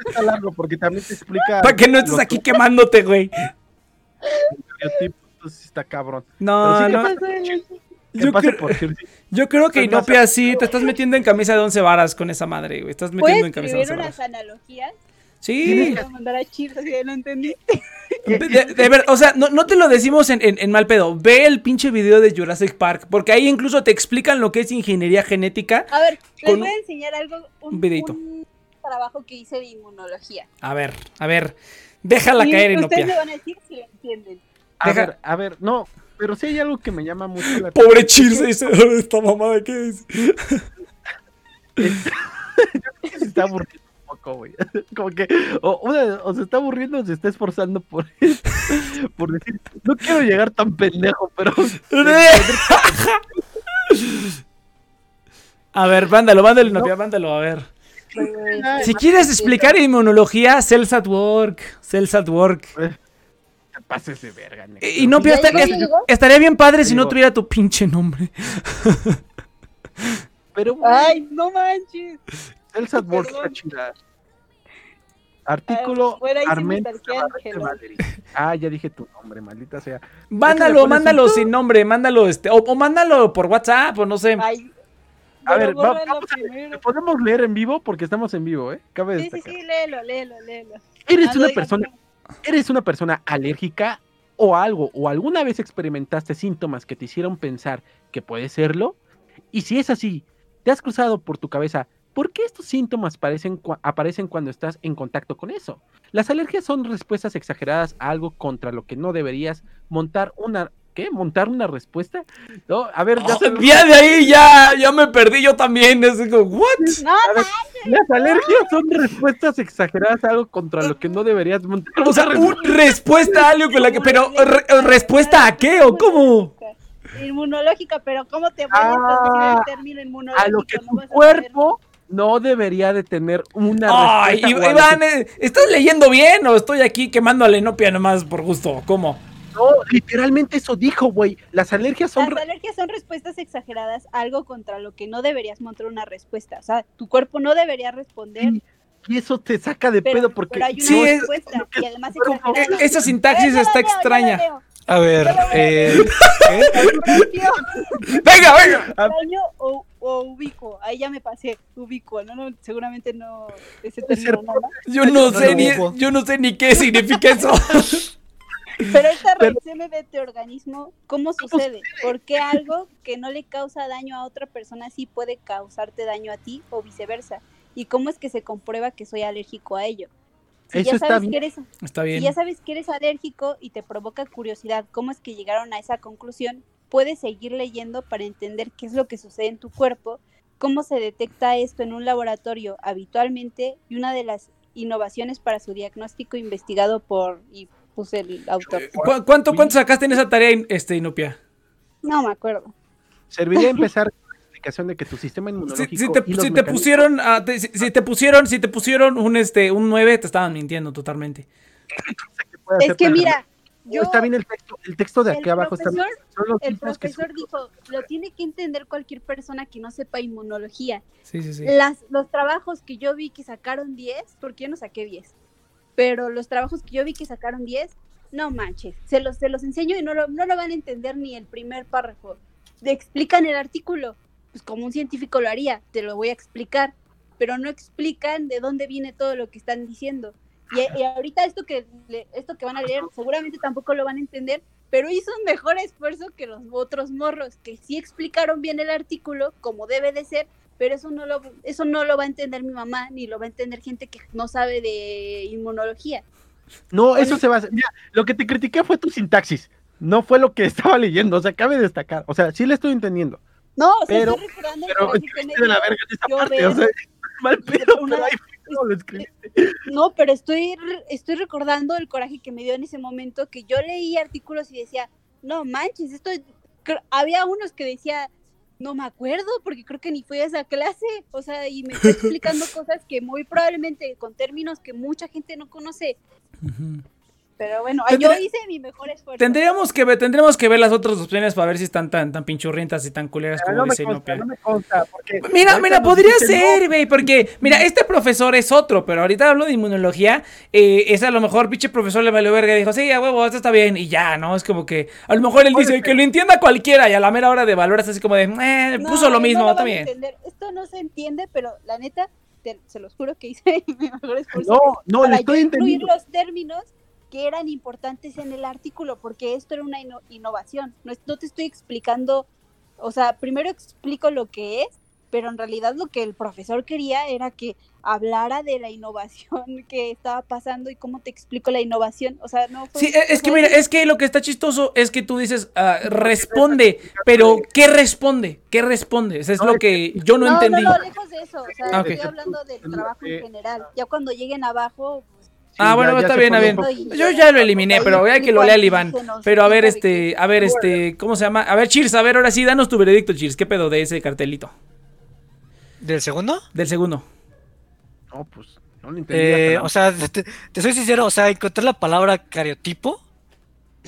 Está largo porque también te explica. Para que no estés los aquí quemándote, güey. entonces sí está cabrón. No, Pero sí, no. Yo pase creo, por yo creo que. Inopia sí, te estás metiendo en camisa de once varas con esa madre, güey. Estás metiendo en ¿Puedes camisa de once unas varas. analogías? Sí, mandar a de no entendí. de, de- de ver, o sea, no, no te lo decimos en, en- en mal pedo. Ve el pinche video de Jurassic Park, porque ahí incluso te explican lo que es ingeniería genética. A ver, les voy a enseñar algo, un, un videíto. un trabajo que hice de inmunología. A ver, a ver, déjala Y caer, Ustedes me Inopia. van a decir si lo entienden. A Deja- ver, a ver, no, pero sí hay algo que me llama mucho la Pobre Cheers, dice, esta mamada, ¿qué es? yo creo que se está aburriendo un poco, güey. Como que o, una- o se está aburriendo o se está esforzando por, por decir, no quiero llegar tan pendejo, pero A ver, mándalo, mándalo, Inopia, mándalo, a ver. Pues, Si quieres explicar inmunología, Cells at Work, Cells at Work. Pases de verga, neta. Y Inopia, ¿Ya esta- llegó, est- estaría bien padre si no tuviera tu pinche nombre. Pero, Ay, no manches. Cells at Work está chida. Artículo Ah. Valery. Ah, ya dije tu nombre, maldita sea. Mándalo, mándalo tú. sin nombre, mándalo este, o, o mándalo por WhatsApp, o no sé. Ay. A pero ver, va- vamos a primero. ¿Lo podemos leer en vivo? Porque estamos en vivo, ¿eh? Cabe Sí, sí, destacar. sí, léelo, léelo, léelo. ¿Eres Ah, una no, persona. ¿Eres una persona alérgica o algo o alguna vez experimentaste síntomas que te hicieron pensar que puede serlo? Y si es así, ¿te has cruzado por tu cabeza por qué estos síntomas parecen cua- aparecen cuando estás en contacto con eso? Las alergias son respuestas exageradas a algo contra lo que no deberías montar una ¿qué? ¿Montar una respuesta? No, a ver, ya Oh, sabemos, ya de ahí, ya, ya me perdí yo también. Es como, ¿what? No, a ver, las alergias son respuestas exageradas a algo contra lo que no deberías montar O sea, una un- respuesta a algo con la que. Pero, re- ¿respuesta a qué o cómo? Inmunológica, pero ¿cómo te voy a Ah, el término inmunológico? a lo que No tu saber. cuerpo no debería de tener una Ay, Iván, que- ¿estás leyendo bien o estoy aquí quemando a la inopia nomás por gusto? ¿Cómo? No, literalmente eso dijo, güey. Las alergias son Las alergias son respuestas exageradas a algo contra lo que no deberías montar una respuesta. O sea, tu cuerpo no debería responder, Sí, y eso te saca de pero, pedo porque pero hay una Sí, es- respuesta y además pero- exagerada. E- Esa sintaxis Eh, está extraña. A ver, eh. Propio, Venga, venga. extraño o, o ubicuo. Ahí ya me pasé, ubicuo. No, no, seguramente no ese término, ¿no? Yo no No sé ni, ubico. yo no sé ni qué significa eso. Pero esta Pero- reacción de tu organismo, ¿cómo sucede? ¿Por qué algo que no le causa daño a otra persona sí puede causarte daño a ti o viceversa? ¿Y cómo es que se comprueba que soy alérgico a ello? Si Eso ya está sabes bien. que eres, Está si bien. ya sabes que eres alérgico y te provoca curiosidad, ¿cómo es que llegaron a esa conclusión? Puedes seguir leyendo para entender qué es lo que sucede en tu cuerpo, cómo se detecta esto en un laboratorio habitualmente y una de las innovaciones para su diagnóstico investigado por y puse el autor. ¿Cu- ¿Cuánto, ¿Cuánto sacaste en esa tarea, este, Inopia? No me acuerdo. serviría empezar con la explicación de que tu sistema Si, inmunológico si te, y los si te pusieron, ah, te- si, si te pusieron, si te pusieron un este, un 9, te estaban mintiendo totalmente. Es que para- mira, yo, está bien el texto, el texto de el aquí abajo está bien. profesor, Son los el profesor son- dijo, lo tiene que entender cualquier persona que no sepa inmunología. Sí, sí, sí. Las, los trabajos que yo vi que sacaron 10, porque yo no saqué 10, pero los trabajos que yo vi que sacaron 10, no manches, se los, se los enseño y no lo, no lo van a entender ni el primer párrafo. Te explican el artículo, pues como un científico lo haría, te lo voy a explicar, pero no explican de dónde viene todo lo que están diciendo. Y, y ahorita esto que, esto que van a leer seguramente tampoco lo van a entender, pero hizo un mejor esfuerzo que los otros morros, que sí explicaron bien el artículo como debe de ser, pero eso no lo, eso no lo va a entender mi mamá, ni lo va a entender gente que no sabe de inmunología. No, eso se va a hacer. Mira, lo que te critiqué fue tu sintaxis. No fue lo que estaba leyendo. O sea, cabe destacar. O sea, sí le estoy entendiendo. No, o sea, Pero- estoy recordando el Pero me escribiste de la verga esa parte. ver- O sea, mal pedo, una- pero ahí lo escribiste. No, pero estoy, estoy recordando el coraje que me dio en ese momento que yo leí artículos y decía, no manches, esto había unos que decía, no me acuerdo porque creo que ni fui a esa clase, o sea, y me está explicando cosas que muy probablemente con términos que mucha gente no conoce, Ujú. Pero bueno, Tendré- yo hice mi mejor esfuerzo. Tendríamos que ver, tendremos que ver las otras opciones para ver si están tan, tan pinchurrientas y tan culeras como No dice consta, Inopia. no me consta. Porque Mira, mira, podría ser, güey, porque, mira, este profesor es otro, pero ahorita hablo de inmunología, eh, es a lo mejor pinche profesor le valió verga y dijo, sí, a huevo, esto está bien, y ya, ¿no? Es como que, a lo mejor él dice que lo entienda cualquiera, y a la mera hora de valorar es así como de, eh, No, puso lo no mismo, bien. entender. Esto no se entiende, pero la neta, te- se los juro que hice mi mejor esfuerzo. No, no, para le estoy yo incluir entendiendo. los términos que eran importantes en el artículo, porque esto era una inno- innovación. No, no te estoy explicando, o sea, primero explico lo que es pero en realidad lo que el profesor quería era que hablara de la innovación que estaba pasando y cómo te explico la innovación. O sea, no fue- Sí, e- es o que mira, es que lo que está chistoso es que tú dices, ah, responde, pero ¿qué responde? ¿Qué responde? Eso es No, lo que yo no, no, entendí. no, no, lejos de eso. O sea, Ah, ok. estoy hablando del trabajo en Eh, general. Ya cuando lleguen abajo, Ah, bueno, está bien, está bien. Yo ya lo eliminé, pero hay que lo lea el Iván. Pero a ver, este, a ver, este, ¿cómo se llama? A ver, Cheers, a ver, ahora sí, danos tu veredicto, Cheers. ¿Qué pedo de ese cartelito? ¿Del segundo? Del segundo. No, pues, no lo entendí. Eh, o sea, te, te soy sincero, o sea, encontré la palabra cariotipo,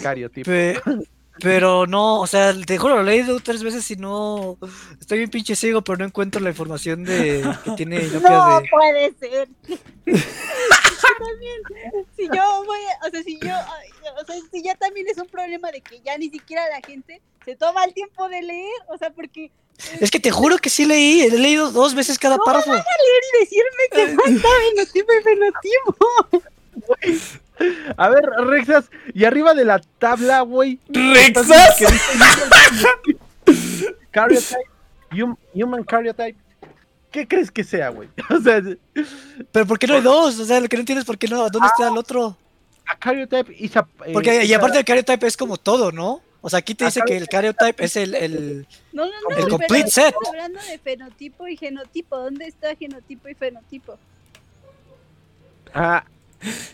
cariotipo. pe- pero no, o sea, te juro, lo he leído tres veces y no. Estoy bien pinche ciego, pero no encuentro la información de que tiene No de. puede ser. también, si yo voy, a- o sea, si yo, o sea, si ya también es un problema de que ya ni siquiera la gente se toma el tiempo de leer, o sea, porque Es que te juro que sí leí, he leído dos veces cada párrafo. leer y decirme que falta fenotipo y A ver, Rexas, y arriba de la tabla, güey. ¿Rexas? Karyotype, hum- human karyotype. ¿Qué crees que sea, güey? O sea, Pero ¿por qué no hay dos? O sea, lo que no entiendo es por qué no, ¿dónde está el otro? a karyotype is a. eh, Porque, y aparte del cariotype es como todo, ¿no? O sea, aquí te dice que el cariotype es el, el... No, no, no, El complete estamos set. hablando de fenotipo y genotipo. ¿Dónde está genotipo y fenotipo? Ah,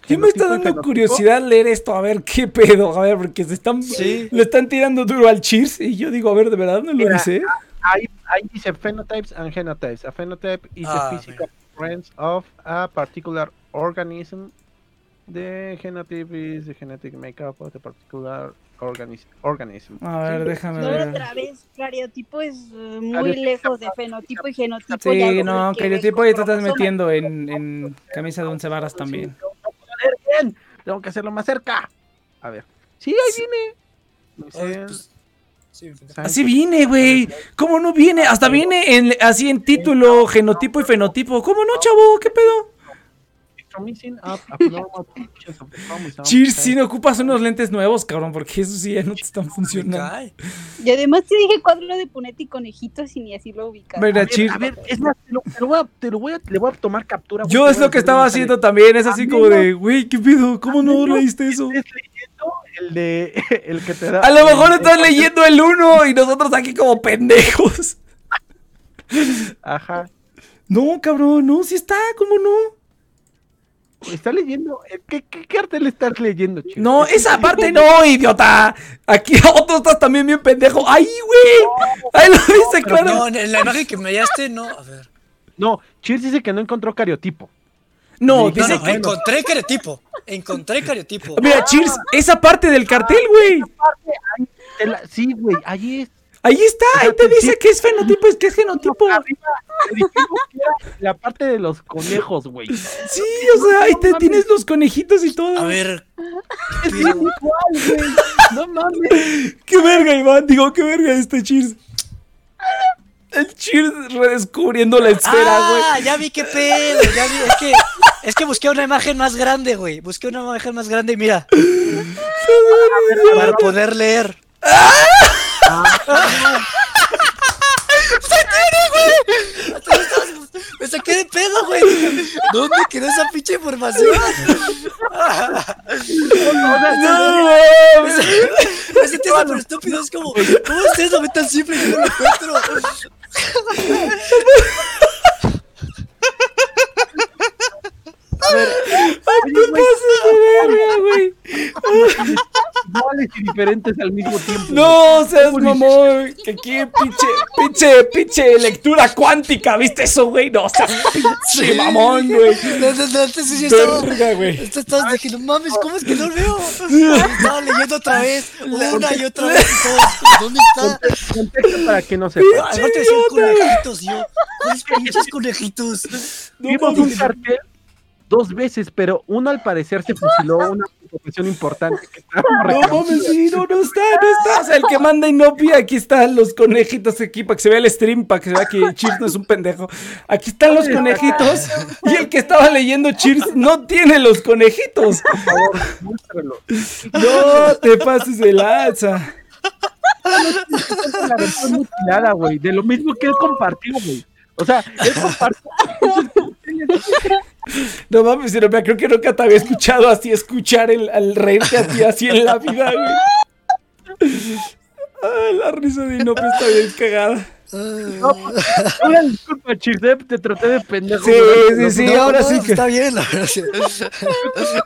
Yo me está dando curiosidad leer esto, a ver qué pedo, a ver, porque se están, Sí. le están tirando duro al Cheers y yo digo, a ver, ¿de verdad no lo Mira, dice? Ahí, ahí dice phenotypes and genotypes. A phenotype is Ah, a physical appearance of a particular organism. The genotype is the genetic makeup of the particular organis- organism. A ver, Sí, déjame No, ver. otra vez, cariotipo es eh, muy Cariotipo. lejos de fenotipo y genotipo. Sí, no, cariotipo ya te estás metiendo en, en camisa de once varas también. Tengo que poner bien. Tengo que hacerlo más cerca. A ver. Sí, ahí viene. Pues, sí, Así viene, güey. ¿Cómo no viene? Hasta viene en, así en título, genotipo y fenotipo. ¿Cómo no, chavo? ¿Qué pedo? Promising up abnormal functions of the chromosome. Cheers, si no ocupas unos lentes nuevos, cabrón, porque esos sí ya no te están me funcionando. Y además te dije cuadro de Punetti y conejitos y ni así lo ubicas. Mira, A ver, Cheers. a ver, es más, te lo, te lo voy a, te lo voy a, le voy a tomar captura. Yo es lo que estaba haciendo también, es así A como de, güey, ¿qué pedo? ¿Cómo no leíste eso? El de el que te da. A lo mejor estás el- leyendo el uno y nosotros aquí como pendejos. Ajá. No, cabrón, no, sí está, ¿cómo no? Está leyendo. eh, ¿Qué, qué cartel estás leyendo, chico? No, esa parte no, idiota. Aquí otro estás también bien pendejo. ¡Ahí, güey! Ahí lo dice, claro. no, en la imagen que me enviaste, no. A ver. No, Cheers dice que no encontró cariotipo. No, No, dice no, que. encontré cariotipo. Encontré cariotipo. Mira, Cheers, esa parte del cartel, güey. Te la- Sí, güey, ahí es. Ahí está, ahí te dice que es fenotipo, es que es genotipo. Arriba la parte de los conejos, güey. Sí, o sea, ahí te tienes los conejitos y todo. A ver. Es igual, güey. No mames. Qué verga, Iván. Digo, qué verga este Cheers. El Cheers redescubriendo la esfera, güey. ah, ya vi qué pedo. Ya vi. Es que, es que busqué una imagen más grande, güey. Busqué una imagen más grande y mira. Para poder leer. Me saqué de pedo, güey. ¿Dónde quedó esa pinche información? No, mames. Me sentí súper estúpido. Es como, ¿cómo ustedes lo ven tan simple yo no lo encuentro? Ay, te pases de verga, güey. Iguales y diferentes al mismo tiempo. No seas mamón. Que aquí pinche, pinche, pinche lectura cuántica. ¿Viste eso, güey? No seas pinche mamón, güey. No, no, no, antes sí estaba. Verga, güey. Esto estaba dije, no mames, ¿cómo es que no lo veo? Estaba leyendo otra vez, una y otra vez ¿dónde está? Contexto para que no sepa. Aparte conejitos, yo, ¿cuáles pinches conejitos? No Vimos un cartel dos veces, pero uno al parecer se fusiló una profesión importante que No mames, sí, no, no está, no está. O sea, el que manda Inopia, aquí están los conejitos aquí para que se vea el stream, para que se vea que Cheers no es un pendejo. Aquí están los conejitos. Y el que estaba leyendo Cheers no tiene los conejitos. Por favor, muéstralo. No te pases de lanza. La versión mutilada, güey, de lo mismo que él compartió, güey. O sea, él compartió. No mames, pero creo que nunca te había escuchado así escuchar el, al reírte a ti así en la vida, güey. Ay, la risa de Inopia está bien cagada. No, una disculpa, Chisep, te traté de pendejo. Sí, sí, sí, No, ahora no, sí que- Está bien, la verdad. sí.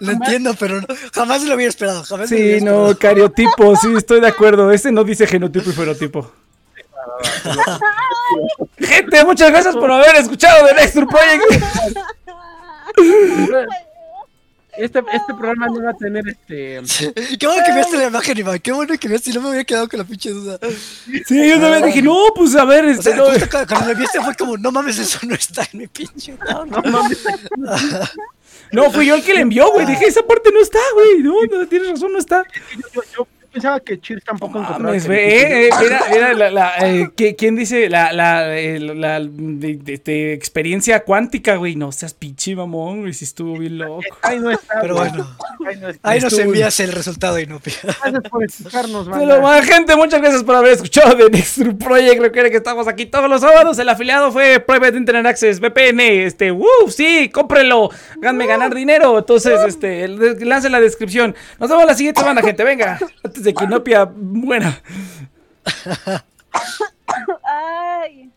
Lo entiendo, pero no- jamás lo hubiera esperado. Jamás Sí, hubiera no, esperado. cariotipo, sí, estoy de acuerdo. Ese no dice genotipo y fenotipo. Gente, muchas gracias por haber escuchado The Next Project. Este, este programa no va a tener este. Qué bueno que viste la imagen, Iván. Qué bueno que viste. Si no me hubiera quedado con la pinche duda. Sí, yo también dije, no, pues a ver, O este, sea, no. justo cuando, cuando lo viste fue como, no mames, eso no está en mi pinche. No, mames. No, fui yo el que le envió, güey. Dije, esa parte no está, güey. No, no, tienes razón, no está. Yo pensaba que Cheers tampoco encontraba. Mames, que- ve, eh, eh, mira, mira, la, la, eh, ¿qué- ¿quién dice la, la, eh, la de, de- de experiencia cuántica, güey? No seas pinche mamón, güey, si estuvo bien loco. Ahí no está. Pero güey. bueno. Ahí no está. Ahí nos Estuvo- envías el resultado, Inopia. Gracias por escucharnos, Pero bueno, gente, muchas gracias por haber escuchado de Next True Project. Recuerden que estamos aquí todos los sábados. El afiliado fue Private Internet Access, VPN. Este, ¡uh! Sí, cómprenlo. Háganme ganar dinero. Entonces, este, el- lance la descripción. Nos vemos la siguiente semana, gente. Venga, antes de Quinopia buena. Ay.